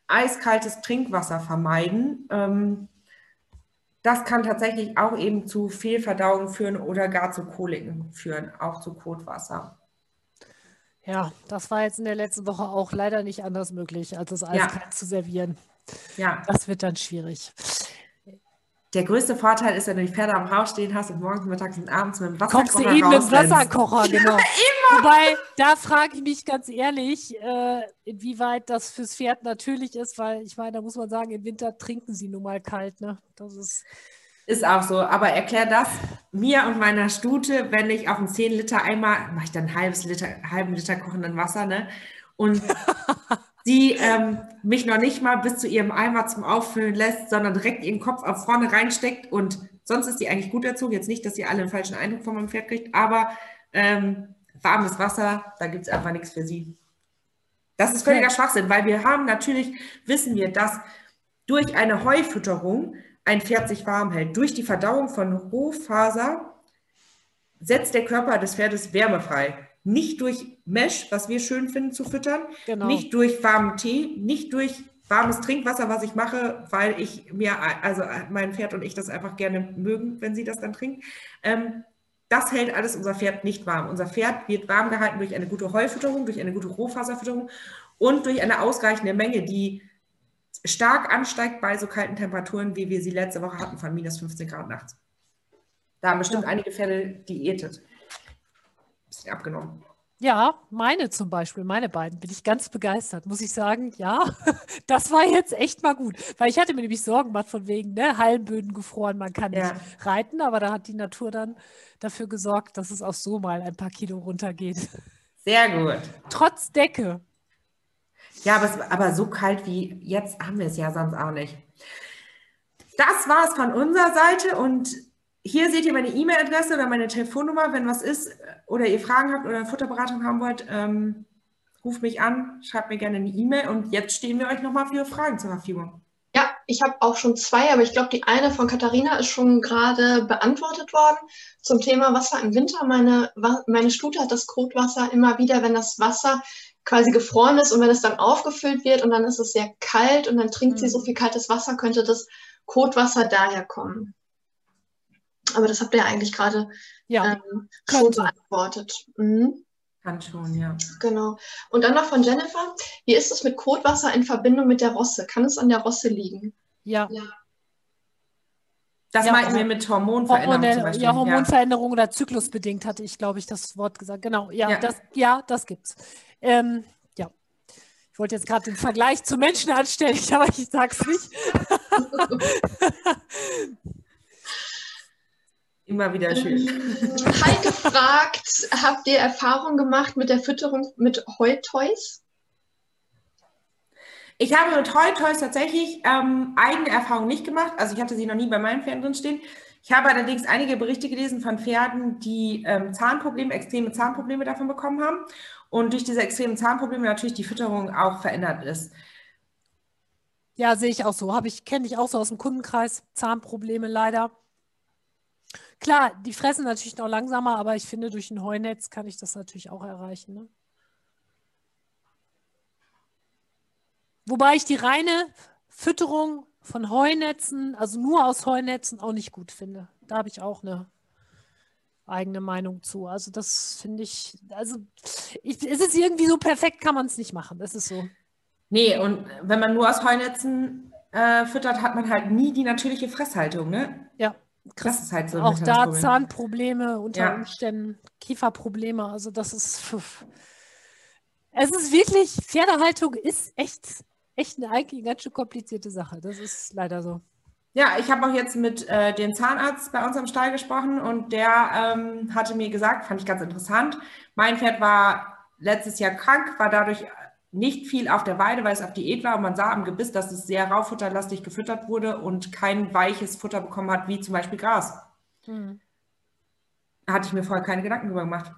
Eiskaltes Trinkwasser vermeiden. Ähm, das kann tatsächlich auch eben zu Fehlverdauung führen oder gar zu Koliken führen, auch zu Kotwasser. Ja, das war jetzt in der letzten Woche auch leider nicht anders möglich, als das eiskalt ja. zu servieren. Ja. Das wird dann schwierig. Der größte Vorteil ist, wenn du die Pferde am Haus stehen hast und morgens, mittags und abends mit dem Wasserkocher Kommst du eben mit dem Wasserkocher, genau. Immer. Wobei, da frage ich mich ganz ehrlich, äh, inwieweit das fürs Pferd natürlich ist, weil ich meine, da muss man sagen, im Winter trinken sie nun mal kalt. Ne? Das ist ist auch so, aber erklär das mir und meiner Stute, wenn ich auf einen 10 Liter Eimer, mache ich dann ein halbes Liter, halben Liter kochenden Wasser, ne? Und (laughs) sie ähm, mich noch nicht mal bis zu ihrem Eimer zum Auffüllen lässt, sondern direkt ihren Kopf auf vorne reinsteckt und sonst ist sie eigentlich gut erzogen. Jetzt nicht, dass sie alle einen falschen Eindruck von meinem Pferd kriegt, aber ähm, warmes Wasser, da gibt es einfach nichts für sie. Das ist völliger Schwachsinn, weil wir haben natürlich, wissen wir, dass durch eine Heufütterung ein Pferd sich warm hält. Durch die Verdauung von Rohfaser setzt der Körper des Pferdes Wärme frei. Nicht durch Mesh, was wir schön finden zu füttern, genau. nicht durch warmen Tee, nicht durch warmes Trinkwasser, was ich mache, weil ich mir, also mein Pferd und ich das einfach gerne mögen, wenn sie das dann trinken. Ähm, das hält alles unser Pferd nicht warm. Unser Pferd wird warm gehalten durch eine gute Heufütterung, durch eine gute Rohfaserfütterung und durch eine ausreichende Menge, die stark ansteigt bei so kalten Temperaturen, wie wir sie letzte Woche hatten, von minus 15 Grad nachts. Da haben bestimmt ja. einige Pferde diätet. Abgenommen. Ja, meine zum Beispiel, meine beiden, bin ich ganz begeistert, muss ich sagen. Ja, (laughs) das war jetzt echt mal gut, weil ich hatte mir nämlich Sorgen gemacht von wegen, ne, Hallenböden gefroren, man kann ja. nicht reiten, aber da hat die Natur dann dafür gesorgt, dass es auch so mal ein paar Kilo runtergeht. Sehr gut. Trotz Decke. Ja, aber, es, aber so kalt wie jetzt haben wir es ja sonst auch nicht. Das war es von unserer Seite und hier seht ihr meine E-Mail-Adresse oder meine Telefonnummer, wenn was ist oder ihr Fragen habt oder eine Futterberatung haben wollt, ähm, ruft mich an, schreibt mir gerne eine E-Mail und jetzt stehen wir euch nochmal für Fragen zur Verfügung. Ja, ich habe auch schon zwei, aber ich glaube, die eine von Katharina ist schon gerade beantwortet worden zum Thema Wasser im Winter. Meine, meine Stute hat das Kotwasser immer wieder, wenn das Wasser quasi gefroren ist und wenn es dann aufgefüllt wird und dann ist es sehr kalt und dann trinkt mhm. sie so viel kaltes Wasser, könnte das Kotwasser daher kommen. Aber das habt ihr ja eigentlich gerade ja, ähm, schon beantwortet. Mhm. Kann schon, ja. Genau. Und dann noch von Jennifer. Wie ist es mit Kotwasser in Verbindung mit der Rosse? Kann es an der Rosse liegen? Ja. ja. Das ja, meinten wir mit Hormonveränderung. Hormone, ja, Hormonveränderung ja. oder zyklusbedingt hatte ich, glaube ich, das Wort gesagt. Genau, ja, ja. das, ja, das gibt's. Ähm, ja, ich wollte jetzt gerade den Vergleich zu Menschen anstellen, (laughs) aber ich sage es nicht. (laughs) (laughs) Immer wieder schön. Heike fragt, habt ihr Erfahrung gemacht mit der Fütterung mit Heutoys? Ich habe mit Toy Toys tatsächlich ähm, eigene Erfahrungen nicht gemacht. Also ich hatte sie noch nie bei meinen Pferden drin stehen. Ich habe allerdings einige Berichte gelesen von Pferden, die ähm, Zahnprobleme, extreme Zahnprobleme davon bekommen haben. Und durch diese extremen Zahnprobleme natürlich die Fütterung auch verändert ist. Ja, sehe ich auch so. Habe ich, kenne ich auch so aus dem Kundenkreis. Zahnprobleme leider. Klar, die fressen natürlich noch langsamer, aber ich finde, durch ein Heunetz kann ich das natürlich auch erreichen. Ne? Wobei ich die reine Fütterung von Heunetzen, also nur aus Heunetzen, auch nicht gut finde. Da habe ich auch eine eigene Meinung zu. Also das finde ich, also ich, es ist irgendwie so perfekt, kann man es nicht machen. Das ist so. Nee, und wenn man nur aus Heunetzen äh, füttert, hat man halt nie die natürliche Fresshaltung, ne? Ja. Das ist halt so. Auch da Zahnprobleme unter ja. Umständen, Kieferprobleme. Also das ist. Pf. Es ist wirklich, Pferdehaltung ist echt echt eine eigentlich ganz schön komplizierte Sache. Das ist leider so. Ja, ich habe auch jetzt mit äh, dem Zahnarzt bei uns am Stall gesprochen und der ähm, hatte mir gesagt, fand ich ganz interessant, mein Pferd war letztes Jahr krank, war dadurch nicht viel auf der Weide, weil es auf Diät war und man sah am Gebiss, dass es sehr raufutterlastig gefüttert wurde und kein weiches Futter bekommen hat, wie zum Beispiel Gras. Hm. Da hatte ich mir vorher keine Gedanken drüber gemacht.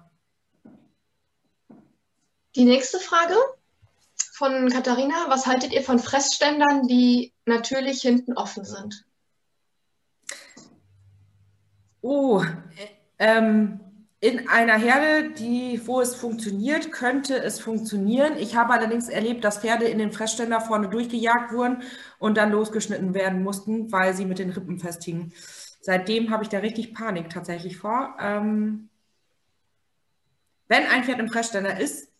Die nächste Frage von Katharina. Was haltet ihr von Fressständern, die natürlich hinten offen sind? Oh, ähm, in einer Herde, die, wo es funktioniert, könnte es funktionieren. Ich habe allerdings erlebt, dass Pferde in den Fressständer vorne durchgejagt wurden und dann losgeschnitten werden mussten, weil sie mit den Rippen festhingen. Seitdem habe ich da richtig Panik tatsächlich vor. Ähm, wenn ein Pferd im Fressständer ist,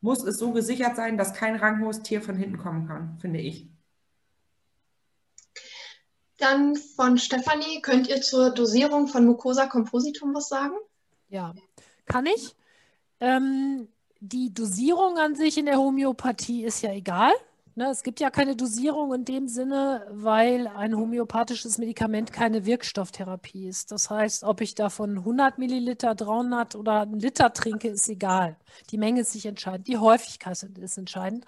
muss es so gesichert sein, dass kein ranghohes Tier von hinten kommen kann, finde ich. Dann von Stefanie, könnt ihr zur Dosierung von Mucosa compositum was sagen? Ja, kann ich. Ähm, die Dosierung an sich in der Homöopathie ist ja egal. Ne, es gibt ja keine Dosierung in dem Sinne, weil ein homöopathisches Medikament keine Wirkstofftherapie ist. Das heißt, ob ich davon 100 Milliliter, 300 oder einen Liter trinke, ist egal. Die Menge ist nicht entscheidend. Die Häufigkeit ist entscheidend.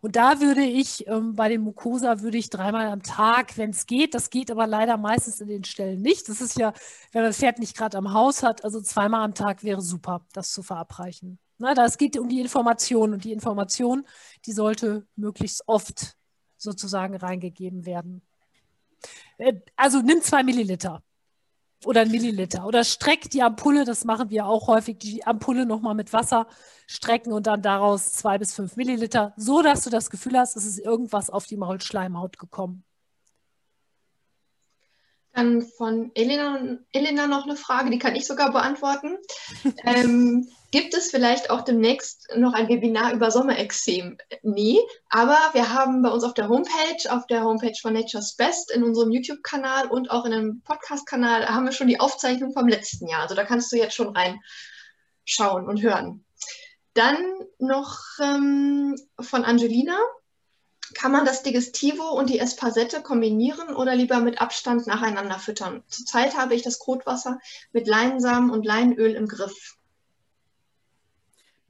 Und da würde ich ähm, bei dem Mucosa würde ich dreimal am Tag, wenn es geht, das geht aber leider meistens in den Stellen nicht. Das ist ja, wenn man das Pferd nicht gerade am Haus hat, also zweimal am Tag wäre super, das zu verabreichen. Na, das geht um die Information und die Information, die sollte möglichst oft sozusagen reingegeben werden. Äh, also nimm zwei Milliliter oder ein Milliliter oder streck die Ampulle, das machen wir auch häufig, die Ampulle nochmal mit Wasser strecken und dann daraus zwei bis fünf Milliliter, so dass du das Gefühl hast, es ist irgendwas auf die Maulschleimhaut gekommen. Dann von Elena, Elena noch eine Frage, die kann ich sogar beantworten. (laughs) ähm, gibt es vielleicht auch demnächst noch ein Webinar über Sommerexem? Nie, aber wir haben bei uns auf der Homepage, auf der Homepage von Nature's Best, in unserem YouTube-Kanal und auch in einem Podcast-Kanal, haben wir schon die Aufzeichnung vom letzten Jahr. Also da kannst du jetzt schon reinschauen und hören. Dann noch ähm, von Angelina. Kann man das Digestivo und die Espasette kombinieren oder lieber mit Abstand nacheinander füttern? Zurzeit habe ich das Kotwasser mit Leinsamen und Leinöl im Griff.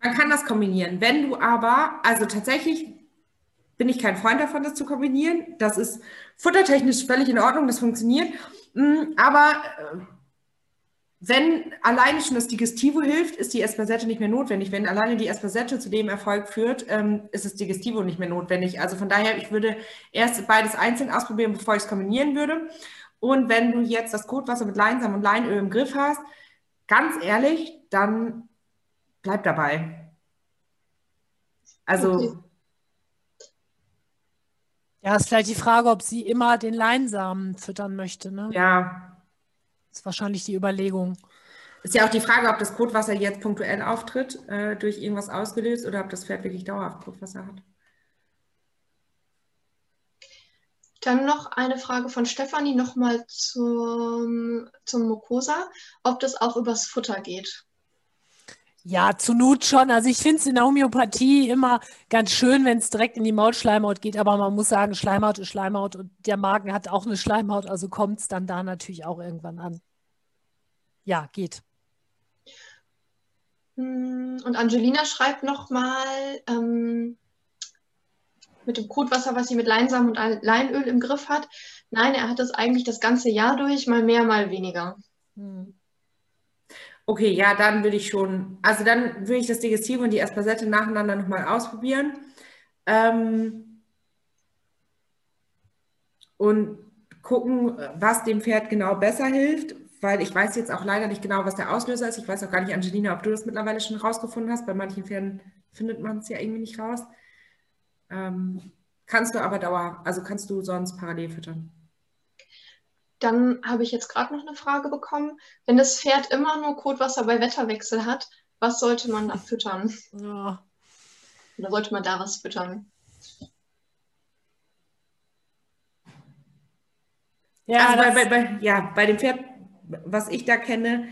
Man kann das kombinieren. Wenn du aber, also tatsächlich bin ich kein Freund davon, das zu kombinieren. Das ist futtertechnisch völlig in Ordnung, das funktioniert. Mm, aber äh, wenn alleine schon das Digestivo hilft, ist die Espasette nicht mehr notwendig. Wenn alleine die Espasette zu dem Erfolg führt, ähm, ist das Digestivo nicht mehr notwendig. Also von daher, ich würde erst beides einzeln ausprobieren, bevor ich es kombinieren würde. Und wenn du jetzt das Kotwasser mit Leinsamen und Leinöl im Griff hast, ganz ehrlich, dann bleib dabei. Also. Okay. Ja, ist vielleicht die Frage, ob sie immer den Leinsamen füttern möchte. Ne? Ja, ist wahrscheinlich die Überlegung. Ist ja auch die Frage, ob das Kotwasser jetzt punktuell auftritt, äh, durch irgendwas ausgelöst, oder ob das Pferd wirklich dauerhaft Kotwasser hat. Dann noch eine Frage von Stefanie nochmal zum, zum Mucosa, ob das auch übers Futter geht. Ja, zu Not schon. Also ich finde es in der Homöopathie immer ganz schön, wenn es direkt in die Maulschleimhaut geht, aber man muss sagen, Schleimhaut ist Schleimhaut und der Magen hat auch eine Schleimhaut, also kommt es dann da natürlich auch irgendwann an. Ja, geht. Hm, und Angelina schreibt nochmal ähm, mit dem Kotwasser, was sie mit Leinsamen und Leinöl im Griff hat. Nein, er hat das eigentlich das ganze Jahr durch, mal mehr, mal weniger. Hm. Okay, ja, dann würde ich schon, also dann würde ich das Digestive und die Espasette nacheinander nochmal ausprobieren. Ähm, und gucken, was dem Pferd genau besser hilft, weil ich weiß jetzt auch leider nicht genau, was der Auslöser ist. Ich weiß auch gar nicht, Angelina, ob du das mittlerweile schon rausgefunden hast. Bei manchen Pferden findet man es ja irgendwie nicht raus. Ähm, kannst du aber dauer, also kannst du sonst parallel füttern. Dann habe ich jetzt gerade noch eine Frage bekommen. Wenn das Pferd immer nur Kotwasser bei Wetterwechsel hat, was sollte man da füttern? Ja. Oder sollte man da was füttern? Ja, also bei, bei, bei, ja, bei dem Pferd, was ich da kenne,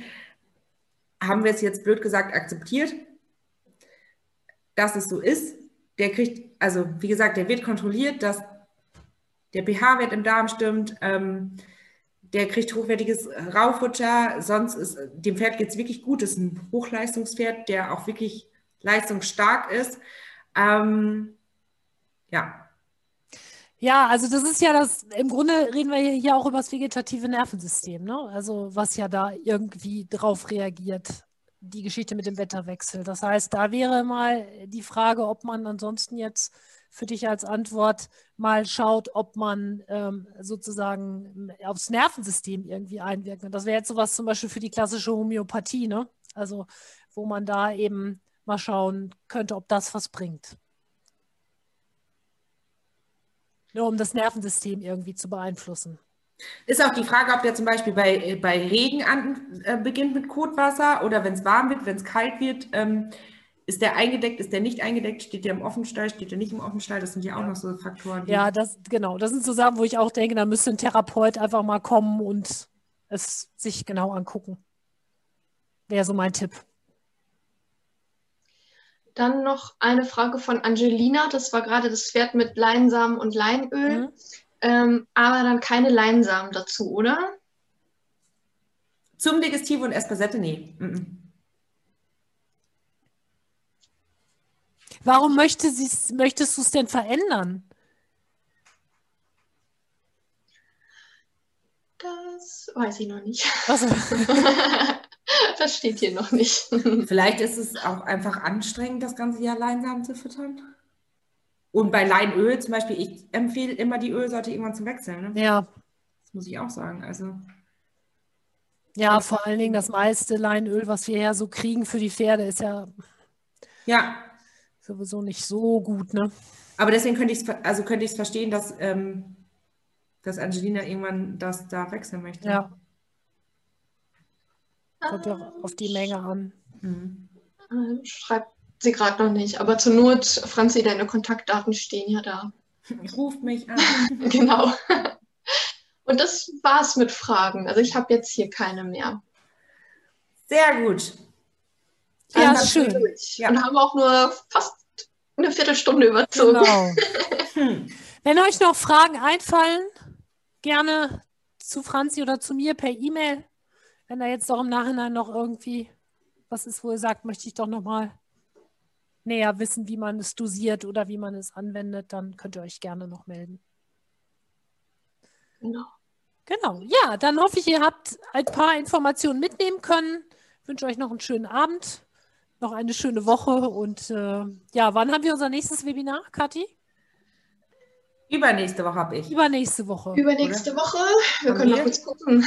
haben wir es jetzt blöd gesagt akzeptiert, dass es so ist. Der kriegt, also wie gesagt, der wird kontrolliert, dass der pH-Wert im Darm stimmt. Ähm, der kriegt hochwertiges Raufutter, sonst ist dem Pferd geht es wirklich gut. Das ist ein Hochleistungspferd, der auch wirklich leistungsstark ist. Ähm, ja. Ja, also das ist ja das, im Grunde reden wir hier auch über das vegetative Nervensystem, ne? Also was ja da irgendwie drauf reagiert, die Geschichte mit dem Wetterwechsel. Das heißt, da wäre mal die Frage, ob man ansonsten jetzt für dich als Antwort mal schaut, ob man ähm, sozusagen aufs Nervensystem irgendwie einwirkt. Das wäre jetzt sowas zum Beispiel für die klassische Homöopathie, ne? Also wo man da eben mal schauen könnte, ob das was bringt. Nur um das Nervensystem irgendwie zu beeinflussen. Ist auch die Frage, ob der zum Beispiel bei, bei Regen an, äh, beginnt mit Kotwasser oder wenn es warm wird, wenn es kalt wird. Ähm, ist der eingedeckt, ist der nicht eingedeckt, steht der im Offenstall, steht der nicht im Offenstall? Das sind ja auch noch so Faktoren. Ja, das, genau. Das sind so Sachen, wo ich auch denke, da müsste ein Therapeut einfach mal kommen und es sich genau angucken. Wäre so mein Tipp. Dann noch eine Frage von Angelina. Das war gerade das Pferd mit Leinsamen und Leinöl. Mhm. Ähm, aber dann keine Leinsamen dazu, oder? Zum Digestive und Espasette, nee. Mhm. Warum möchte möchtest du es denn verändern? Das weiß ich noch nicht. Also. (laughs) (laughs) (laughs) das steht hier noch nicht. (laughs) Vielleicht ist es auch einfach anstrengend, das ganze Jahr Leinsamen zu füttern. Und bei Leinöl zum Beispiel, ich empfehle immer die Ölsorte irgendwann zu wechseln. Ne? Ja. Das muss ich auch sagen. Also. Ja, vor allen Dingen das meiste Leinöl, was wir ja so kriegen für die Pferde, ist ja, ja. sowieso nicht so gut, ne? Aber deswegen könnte ich es also könnte verstehen, dass, ähm, dass Angelina irgendwann das da wechseln möchte. Ja. Kommt ja auf die Menge an. Mhm. Schreibt sie gerade noch nicht, aber zur Not, Franzi, deine Kontaktdaten stehen ja da. (laughs) Ruft mich an. (laughs) genau. Und das war's mit Fragen. Also ich habe jetzt hier keine mehr. Sehr gut. Ja, Dann schön. Ja. Und haben auch nur fast eine Viertelstunde überzogen. Genau. (laughs) hm. Wenn euch noch Fragen einfallen, gerne zu Franzi oder zu mir per E-Mail wenn da jetzt doch im Nachhinein noch irgendwie was ist, wo ihr sagt, möchte ich doch nochmal näher wissen, wie man es dosiert oder wie man es anwendet, dann könnt ihr euch gerne noch melden. Genau. Genau. Ja, dann hoffe ich, ihr habt ein paar Informationen mitnehmen können. Ich wünsche euch noch einen schönen Abend, noch eine schöne Woche und äh, ja, wann haben wir unser nächstes Webinar, Kathi? Übernächste Woche habe ich. Übernächste Woche. Übernächste oder? Woche. Wir können noch kurz gucken.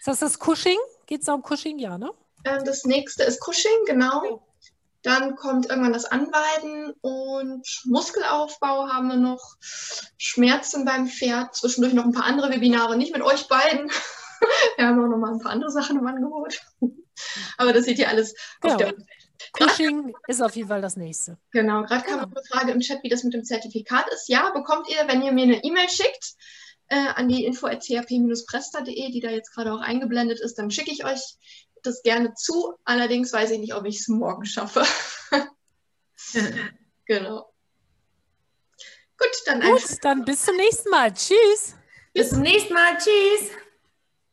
Ist das das Cushing? Geht es um Cushing? Ja, ne? Ähm, das nächste ist Cushing, genau. Dann kommt irgendwann das Anweiden und Muskelaufbau haben wir noch. Schmerzen beim Pferd. Zwischendurch noch ein paar andere Webinare, nicht mit euch beiden. (laughs) wir haben auch noch mal ein paar andere Sachen im Angebot. (laughs) Aber das seht ihr alles genau. auf der Cushing ist auf jeden Fall das nächste. Genau, gerade kam genau. eine Frage im Chat, wie das mit dem Zertifikat ist. Ja, bekommt ihr, wenn ihr mir eine E-Mail schickt äh, an die info.chp-presta.de, die da jetzt gerade auch eingeblendet ist, dann schicke ich euch das gerne zu. Allerdings weiß ich nicht, ob ich es morgen schaffe. (laughs) genau. Gut, dann Gut, dann bis zum nächsten Mal. Tschüss. Bis zum nächsten Mal. Tschüss.